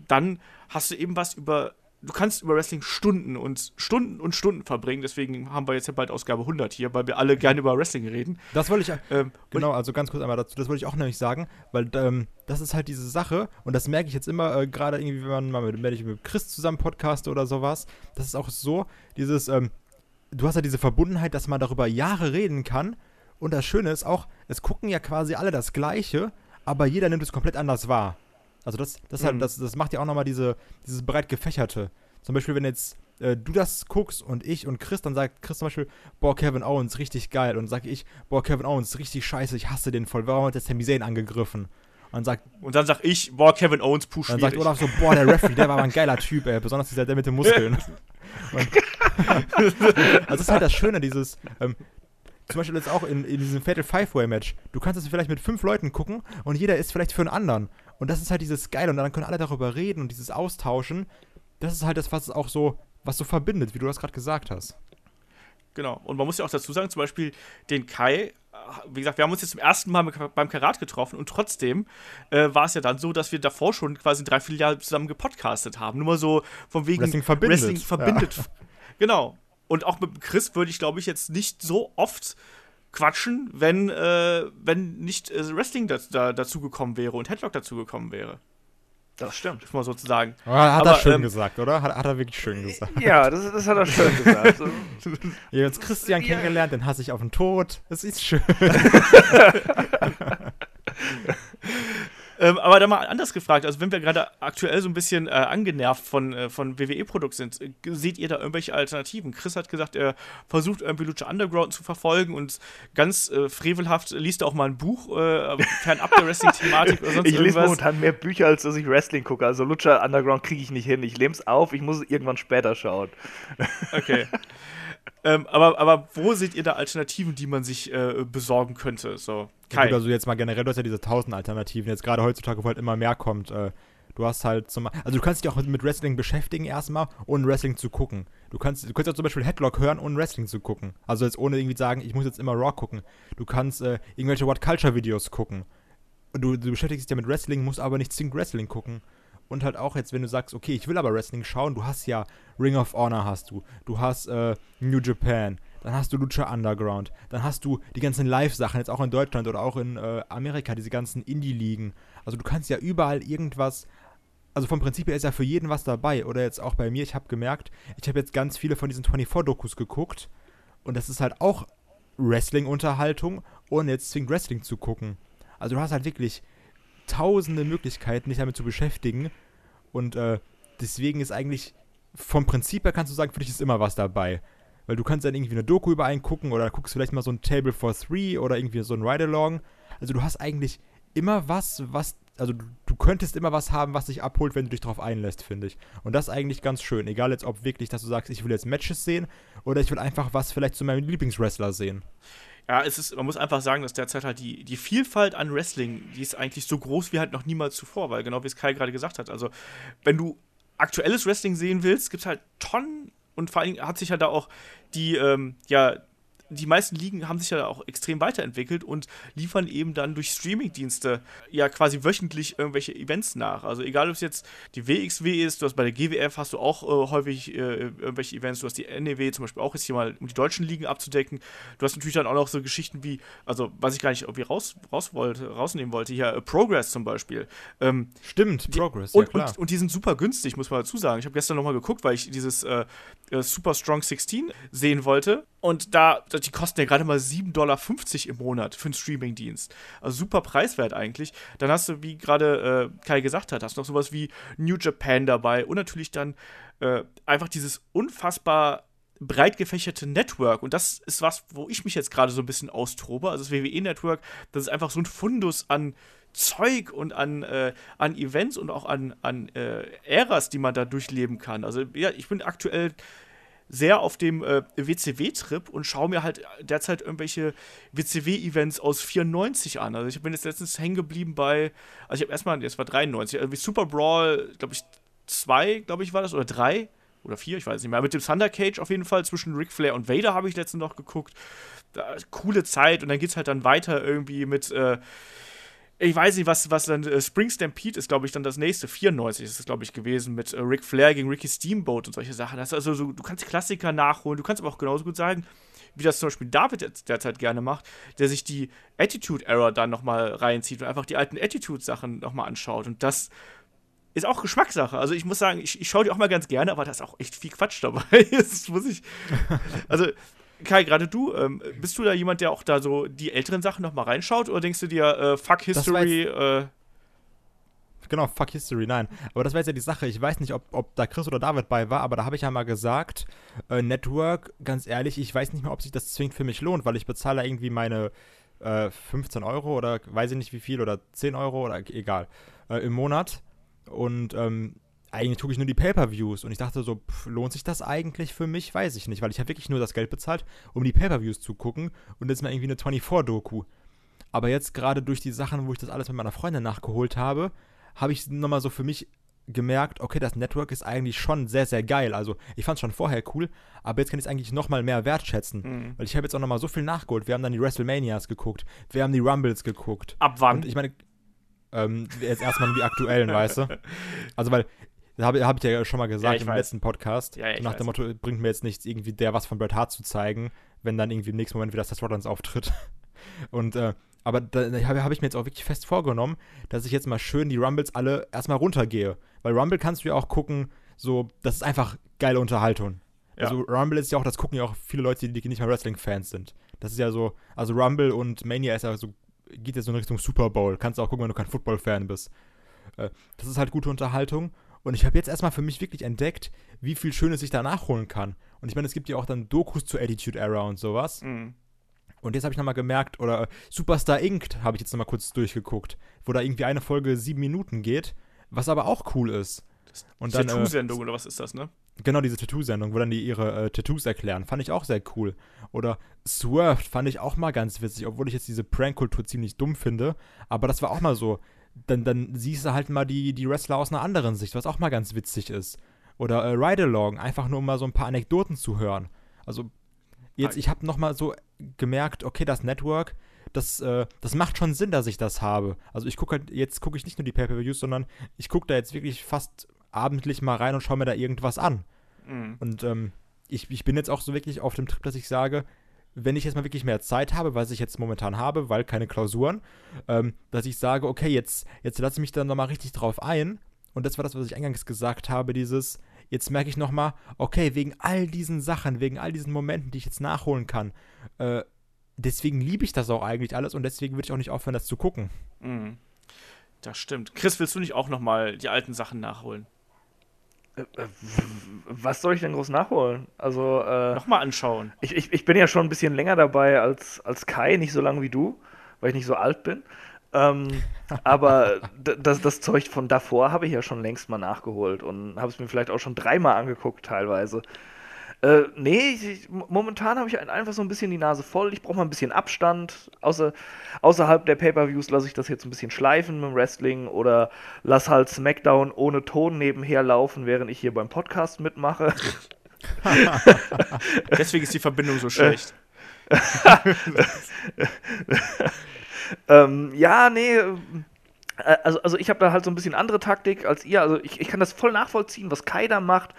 dann hast du eben was über du kannst über Wrestling Stunden und Stunden und Stunden verbringen. Deswegen haben wir jetzt ja bald Ausgabe 100 hier, weil wir alle gerne über Wrestling reden. Das wollte ich Ähm, Genau, also ganz kurz einmal dazu, das wollte ich auch nämlich sagen, weil ähm, das ist halt diese Sache und das merke ich jetzt immer, äh, gerade irgendwie, wenn man mal mit, wenn ich mit Chris zusammen podcaste oder sowas, das ist auch so, dieses, ähm, du hast ja diese Verbundenheit, dass man darüber Jahre reden kann und das Schöne ist auch, es gucken ja quasi alle das Gleiche, aber jeder nimmt es komplett anders wahr. Also das, das, halt, Mhm. das, das macht ja auch nochmal diese, dieses breit gefächerte. Zum Beispiel, wenn jetzt äh, du das guckst und ich und Chris, dann sagt Chris zum Beispiel, boah, Kevin Owens, richtig geil. Und dann sag ich, boah, Kevin Owens, richtig scheiße, ich hasse den voll. Warum hat der Sami Zayn angegriffen? Und dann sagt, und dann sag ich, boah, Kevin Owens, puh, dann schwierig. sagt Olaf so, boah, der Referee, der war aber ein geiler Typ, ey. Besonders dieser, der mit den Muskeln. Und, also das ist halt das Schöne, dieses, ähm, zum Beispiel jetzt auch in, in diesem Fatal Five-Way-Match. Du kannst es vielleicht mit fünf Leuten gucken und jeder ist vielleicht für einen anderen. Und das ist halt dieses Geile und dann können alle darüber reden und dieses Austauschen. Das ist halt das, was es auch so, was so verbindet, wie du das gerade gesagt hast. Genau. Und man muss ja auch dazu sagen, zum Beispiel den Kai, wie gesagt, wir haben uns jetzt zum ersten Mal beim Karat getroffen und trotzdem äh, war es ja dann so, dass wir davor schon quasi drei, vier Jahre zusammen gepodcastet haben. Nur mal so von wegen Wrestling verbindet, Wrestling verbindet. Genau. und auch mit Chris würde ich, glaube ich, jetzt nicht so oft quatschen, wenn, äh, wenn nicht äh, Wrestling da, da, dazu gekommen wäre und Headlock dazu gekommen wäre. Das stimmt. Muss man sozusagen. Hat Aber, er schön ähm, gesagt, oder? Hat, hat er wirklich schön gesagt. Ja, das, das hat er schön gesagt. Ihr habt jetzt Christian Ja. kennengelernt, den hasse ich auf den Tod. Es ist schön. Ähm, aber da mal anders gefragt, also wenn wir gerade aktuell so ein bisschen äh, angenervt von, äh, von WWE-Produkt sind, äh, seht ihr da irgendwelche Alternativen? Chris hat gesagt, er versucht irgendwie Lucha Underground zu verfolgen und ganz äh, frevelhaft liest er auch mal ein Buch, äh, fernab der Wrestling-Thematik oder sonst Ich lese irgendwas. momentan mehr Bücher, als dass ich Wrestling gucke. Also Lucha Underground kriege ich nicht hin. Ich lehm's auf, ich muss es irgendwann später schauen. Okay. ähm, aber, aber wo seht ihr da Alternativen, die man sich äh, besorgen könnte? So, Ja, Kai. gut, also jetzt mal generell, du hast ja diese tausend Alternativen, jetzt gerade heutzutage, wo halt immer mehr kommt. Äh, du hast halt zum also du kannst dich auch mit Wrestling beschäftigen erstmal, ohne Wrestling zu gucken. Du kannst, du kannst ja zum Beispiel Headlock hören, ohne Wrestling zu gucken. Also jetzt ohne irgendwie sagen, ich muss jetzt immer Raw gucken. Du kannst äh, irgendwelche What Culture Videos gucken. Du, du beschäftigst dich ja mit Wrestling, musst aber nicht zwingend Wrestling gucken. Und halt auch jetzt, wenn du sagst, okay, ich will aber Wrestling schauen, du hast ja Ring of Honor hast du, du hast äh, New Japan, dann hast du Lucha Underground, dann hast du die ganzen Live-Sachen, jetzt auch in Deutschland oder auch in äh, Amerika, diese ganzen Indie-Ligen. Also du kannst ja überall irgendwas, also vom Prinzip her ist ja für jeden was dabei. Oder jetzt auch bei mir, ich habe gemerkt, ich habe jetzt ganz viele von diesen 24-Dokus geguckt und das ist halt auch Wrestling-Unterhaltung, ohne jetzt zwingend Wrestling zu gucken. Also du hast halt wirklich tausende Möglichkeiten, dich damit zu beschäftigen. Und äh, deswegen ist eigentlich vom Prinzip her kannst du sagen, für dich ist immer was dabei. Weil du kannst dann irgendwie eine Doku über einen gucken oder guckst vielleicht mal so ein Table for Three oder irgendwie so ein Ride-Along. Also du hast eigentlich immer was, was, also du, du könntest immer was haben, was dich abholt, wenn du dich darauf einlässt, finde ich. Und das ist eigentlich ganz schön. Egal jetzt, ob wirklich, dass du sagst, ich will jetzt Matches sehen oder ich will einfach was vielleicht zu meinem Lieblingswrestler sehen. Ja, es ist, man muss einfach sagen, dass derzeit halt die, die Vielfalt an Wrestling, die ist eigentlich so groß wie halt noch niemals zuvor, weil genau wie es Kai gerade gesagt hat, also wenn du aktuelles Wrestling sehen willst, gibt es halt Tonnen und vor allem hat sich halt da auch die, ähm, ja, die meisten Ligen haben sich ja auch extrem weiterentwickelt und liefern eben dann durch Streamingdienste ja quasi wöchentlich irgendwelche Events nach. Also egal, ob es jetzt die WXW ist, du hast bei der GWF hast du auch äh, häufig äh, irgendwelche Events, du hast die NEW zum Beispiel auch jetzt hier mal, um die deutschen Ligen abzudecken. Du hast natürlich dann auch noch so Geschichten wie, also was ich gar nicht irgendwie raus, raus wollte, rausnehmen wollte, hier äh, Progress zum Beispiel. Ähm, Stimmt, Progress, und, ja klar. und, und die sind super günstig, muss man dazu sagen. Ich habe gestern nochmal geguckt, weil ich dieses äh, äh, Super Strong 16 sehen wollte. Und da, die kosten ja gerade mal 7,50 Dollar im Monat für einen Streamingdienst. Also super preiswert eigentlich. Dann hast du, wie gerade äh, Kai gesagt hat, hast noch sowas wie New Japan dabei und natürlich dann äh, einfach dieses unfassbar breit gefächerte Network. Und das ist was, wo ich mich jetzt gerade so ein bisschen austobe. Also das WWE-Network, das ist einfach so ein Fundus an Zeug und an, äh, an Events und auch an, an äh, Äras, die man da durchleben kann. Also ja, ich bin aktuell sehr auf dem äh, WCW-Trip und schaue mir halt derzeit irgendwelche WCW-Events aus 94 an. Also ich bin jetzt letztens hängen geblieben bei, also ich habe erstmal, das war 93, also wie Super Brawl, glaube ich, zwei, glaube ich, war das, oder drei oder vier, ich weiß nicht mehr. Mit dem Thunder Cage auf jeden Fall zwischen Ric Flair und Vader habe ich letztens noch geguckt. Da, coole Zeit und dann geht es halt dann weiter irgendwie mit, äh, ich weiß nicht, was, was dann äh, Spring Stampede ist, glaube ich, dann das nächste. 94 ist es, glaube ich, gewesen mit äh, Ric Flair gegen Ricky Steamboat und solche Sachen. Das also so, du kannst Klassiker nachholen, du kannst aber auch genauso gut sagen, wie das zum Beispiel David derzeit gerne macht, der sich die Attitude Era dann nochmal reinzieht und einfach die alten Attitude-Sachen nochmal anschaut. Und das ist auch Geschmackssache. Also ich muss sagen, ich, ich schaue die auch mal ganz gerne, aber da ist auch echt viel Quatsch dabei. das muss ich. Also, Kai, gerade du, ähm, bist du da jemand, der auch da so die älteren Sachen nochmal reinschaut oder denkst du dir, äh, fuck History, äh, Genau, fuck History, nein. Aber das war jetzt ja die Sache. Ich weiß nicht, ob, ob da Chris oder David bei war, aber da habe ich ja mal gesagt, äh, Network, ganz ehrlich, ich weiß nicht mehr, ob sich das zwingend für mich lohnt, weil ich bezahle irgendwie meine äh, 15 Euro oder weiß ich nicht wie viel oder 10 Euro oder egal äh, im Monat. Und ähm, eigentlich tue ich nur die Pay-Per-Views. Und ich dachte so, pff, lohnt sich das eigentlich für mich? Weiß ich nicht, weil ich habe wirklich nur das Geld bezahlt, um die Pay-Per-Views zu gucken. Und ist mal irgendwie eine 24-Doku. Aber jetzt gerade durch die Sachen, wo ich das alles mit meiner Freundin nachgeholt habe, habe ich nochmal so für mich gemerkt, okay, das Network ist eigentlich schon sehr, sehr geil. Also ich fand es schon vorher cool, aber jetzt kann ich es eigentlich nochmal mehr wertschätzen. Mhm. Weil ich habe jetzt auch nochmal so viel nachgeholt. Wir haben dann die WrestleManias geguckt, wir haben die Rumbles geguckt. ab wann? Und ich meine, ähm, jetzt erstmal die aktuellen, weißt du? Also, weil habe hab ich ja schon mal gesagt ich im weiß. letzten Podcast. Ja, ja, nach weiß. dem Motto, bringt mir jetzt nichts, irgendwie der was von Bret Hart zu zeigen, wenn dann irgendwie im nächsten Moment wieder Seth Rollins auftritt. Und, äh, aber da habe hab ich mir jetzt auch wirklich fest vorgenommen, dass ich jetzt mal schön die Rumbles alle erstmal runtergehe. Weil Rumble kannst du ja auch gucken, so, das ist einfach geile Unterhaltung. Ja. Also Rumble ist ja auch, das gucken ja auch viele Leute, die nicht mal Wrestling-Fans sind. Das ist ja so, also Rumble und Mania ist ja so, geht ja so in Richtung Super Bowl. Kannst du auch gucken, wenn du kein Football-Fan bist. Äh, das ist halt gute Unterhaltung. Und ich habe jetzt erstmal für mich wirklich entdeckt, wie viel Schönes ich da nachholen kann. Und ich meine, es gibt ja auch dann Dokus zur Attitude Era und sowas. Mhm. Und jetzt habe ich nochmal gemerkt, oder äh, Superstar Inc. habe ich jetzt nochmal kurz durchgeguckt, wo da irgendwie eine Folge sieben Minuten geht, was aber auch cool ist. Und dann, äh, Tattoo-Sendung oder was ist das, ne? Genau, diese Tattoo-Sendung, wo dann die ihre äh, Tattoos erklären. Fand ich auch sehr cool. Oder Swerved fand ich auch mal ganz witzig, obwohl ich jetzt diese Prank-Kultur ziemlich dumm finde. Aber das war auch mal so. Dann, dann siehst du halt mal die, die Wrestler aus einer anderen Sicht, was auch mal ganz witzig ist. Oder äh, Ride-Along, einfach nur um mal so ein paar Anekdoten zu hören. Also, jetzt, ich habe nochmal so gemerkt, okay, das Network, das, äh, das macht schon Sinn, dass ich das habe. Also ich gucke halt, jetzt gucke ich nicht nur die Pay-Per-Views, sondern ich gucke da jetzt wirklich fast abendlich mal rein und schaue mir da irgendwas an. Mhm. Und ähm, ich, ich bin jetzt auch so wirklich auf dem Trip, dass ich sage, wenn ich jetzt mal wirklich mehr Zeit habe, was ich jetzt momentan habe, weil keine Klausuren, ähm, dass ich sage, okay, jetzt, jetzt lasse ich mich dann nochmal richtig drauf ein. Und das war das, was ich eingangs gesagt habe, dieses, jetzt merke ich nochmal, okay, wegen all diesen Sachen, wegen all diesen Momenten, die ich jetzt nachholen kann, äh, deswegen liebe ich das auch eigentlich alles und deswegen würde ich auch nicht aufhören, das zu gucken. Mhm. Das stimmt. Chris, willst du nicht auch nochmal die alten Sachen nachholen? Äh, äh, Was soll ich denn groß nachholen? Also, äh, Nochmal anschauen. ich, ich, ich bin ja schon ein bisschen länger dabei als, als Kai, nicht so lange wie du, weil ich nicht so alt bin. Ähm, aber das, das Zeug von davor habe ich ja schon längst mal nachgeholt und habe es mir vielleicht auch schon dreimal angeguckt, teilweise. Äh, nee, ich, momentan habe ich ein- einfach so ein bisschen die Nase voll. Ich brauche mal ein bisschen Abstand. Außer, außerhalb der Pay-Per-Views lasse ich das jetzt ein bisschen schleifen mit dem Wrestling oder lass halt SmackDown ohne Ton nebenher laufen, während ich hier beim Podcast mitmache. Deswegen ist die Verbindung so schlecht. Ähm, ja, nee. äh, Also, also ich habe da halt so ein bisschen andere Taktik als ihr. Also ich, ich kann das voll nachvollziehen, was Kai da macht,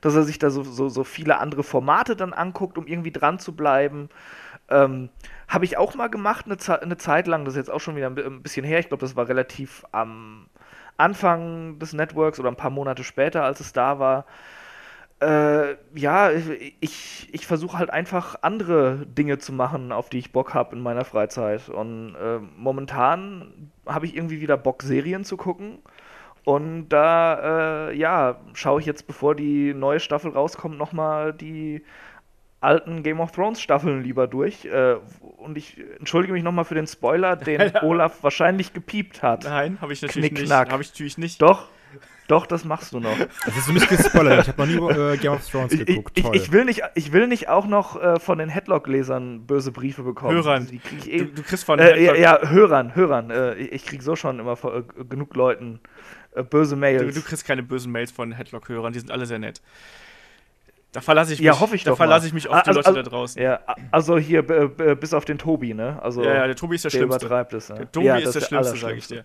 dass er sich da so, so, so viele andere Formate dann anguckt, um irgendwie dran zu bleiben. Ähm, habe ich auch mal gemacht, eine, eine Zeit lang, das ist jetzt auch schon wieder ein bisschen her. Ich glaube, das war relativ am Anfang des Networks oder ein paar Monate später, als es da war. Äh, ja, ich, ich versuche halt einfach andere Dinge zu machen, auf die ich Bock habe in meiner Freizeit. Und äh, momentan habe ich irgendwie wieder Bock, Serien zu gucken. Und da, äh, ja, schaue ich jetzt, bevor die neue Staffel rauskommt, nochmal die alten Game of Thrones Staffeln lieber durch. Äh, und ich entschuldige mich nochmal für den Spoiler, den Olaf wahrscheinlich gepiept hat. Nein, habe ich natürlich Knickknack. nicht. Habe ich natürlich nicht. Doch, doch, das machst du noch. Das ist für mich gespoilert. Ich habe noch nie äh, Game of Thrones Ich, ich, geguckt. ich, Toll. ich, will nicht, ich will nicht auch noch äh, von den Headlock-Lesern böse Briefe bekommen. Hörern. Die krieg ich Du, eh, du kriegst von äh, ja, ja, Hörern, Hörern. Äh, ich ich krieg so schon immer von, äh, genug Leuten äh, böse du, Mails. du kriegst keine bösen Mails von Headlock-Hörern, die sind alle sehr nett. Da verlasse ich mich, ja, hoffe ich da doch. mal. verlasse ich mich auf Ah, die also, Leute also, da draußen. Ja, also hier, bis auf den Tobi, ne? Also, Ja, ja, der Tobi ist der, der Schlimmste. übertreibt es. Ne? Der Tobi ja, ist das der Schlimmste, sage ich dir.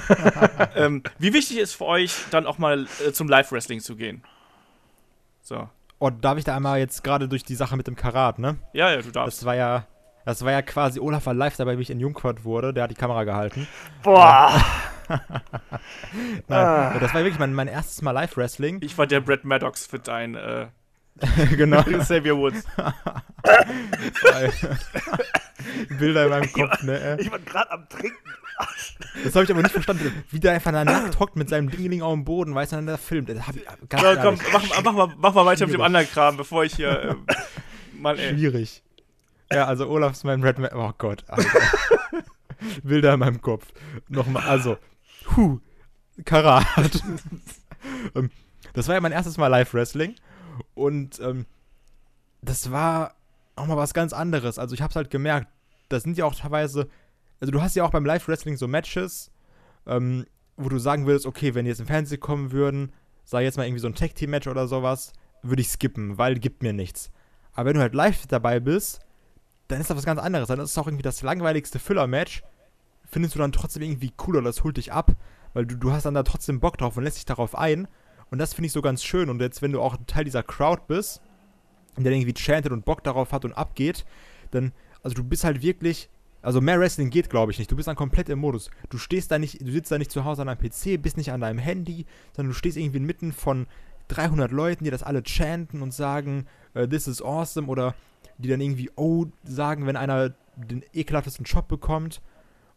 ähm, wie wichtig ist für euch, dann auch mal äh, zum Live-Wrestling zu gehen? So. oh, darf ich da einmal jetzt gerade durch die Sache mit dem Karat, ne? Ja, ja, du darfst. Das war ja, das war ja quasi, Olaf war live dabei, wie ich in Jungfurt wurde, der hat die Kamera gehalten. Boah! Nein, Ah. das war wirklich mein, mein erstes Mal Live-Wrestling. Ich war der Brad Maddox für dein äh, genau. Xavier Woods. Bilder in meinem Kopf, ne? Ich war gerade am Trinken. Das habe ich aber nicht verstanden. Wie der einfach da nackt hockt mit seinem Dingeling auf dem Boden, weiß er, der filmt. Das hab ich, ganz So, komm, mach, mach, mal, mach mal weiter mit dem anderen Kram, bevor ich hier. Äh, Mann, ey. schwierig. Ja, also Olaf ist mein Red Ma Oh Gott, Alter. Bilder in meinem Kopf. Nochmal, also, huh, Karat. ähm, das war ja mein erstes Mal Live-Wrestling und ähm, das war auch mal was ganz anderes. Also ich hab's halt gemerkt, das sind ja auch teilweise, also du hast ja auch beim Live-Wrestling so Matches, ähm, wo du sagen würdest, okay, wenn die jetzt im Fernsehen kommen würden, sei jetzt mal irgendwie so ein Tag-Team-Match oder sowas, würde ich skippen, weil gibt mir nichts. Aber wenn du halt live dabei bist, dann ist das was ganz anderes. Dann ist es auch irgendwie das langweiligste Füller-Match. Findest du dann trotzdem irgendwie cooler, das holt dich ab, weil du, du hast dann da trotzdem Bock drauf und lässt dich darauf ein. Und das finde ich so ganz schön. Und jetzt, wenn du auch Teil dieser Crowd bist, der irgendwie chantet und Bock darauf hat und abgeht, dann, also du bist halt wirklich, also mehr Wrestling geht, glaube ich, nicht. Du bist dann komplett im Modus. Du stehst da nicht, du sitzt da nicht zu Hause an deinem PC, bist nicht an deinem Handy, sondern du stehst irgendwie inmitten von 300 Leuten, die das alle chanten und sagen, uh, this is awesome oder die dann irgendwie oh sagen, wenn einer den ekelhaftesten Job bekommt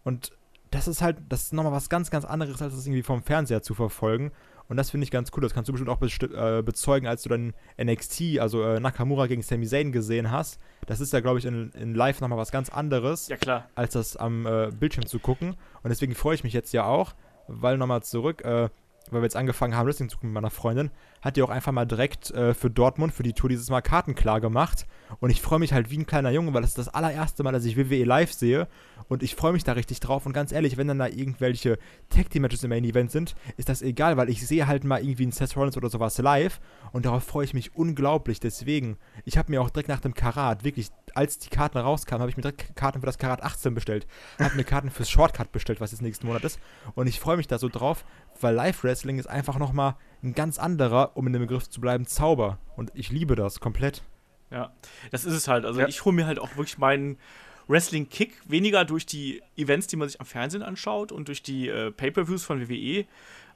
und das ist halt, das ist nochmal was ganz, ganz anderes, als das irgendwie vom Fernseher zu verfolgen. Und das finde ich ganz cool. Das kannst du bestimmt auch äh, bezeugen, als du dann NXT, also äh, Nakamura gegen Sami Zayn gesehen hast. Das ist ja, glaube ich, in, in Live nochmal was ganz anderes, Ja, klar. als das am äh, Bildschirm zu gucken. Und deswegen freue ich mich jetzt ja auch, weil nochmal zurück, äh, weil wir jetzt angefangen haben, Wrestling zu gucken mit meiner Freundin, hat die auch einfach mal direkt äh, für Dortmund, für die Tour dieses Mal Karten klar gemacht. Und ich freue mich halt wie ein kleiner Junge, weil das ist das allererste Mal, dass ich WWE live sehe. Und ich freue mich da richtig drauf. Und ganz ehrlich, wenn dann da irgendwelche Tag Team Matches im Main Event sind, ist das egal, weil ich sehe halt mal irgendwie einen Seth Rollins oder sowas live. Und darauf freue ich mich unglaublich. Deswegen, ich habe mir auch direkt nach dem Karat, wirklich, als die Karten rauskamen, habe ich mir direkt Karten für das Karat 18 bestellt. Habe mir Karten fürs Shortcut bestellt, was jetzt nächsten Monat ist. Und ich freue mich da so drauf, weil Live-Wrestling ist einfach nochmal ein ganz anderer, um in dem Begriff zu bleiben, Zauber. Und ich liebe das komplett. Ja, das ist es halt. Also Ja. ich hole mir halt auch wirklich meinen Wrestling-Kick weniger durch die Events, die man sich am Fernsehen anschaut und durch die äh, Pay-Per-Views von WWE.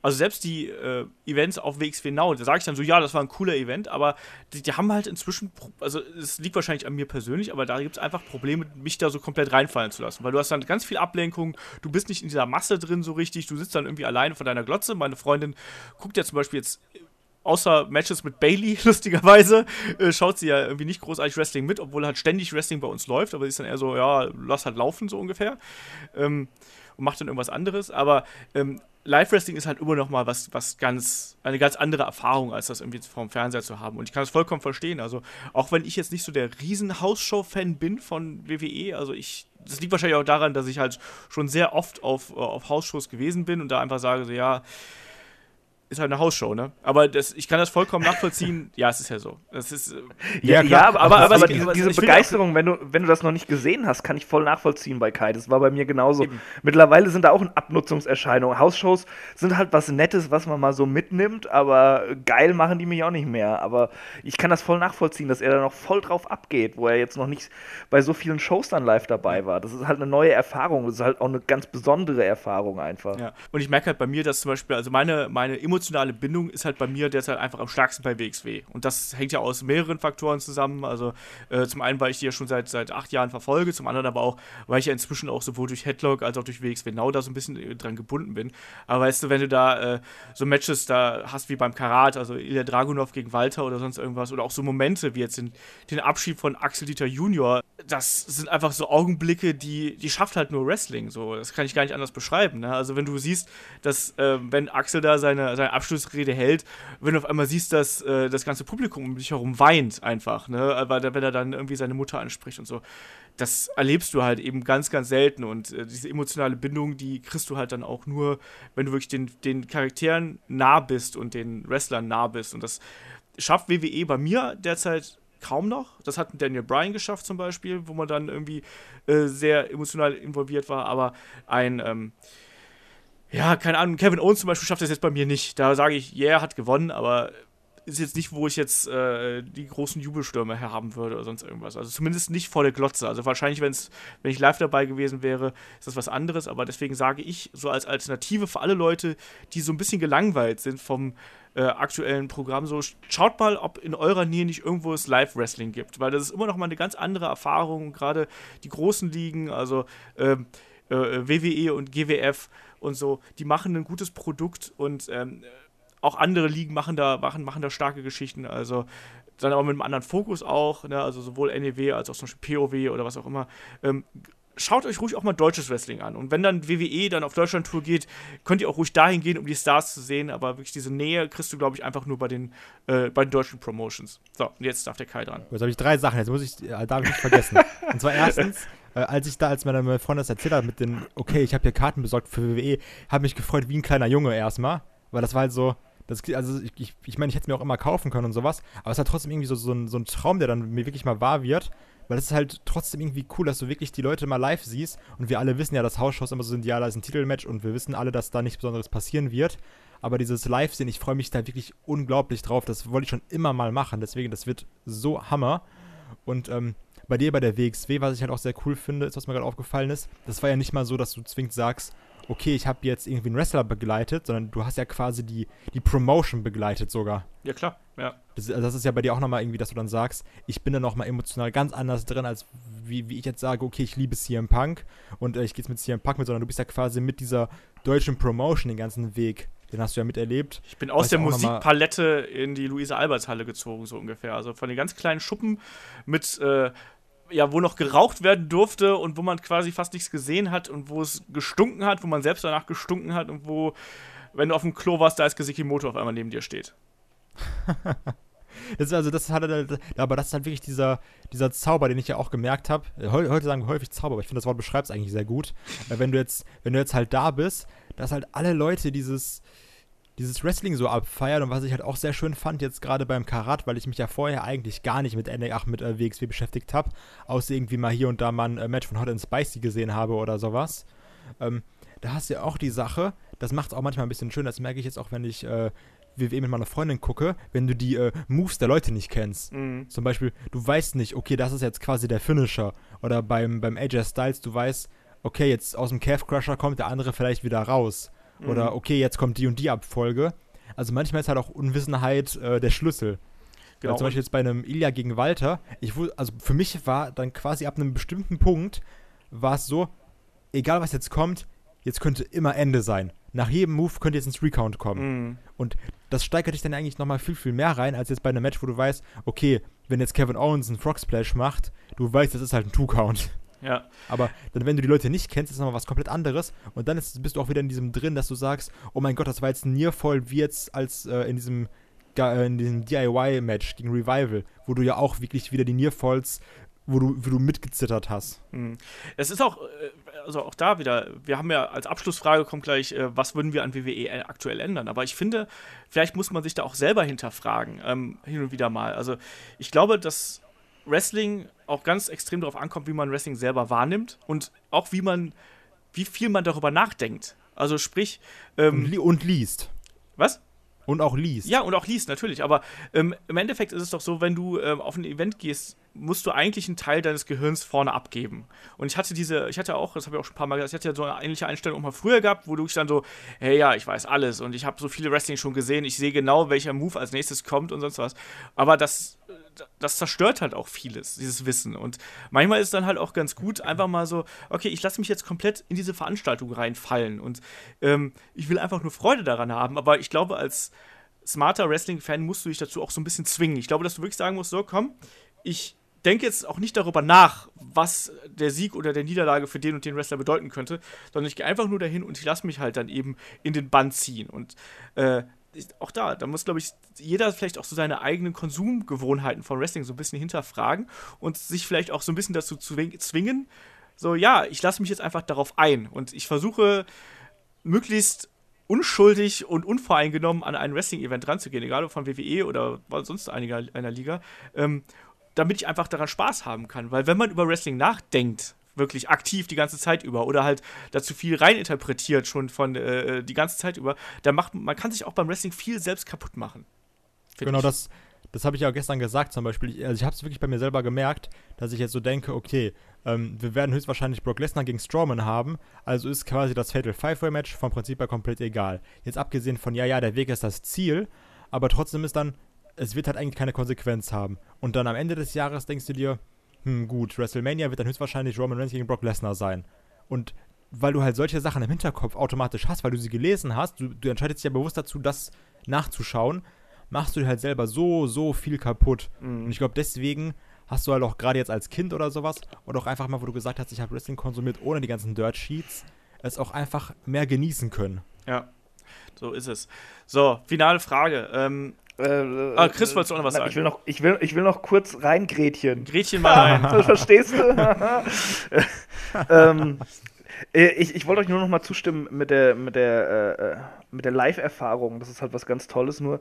Also selbst die äh, Events auf WXW Now, da sage ich dann so, ja, das war ein cooler Event, aber die, die haben halt inzwischen, also es liegt wahrscheinlich an mir persönlich, aber da gibt es einfach Probleme, mich da so komplett reinfallen zu lassen, weil du hast dann ganz viel Ablenkung, du bist nicht in dieser Masse drin so richtig, du sitzt dann irgendwie alleine vor deiner Glotze. Meine Freundin guckt ja zum Beispiel jetzt außer Matches mit Bailey, lustigerweise, äh, schaut sie ja irgendwie nicht großartig Wrestling mit, obwohl halt ständig Wrestling bei uns läuft, aber sie ist dann eher so, ja, lass halt laufen, so ungefähr. Ähm, und macht dann irgendwas anderes. Aber ähm, Live-Wrestling ist halt immer noch mal was, was ganz, eine ganz andere Erfahrung, als das irgendwie vom Fernseher zu haben. Und ich kann das vollkommen verstehen. Also, auch wenn ich jetzt nicht so der riesen Hausshow-Fan bin von WWE, also ich, das liegt wahrscheinlich auch daran, dass ich halt schon sehr oft auf, äh, auf Hausshows gewesen bin und da einfach sage, so, ja, ist halt eine Hausshow, ne? Aber das, ich kann das vollkommen nachvollziehen. ja, es ist ja so. Das ist, äh, Ja, Ja, aber, Aber- aber, aber aber es- diese, diese Begeisterung, wenn du, wenn du das noch nicht gesehen hast, kann ich voll nachvollziehen bei Kai. Das war bei mir genauso. Eben. Mittlerweile sind da auch Abnutzungserscheinungen. Hausshows sind halt was Nettes, was man mal so mitnimmt, aber geil machen die mich auch nicht mehr. Aber ich kann das voll nachvollziehen, dass er da noch voll drauf abgeht, wo er jetzt noch nicht bei so vielen Shows dann live dabei war. Das ist halt eine neue Erfahrung. Das ist halt auch eine ganz besondere Erfahrung einfach. Ja, und ich merke halt bei mir, dass zum Beispiel, also meine, meine emotionale Bindung ist halt bei mir derzeit einfach am stärksten bei WXW. Und das hängt ja aus mehreren Faktoren zusammen. Also äh, zum einen, weil ich die ja schon seit, seit acht Jahren verfolge, zum anderen aber auch, weil ich ja inzwischen auch sowohl durch Headlock als auch durch WXW Now da so ein bisschen äh, dran gebunden bin. Aber weißt du, wenn du da äh, so Matches da hast wie beim Karat, also Ilya Dragunov gegen Walter oder sonst irgendwas, oder auch so Momente wie jetzt den, den Abschied von Axel Dieter Junior, das sind einfach so Augenblicke, die, die schafft halt nur Wrestling. So, das kann ich gar nicht anders beschreiben. Ne? Also wenn du siehst, dass ähm, wenn Axel da seine, seine Abschlussrede hält, wenn du auf einmal siehst, dass äh, das ganze Publikum um dich herum weint einfach, ne? Weil, wenn er dann irgendwie seine Mutter anspricht und so. Das erlebst du halt eben ganz, ganz selten und äh, diese emotionale Bindung, die kriegst du halt dann auch nur, wenn du wirklich den, den Charakteren nah bist und den Wrestlern nah bist. Und das schafft WWE bei mir derzeit kaum noch. Das hat Daniel Bryan geschafft zum Beispiel, wo man dann irgendwie äh, sehr emotional involviert war, aber ein, ähm, ja, keine Ahnung, Kevin Owens zum Beispiel schafft das jetzt bei mir nicht. Da sage ich, yeah, hat gewonnen, aber ist jetzt nicht, wo ich jetzt äh, die großen Jubelstürme herhaben würde oder sonst irgendwas. Also zumindest nicht vor der Glotze. Also wahrscheinlich, wenn's, wenn ich live dabei gewesen wäre, ist das was anderes. Aber deswegen sage ich, so als Alternative für alle Leute, die so ein bisschen gelangweilt sind vom äh, aktuellen Programm, so schaut mal, ob in eurer Nähe nicht irgendwo es Live-Wrestling gibt. Weil das ist immer noch mal eine ganz andere Erfahrung. Gerade die großen Ligen, also ähm, äh, WWE und GWF und so, die machen ein gutes Produkt und ähm, auch andere Ligen machen da, machen, machen da starke Geschichten. Also dann aber mit einem anderen Fokus auch, ne? also sowohl NEW als auch zum Beispiel POW oder was auch immer. Ähm, schaut euch ruhig auch mal deutsches Wrestling an. Und wenn dann WWE dann auf Deutschland-Tour geht, könnt ihr auch ruhig dahin gehen, um die Stars zu sehen. Aber wirklich diese Nähe kriegst du, glaube ich, einfach nur bei den, äh, bei den deutschen Promotions. So, und jetzt darf der Kai dran. Jetzt habe ich drei Sachen, jetzt muss ich, äh, darf ich nicht vergessen. Und zwar erstens, äh, als ich da, als meine meine Freundin das erzählt hat mit den, okay, ich habe hier Karten besorgt für WWE, habe mich gefreut wie ein kleiner Junge erstmal, weil das war halt so, das, also ich, ich, ich meine, ich hätte es mir auch immer kaufen können und sowas, aber es hat trotzdem irgendwie so, so, ein, so ein Traum, der dann mir wirklich mal wahr wird, weil es ist halt trotzdem irgendwie cool, dass du wirklich die Leute mal live siehst und wir alle wissen ja, dass Hausshows immer so sind, ja, da ist ein Titelmatch und wir wissen alle, dass da nichts Besonderes passieren wird, aber dieses Live-Sehen, ich freue mich da wirklich unglaublich drauf. Das wollte ich schon immer mal machen, deswegen, das wird so Hammer. Und ähm, bei dir bei der WXW, was ich halt auch sehr cool finde, ist, was mir gerade aufgefallen ist, das war ja nicht mal so, dass du zwingend sagst, okay, ich habe jetzt irgendwie einen Wrestler begleitet, sondern du hast ja quasi die, die Promotion begleitet sogar. Ja, klar, ja. Das, also das ist ja bei dir auch nochmal irgendwie, dass du dann sagst, ich bin da nochmal emotional ganz anders drin, als wie, wie ich jetzt sage, okay, ich liebe CM Punk und äh, ich gehe jetzt mit CM Punk mit, sondern du bist ja quasi mit dieser deutschen Promotion den ganzen Weg. Den hast du ja miterlebt. Ich bin aus der Musikpalette in die Luise-Alberts-Halle gezogen, so ungefähr. Also von den ganz kleinen Schuppen mit äh, ja, wo noch geraucht werden durfte und wo man quasi fast nichts gesehen hat und wo es gestunken hat, wo man selbst danach gestunken hat und wo, wenn du auf dem Klo warst, da ist Gesikimoto auf einmal neben dir steht. das ist also, das hat aber das ist halt wirklich dieser, dieser Zauber, den ich ja auch gemerkt habe. Heute sagen wir häufig Zauber, aber ich finde, das Wort beschreibt es eigentlich sehr gut. Wenn du jetzt, wenn du jetzt halt da bist, dass halt alle Leute dieses, dieses Wrestling so abfeiern und was ich halt auch sehr schön fand jetzt gerade beim Karat, weil ich mich ja vorher eigentlich gar nicht mit NA, ach, mit äh, WXW beschäftigt habe, außer irgendwie mal hier und da mal ein äh, Match von Hot and Spicy gesehen habe oder sowas. Ähm, da hast du ja auch die Sache, das macht es auch manchmal ein bisschen schön, das merke ich jetzt auch, wenn ich äh, WWE mit meiner Freundin gucke, wenn du die äh, Moves der Leute nicht kennst. Mhm. Zum Beispiel, du weißt nicht, okay, das ist jetzt quasi der Finisher. Oder beim, beim AJ Styles, du weißt, okay, jetzt aus dem Calf Crusher kommt der andere vielleicht wieder raus. Mhm. Oder okay, jetzt kommt die und die Abfolge. Also manchmal ist halt auch Unwissenheit äh, der Schlüssel. Genau. Weil zum Beispiel jetzt bei einem Ilya gegen Walter, ich also für mich war dann quasi ab einem bestimmten Punkt, war es so, egal was jetzt kommt, jetzt könnte immer Ende sein. Nach jedem Move könnte jetzt ein Recount kommen. Mhm. Und das steigert dich dann eigentlich nochmal viel, viel mehr rein, als jetzt bei einem Match, wo du weißt, okay, wenn jetzt Kevin Owens einen Frog Splash macht, du weißt, das ist halt ein Two-Count. Ja. Aber dann, wenn du die Leute nicht kennst, ist nochmal was komplett anderes. Und dann ist, bist du auch wieder in diesem drin, dass du sagst, oh mein Gott, das war jetzt ein Nearfall wie jetzt als äh, in diesem äh, in diesem DIY-Match gegen Revival, wo du ja auch wirklich wieder die Nearfalls, wo du, wo du mitgezittert hast. Mhm. Es ist auch, äh, also auch da wieder, wir haben ja als Abschlussfrage kommt gleich, äh, was würden wir an WWE aktuell ändern? Aber ich finde, vielleicht muss man sich da auch selber hinterfragen, ähm, hin und wieder mal. Also ich glaube, dass Wrestling auch ganz extrem darauf ankommt, wie man Wrestling selber wahrnimmt und auch wie man, wie viel man darüber nachdenkt. Also sprich. Ähm, und, li und liest. Was? Und auch liest. Ja, und auch liest, natürlich. Aber ähm, im Endeffekt ist es doch so, wenn du ähm, auf ein Event gehst, musst du eigentlich einen Teil deines Gehirns vorne abgeben. Und ich hatte diese, ich hatte auch, das habe ich auch schon ein paar Mal gesagt, ich hatte ja so eine ähnliche Einstellung auch mal früher gehabt, wo du dann so, hey ja, ich weiß alles und ich habe so viele Wrestling schon gesehen, ich sehe genau, welcher Move als nächstes kommt und sonst was. Aber das das zerstört halt auch vieles, dieses Wissen. Und manchmal ist es dann halt auch ganz gut, einfach mal so, okay, ich lasse mich jetzt komplett in diese Veranstaltung reinfallen und ähm, ich will einfach nur Freude daran haben. Aber ich glaube, als smarter Wrestling-Fan musst du dich dazu auch so ein bisschen zwingen. Ich glaube, dass du wirklich sagen musst, so, komm, ich denke jetzt auch nicht darüber nach, was der Sieg oder der Niederlage für den und den Wrestler bedeuten könnte, sondern ich gehe einfach nur dahin und ich lasse mich halt dann eben in den Bann ziehen. Und äh, auch da, da muss, glaube ich, jeder vielleicht auch so seine eigenen Konsumgewohnheiten von Wrestling so ein bisschen hinterfragen und sich vielleicht auch so ein bisschen dazu zwingen, so, ja, ich lasse mich jetzt einfach darauf ein und ich versuche möglichst unschuldig und unvoreingenommen an ein Wrestling-Event ranzugehen, egal ob von WWE oder sonst einiger, einer Liga, ähm, damit ich einfach daran Spaß haben kann. Weil wenn man über Wrestling nachdenkt, wirklich aktiv die ganze Zeit über oder halt dazu viel reininterpretiert schon von äh, die ganze Zeit über, da macht man kann sich auch beim Wrestling viel selbst kaputt machen. Genau, ich. das, das habe ich ja gestern gesagt zum Beispiel. Also ich habe es wirklich bei mir selber gemerkt, dass ich jetzt so denke, okay, ähm, wir werden höchstwahrscheinlich Brock Lesnar gegen Strowman haben, also ist quasi das Fatal Five-Way-Match vom Prinzip her komplett egal. Jetzt abgesehen von, ja, ja, der Weg ist das Ziel, aber trotzdem ist dann, es wird halt eigentlich keine Konsequenz haben. Und dann am Ende des Jahres denkst du dir, hm, gut, WrestleMania wird dann höchstwahrscheinlich Roman Reigns gegen Brock Lesnar sein. Und weil du halt solche Sachen im Hinterkopf automatisch hast, weil du sie gelesen hast, du, du entscheidest dich ja bewusst dazu, das nachzuschauen, machst du dir halt selber so, so viel kaputt. Mhm. Und ich glaube, deswegen hast du halt auch gerade jetzt als Kind oder sowas, oder auch einfach mal, wo du gesagt hast, ich habe Wrestling konsumiert ohne die ganzen Dirt Sheets, es auch einfach mehr genießen können. Ja, so ist es. So, finale Frage. Ähm, äh, ah, Chris, wolltest du auch noch was sagen? Ich will noch, ich will, ich will noch kurz rein, Gretchen. Gretchen mal rein. Verstehst du? ähm, äh, ich, ich wollte euch nur noch mal zustimmen mit der, mit der, äh, äh, mit der Live-Erfahrung. Das ist halt was ganz Tolles. Nur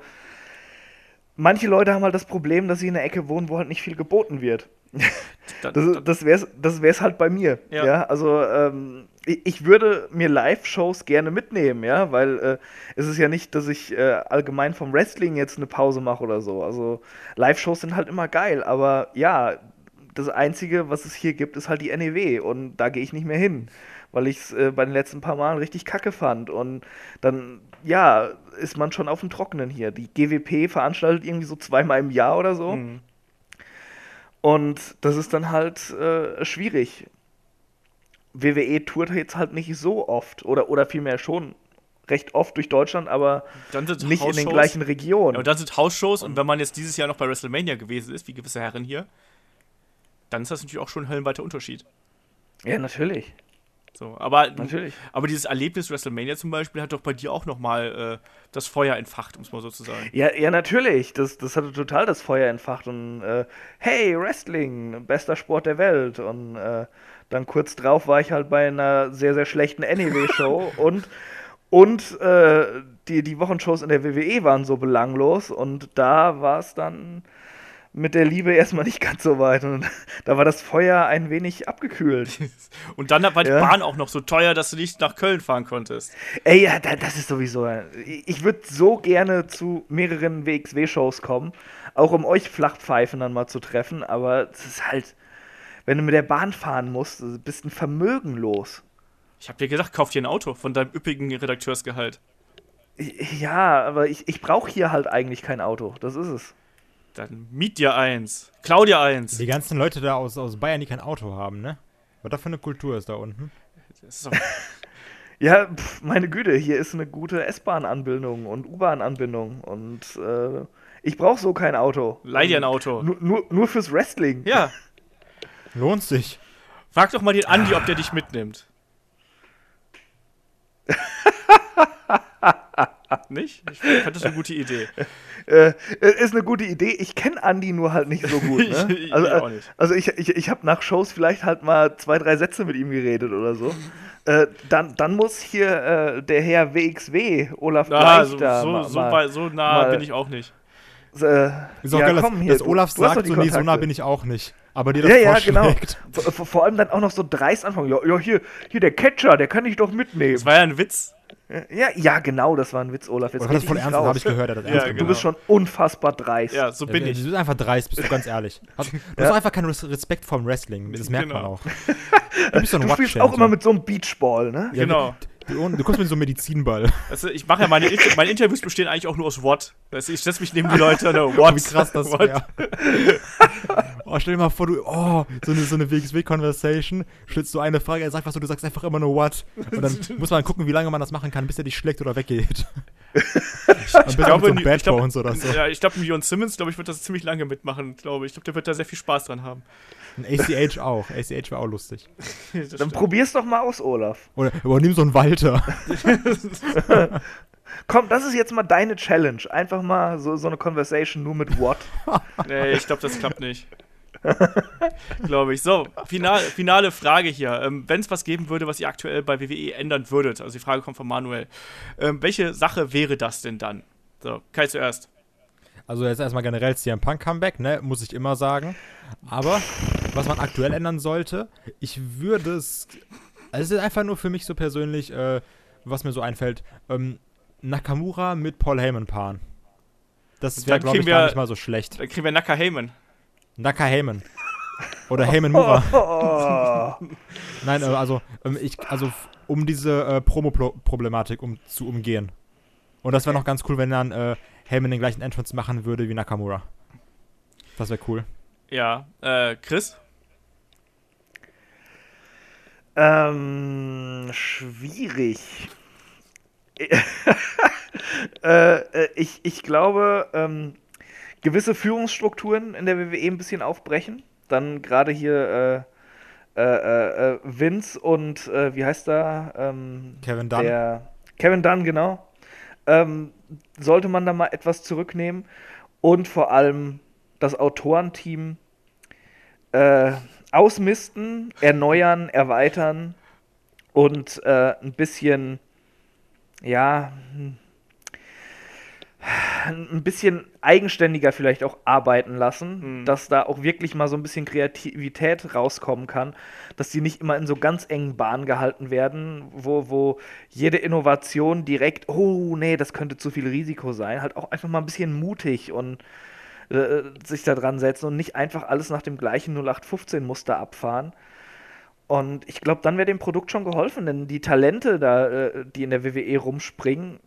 manche Leute haben halt das Problem, dass sie in einer Ecke wohnen, wo halt nicht viel geboten wird. Dann- Das, das wäre es das wär's halt bei mir. Ja. Ja, also ähm, ich, ich würde mir Live-Shows gerne mitnehmen, ja, weil äh, es ist ja nicht, dass ich äh, allgemein vom Wrestling jetzt eine Pause mache oder so. Also Live-Shows sind halt immer geil, aber ja, das Einzige, was es hier gibt, ist halt die NEW und da gehe ich nicht mehr hin, weil ich es äh, bei den letzten paar Malen richtig kacke fand und dann, ja, ist man schon auf dem Trockenen hier. Die GWP veranstaltet irgendwie so zweimal im Jahr oder so. Mhm. Und das ist dann halt äh, schwierig. WWE tourt jetzt halt nicht so oft oder, oder vielmehr schon recht oft durch Deutschland, aber Dann sind nicht in den gleichen Regionen. Ja, und dann sind Hausshows und wenn man jetzt dieses Jahr noch bei WrestleMania gewesen ist, wie gewisse Herren hier, dann ist das natürlich auch schon ein höllenweiter Unterschied. ja, natürlich. So, aber, Natürlich. aber dieses Erlebnis WrestleMania zum Beispiel hat doch bei dir auch nochmal äh, das Feuer entfacht, um es mal so zu sagen. Ja, ja, natürlich. Das, das hatte total das Feuer entfacht und äh, hey, Wrestling, bester Sport der Welt. Und äh, dann kurz drauf war ich halt bei einer sehr, sehr schlechten NEW-Show und, und äh, die, die Wochenshows in der WWE waren so belanglos und da war es dann mit der Liebe erstmal nicht ganz so weit und da war das Feuer ein wenig abgekühlt. Und dann war die Ja. Bahn auch noch so teuer, dass du nicht nach Köln fahren konntest. Ey, ja, da, das ist sowieso. Ich würde so gerne zu mehreren WXW-Shows kommen, auch um euch Flachpfeifen dann mal zu treffen, aber es ist halt, wenn du mit der Bahn fahren musst, du bist ein Vermögen los. Ich hab dir gesagt, kauf dir ein Auto von deinem üppigen Redakteursgehalt. Ja, aber ich, ich brauche hier halt eigentlich kein Auto. Das ist es. Dann miet dir eins. Klau dir eins. Die ganzen Leute da aus, aus Bayern, die kein Auto haben, ne? Was da für eine Kultur ist da unten? Das ist Ja, pf, meine Güte, hier ist eine gute S-Bahn-Anbindung und U-Bahn-Anbindung und äh, ich brauche so kein Auto. leih dir ein Auto. Nur, nur, nur fürs Wrestling. Ja, Lohnt sich. frag doch mal den Andi, ob der dich mitnimmt. Nicht? Ich fand das eine gute Idee. Äh, ist eine gute Idee. Ich kenne Andi nur halt nicht so gut. Ne? Ich- ich also, auch nicht. also ich, ich, ich habe nach Shows vielleicht halt mal zwei, drei Sätze mit ihm geredet oder so. Äh, dann, dann muss hier äh, der Herr WXW, Olaf Ah, Bleich, so, da so, mal, so, mal, weit- so nah mal- bin ich auch nicht. äh, Ist auch ja, geil, dass, komm, hier, dass du- Olaf du sagt, die so, nee, so nah bin ich auch nicht. Aber dir das Ja, ja, genau. vor- vor allem dann auch noch so dreist anfangen. Ja, ja hier, hier der Catcher, der kann ich doch mitnehmen. Das war ja ein Witz. Ja, ja, genau, das war ein Witz, Olaf. Jetzt Oder das ich ernst, habe ich gehört, er hat das Ja, ernst genau. Du bist schon unfassbar dreist. Ja, so bin Ja, ich. Du bist einfach dreist, bist du ganz ehrlich. Hast, du Ja. hast einfach keinen Res- Respekt vorm Wrestling, das merkt man Genau. auch. Du bist so ein Du spielst auch immer mit so einem Beachball, ne? Ja, Genau. Du, du kommst mit so einem Medizinball. Also ich mache ja meine, meine Interviews bestehen eigentlich auch nur aus What. Also ich setze mich neben die Leute, ne, What? Wie krass das wäre. Oh, stell dir mal vor, du, oh, so eine, so eine WXW-Conversation, stellst du eine Frage, er sagt was und du sagst einfach immer nur what. Und dann muss man gucken, wie lange man das machen kann, bis er dich schlägt oder weggeht. Ich glaube, mit so Bad ich glaub- Bones oder so. Ja, ich glaube, Leon Simmons, glaube ich, wird das ziemlich lange mitmachen, glaube ich. Ich glaube, der wird da sehr viel Spaß dran haben. Ein ACH auch. ACH wäre auch lustig. Dann stimmt. probier's doch mal aus, Olaf. Oder übernimm so einen Walter. Komm, das ist jetzt mal deine Challenge. Einfach mal so, so eine Conversation nur mit What. nee, ich glaube, das klappt nicht. glaube ich. So, final, finale Frage hier. Ähm, Wenn es was geben würde, was ihr aktuell bei WWE ändern würdet, also die Frage kommt von Manuel, ähm, welche Sache wäre das denn dann? So, Kai zuerst. Also jetzt erstmal generell CM Punk Comeback, ne, muss ich immer sagen. Aber was man aktuell ändern sollte, ich würde es, also es ist einfach nur für mich so persönlich, äh, was mir so einfällt, ähm, Nakamura mit Paul Heyman paaren. Das wäre, glaube ich, kriegen gar wir- nicht mal so schlecht. Dann kriegen wir Naka Heyman. Naka Heyman. Oder Heyman Mura. Oh, Nein, äh, also, ähm, ich, also um diese äh, Promo-Problematik um, zu umgehen. Und das wäre noch ganz cool, wenn dann äh, Heyman den gleichen Entrance machen würde wie Nakamura. Das wäre cool. Ja, äh, Chris? ähm, schwierig. äh, äh, ich, ich glaube, ähm, gewisse Führungsstrukturen in der WWE ein bisschen aufbrechen. Dann gerade hier äh, äh, äh, Vince und wie heißt er? Ähm, Kevin Dunn. Der Kevin Dunn, genau. Ähm, sollte man da mal etwas zurücknehmen und vor allem das Autorenteam ausmisten, erneuern, erweitern und ein bisschen, ja, hm, ein bisschen eigenständiger vielleicht auch arbeiten lassen, Mhm. dass da auch wirklich mal so ein bisschen Kreativität rauskommen kann, dass die nicht immer in so ganz engen Bahnen gehalten werden, wo, wo jede Innovation direkt, oh nee, das könnte zu viel Risiko sein, halt auch einfach mal ein bisschen mutig und äh, sich da dran setzen und nicht einfach alles nach dem gleichen 0815-Muster abfahren. Und ich glaube, dann wäre dem Produkt schon geholfen, denn die Talente da, äh, die in der WWE rumspringen,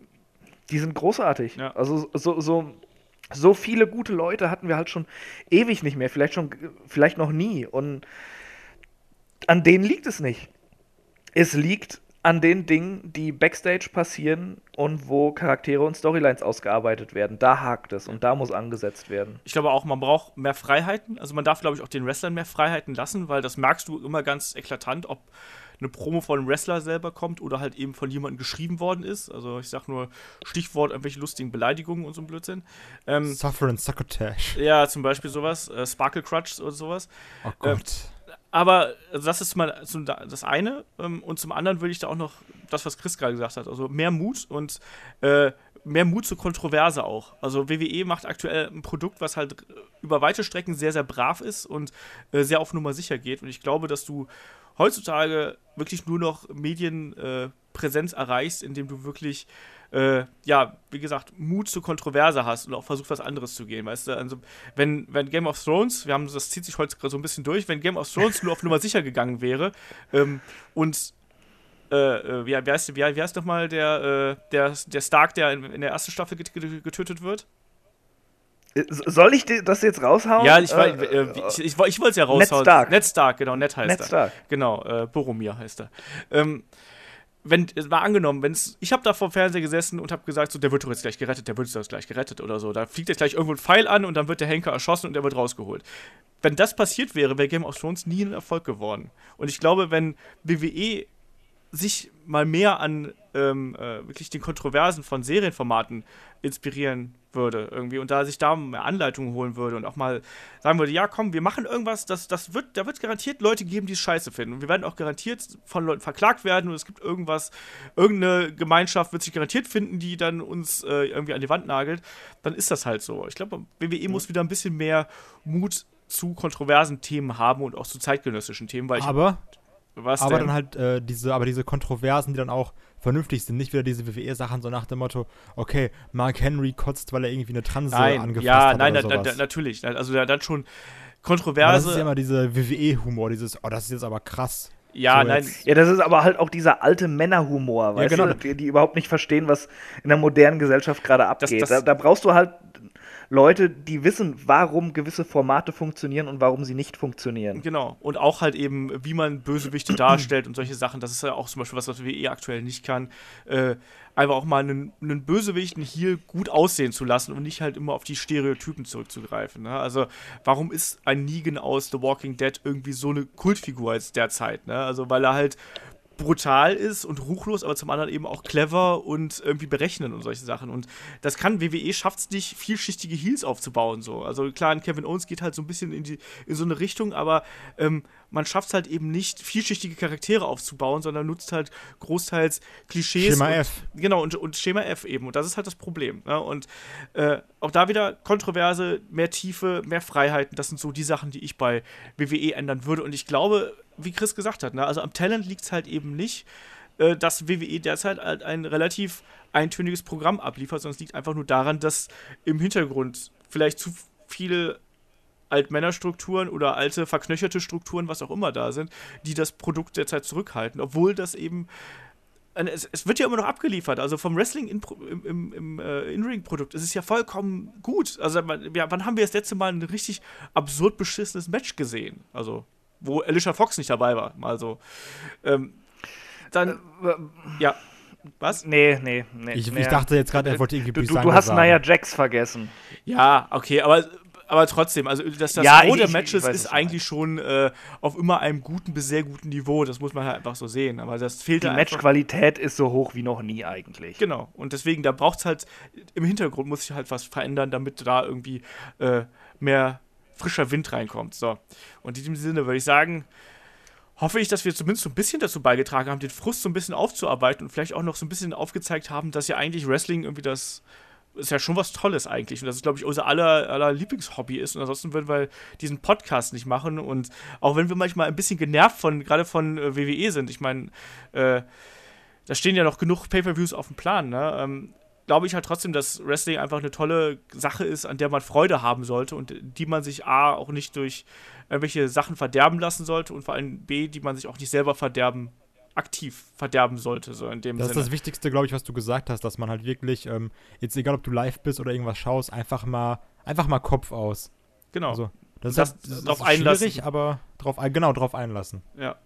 die sind großartig. Ja. Also so, so, so viele gute Leute hatten wir halt schon ewig nicht mehr, vielleicht schon, vielleicht noch nie. Und an denen liegt es nicht. Es liegt an den Dingen, die backstage passieren und wo Charaktere und Storylines ausgearbeitet werden. Da hakt es und da muss angesetzt werden. Ich glaube auch, man braucht mehr Freiheiten. Also man darf, glaube ich, auch den Wrestlern mehr Freiheiten lassen, weil das merkst du immer ganz eklatant, ob eine Promo von einem Wrestler selber kommt oder halt eben von jemandem geschrieben worden ist. Also ich sag nur Stichwort irgendwelche lustigen Beleidigungen und so ein Blödsinn. Ähm, Suffer and Succotash. ja, zum Beispiel sowas, äh, Sparkle Crutch oder sowas. Oh Gott. Aber das ist mal das eine. Ähm, und zum anderen würde ich da auch noch das, was Chris gerade gesagt hat, also mehr Mut und äh, mehr Mut zur Kontroverse auch. Also WWE macht aktuell ein Produkt, was halt über weite Strecken sehr, sehr brav ist und äh, sehr auf Nummer sicher geht. Und ich glaube, dass du heutzutage wirklich nur noch Medienpräsenz äh, erreichst, indem du wirklich äh, ja, wie gesagt, Mut zur Kontroverse hast und auch versuchst, was anderes zu gehen, weißt du? Also, wenn, wenn Game of Thrones, wir haben, das zieht sich heute gerade so ein bisschen durch, wenn Game of Thrones nur auf Nummer sicher gegangen wäre ähm, und äh, äh, wie, wie, heißt, wie, wie heißt nochmal der, äh, der, der Stark, der in, in der ersten Staffel get- get- getötet wird? Äh, Soll ich das jetzt raushauen? ja, ich, Äh, äh, ich, ich, ich wollte es ja raushauen. Stark. Ned Stark, genau, Ned heißt Ned er. Stark. Genau, äh, Boromir heißt er. Ähm, wenn, es war angenommen, wenn's, ich habe da vor dem Fernseher gesessen und habe gesagt, so, der wird doch jetzt gleich gerettet, der wird jetzt gleich gerettet oder so. Da fliegt jetzt gleich irgendwo ein Pfeil an und dann wird der Henker erschossen und der wird rausgeholt. Wenn das passiert wäre, wäre Game of Thrones nie ein Erfolg geworden. Und ich glaube, wenn WWE sich mal mehr an ähm, äh, wirklich den Kontroversen von Serienformaten inspirieren würde irgendwie und da sich da mehr Anleitungen holen würde und auch mal sagen würde, ja komm, wir machen irgendwas, das, das wird, da wird garantiert Leute geben, die es scheiße finden und wir werden auch garantiert von Leuten verklagt werden und es gibt irgendwas, irgendeine Gemeinschaft wird sich garantiert finden, die dann uns äh, irgendwie an die Wand nagelt, dann ist das halt so. Ich glaube, WWE muss wieder ein bisschen mehr Mut zu kontroversen Themen haben und auch zu zeitgenössischen Themen, weil ich aber was aber denn? dann halt äh, diese, aber diese Kontroversen, die dann auch vernünftig sind, nicht wieder diese WWE-Sachen so nach dem Motto, okay, Mark Henry kotzt, weil er irgendwie eine Transe Nein, angefasst ja, hat nein, oder na, sowas. na, natürlich. Also da dann schon aber das Kontroverse. ist ja immer dieser WWE-Humor, dieses, oh, das ist jetzt aber krass. ja, so nein, jetzt- Ja, das ist aber halt auch dieser alte Männerhumor, weißt genau. du, die, die überhaupt nicht verstehen, was in der modernen Gesellschaft gerade abgeht. das- da, da brauchst du halt Leute, die wissen, warum gewisse Formate funktionieren und warum sie nicht funktionieren. genau. Und auch halt eben, wie man Bösewichte darstellt und solche Sachen. Das ist ja auch zum Beispiel was, was WWE aktuell nicht kann. Äh, einfach auch mal einen, einen Bösewicht, einen Heal gut aussehen zu lassen und nicht halt immer auf die Stereotypen zurückzugreifen. Ne? Also, warum ist ein Negan aus The Walking Dead irgendwie so eine Kultfigur als derzeit? Ne? Also, weil er halt brutal ist und ruchlos, aber zum anderen eben auch clever und irgendwie berechnen und solche Sachen. Und das kann WWE schafft es nicht, vielschichtige Heals aufzubauen. So. Also klar, ein Kevin Owens geht halt so ein bisschen in, die, in so eine Richtung, aber ähm, man schafft es halt eben nicht, vielschichtige Charaktere aufzubauen, sondern nutzt halt großteils Klischees. Schema und, F. Genau, und, und Schema F eben. Und das ist halt das Problem. Ne? Und äh, auch da wieder Kontroverse, mehr Tiefe, mehr Freiheiten. Das sind so die Sachen, die ich bei WWE ändern würde. Und ich glaube, wie Chris gesagt hat, ne? also am Talent liegt es halt eben nicht, äh, dass WWE derzeit halt ein relativ eintöniges Programm abliefert, sondern es liegt einfach nur daran, dass im Hintergrund vielleicht zu viele Altmännerstrukturen oder alte verknöcherte Strukturen, was auch immer da sind, die das Produkt derzeit zurückhalten, obwohl das eben es, es wird ja immer noch abgeliefert. Also vom Wrestling in, im, im, im äh, In-Ring-Produkt ist es ja vollkommen gut. Also ja, wann haben wir das letzte Mal ein richtig absurd beschissenes Match gesehen? Also, wo Alicia Fox nicht dabei war, mal so. Ähm, dann, ja. Was? Nee, nee, nee. Ich, nee. ich dachte jetzt gerade, er wollte irgendwie du, du, hast. Nia Jax vergessen. Ja, okay, aber, aber trotzdem, also das, das Ja, Gros der Matches ist eigentlich schon äh, auf immer einem guten bis sehr guten Niveau. Das muss man halt einfach so sehen. Aber das fehlt Die da einfach. Matchqualität ist so hoch wie noch nie eigentlich. Genau. Und deswegen, da braucht es halt, im Hintergrund muss sich halt was verändern, damit da irgendwie äh, mehr frischer Wind reinkommt. So. Und in diesem Sinne würde ich sagen, hoffe ich, dass wir zumindest so ein bisschen dazu beigetragen haben, den Frust so ein bisschen aufzuarbeiten und vielleicht auch noch so ein bisschen aufgezeigt haben, dass ja eigentlich Wrestling irgendwie das ist ja schon was Tolles eigentlich. Und das ist, glaube ich, unser aller, aller Lieblingshobby ist. Und ansonsten würden wir diesen Podcast nicht machen. Und auch wenn wir manchmal ein bisschen genervt von, gerade von äh, WWE sind, ich meine, äh, da stehen ja noch genug Pay-Per-Views auf dem Plan, ne? Ähm, glaube ich halt trotzdem, dass Wrestling einfach eine tolle Sache ist, an der man Freude haben sollte und die man sich A auch nicht durch irgendwelche Sachen verderben lassen sollte und vor allem B, die man sich auch nicht selber verderben aktiv verderben sollte, so in dem Das Sinne. ist das Wichtigste, glaube ich, was du gesagt hast, dass man halt wirklich, ähm, jetzt egal ob du live bist oder irgendwas schaust, einfach mal, einfach mal Kopf aus. genau. Also, das, Das- ist, das, drauf ist einlassen. schwierig, aber drauf, genau, drauf einlassen. Ja.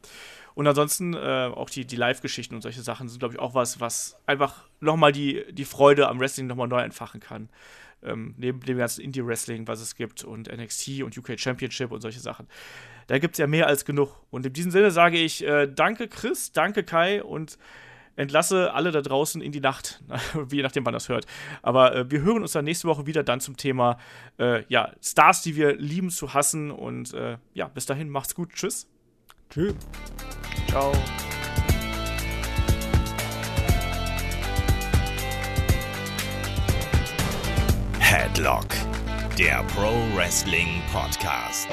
Und ansonsten äh, auch die, die Live-Geschichten und solche Sachen sind, glaube ich, auch was, was einfach nochmal die, die Freude am Wrestling nochmal neu entfachen kann. Ähm, neben dem ganzen Indie-Wrestling, was es gibt und NXT und UK Championship und solche Sachen. Da gibt es ja mehr als genug. Und in diesem Sinne sage ich äh, danke Chris, danke Kai und entlasse alle da draußen in die Nacht, je nachdem, wann das hört. Aber äh, wir hören uns dann nächste Woche wieder dann zum Thema äh, ja, Stars, die wir lieben zu hassen. Und äh, ja, bis dahin, macht's gut. Tschüss. Tschüss. Ciao. Headlock, der Pro Wrestling Podcast.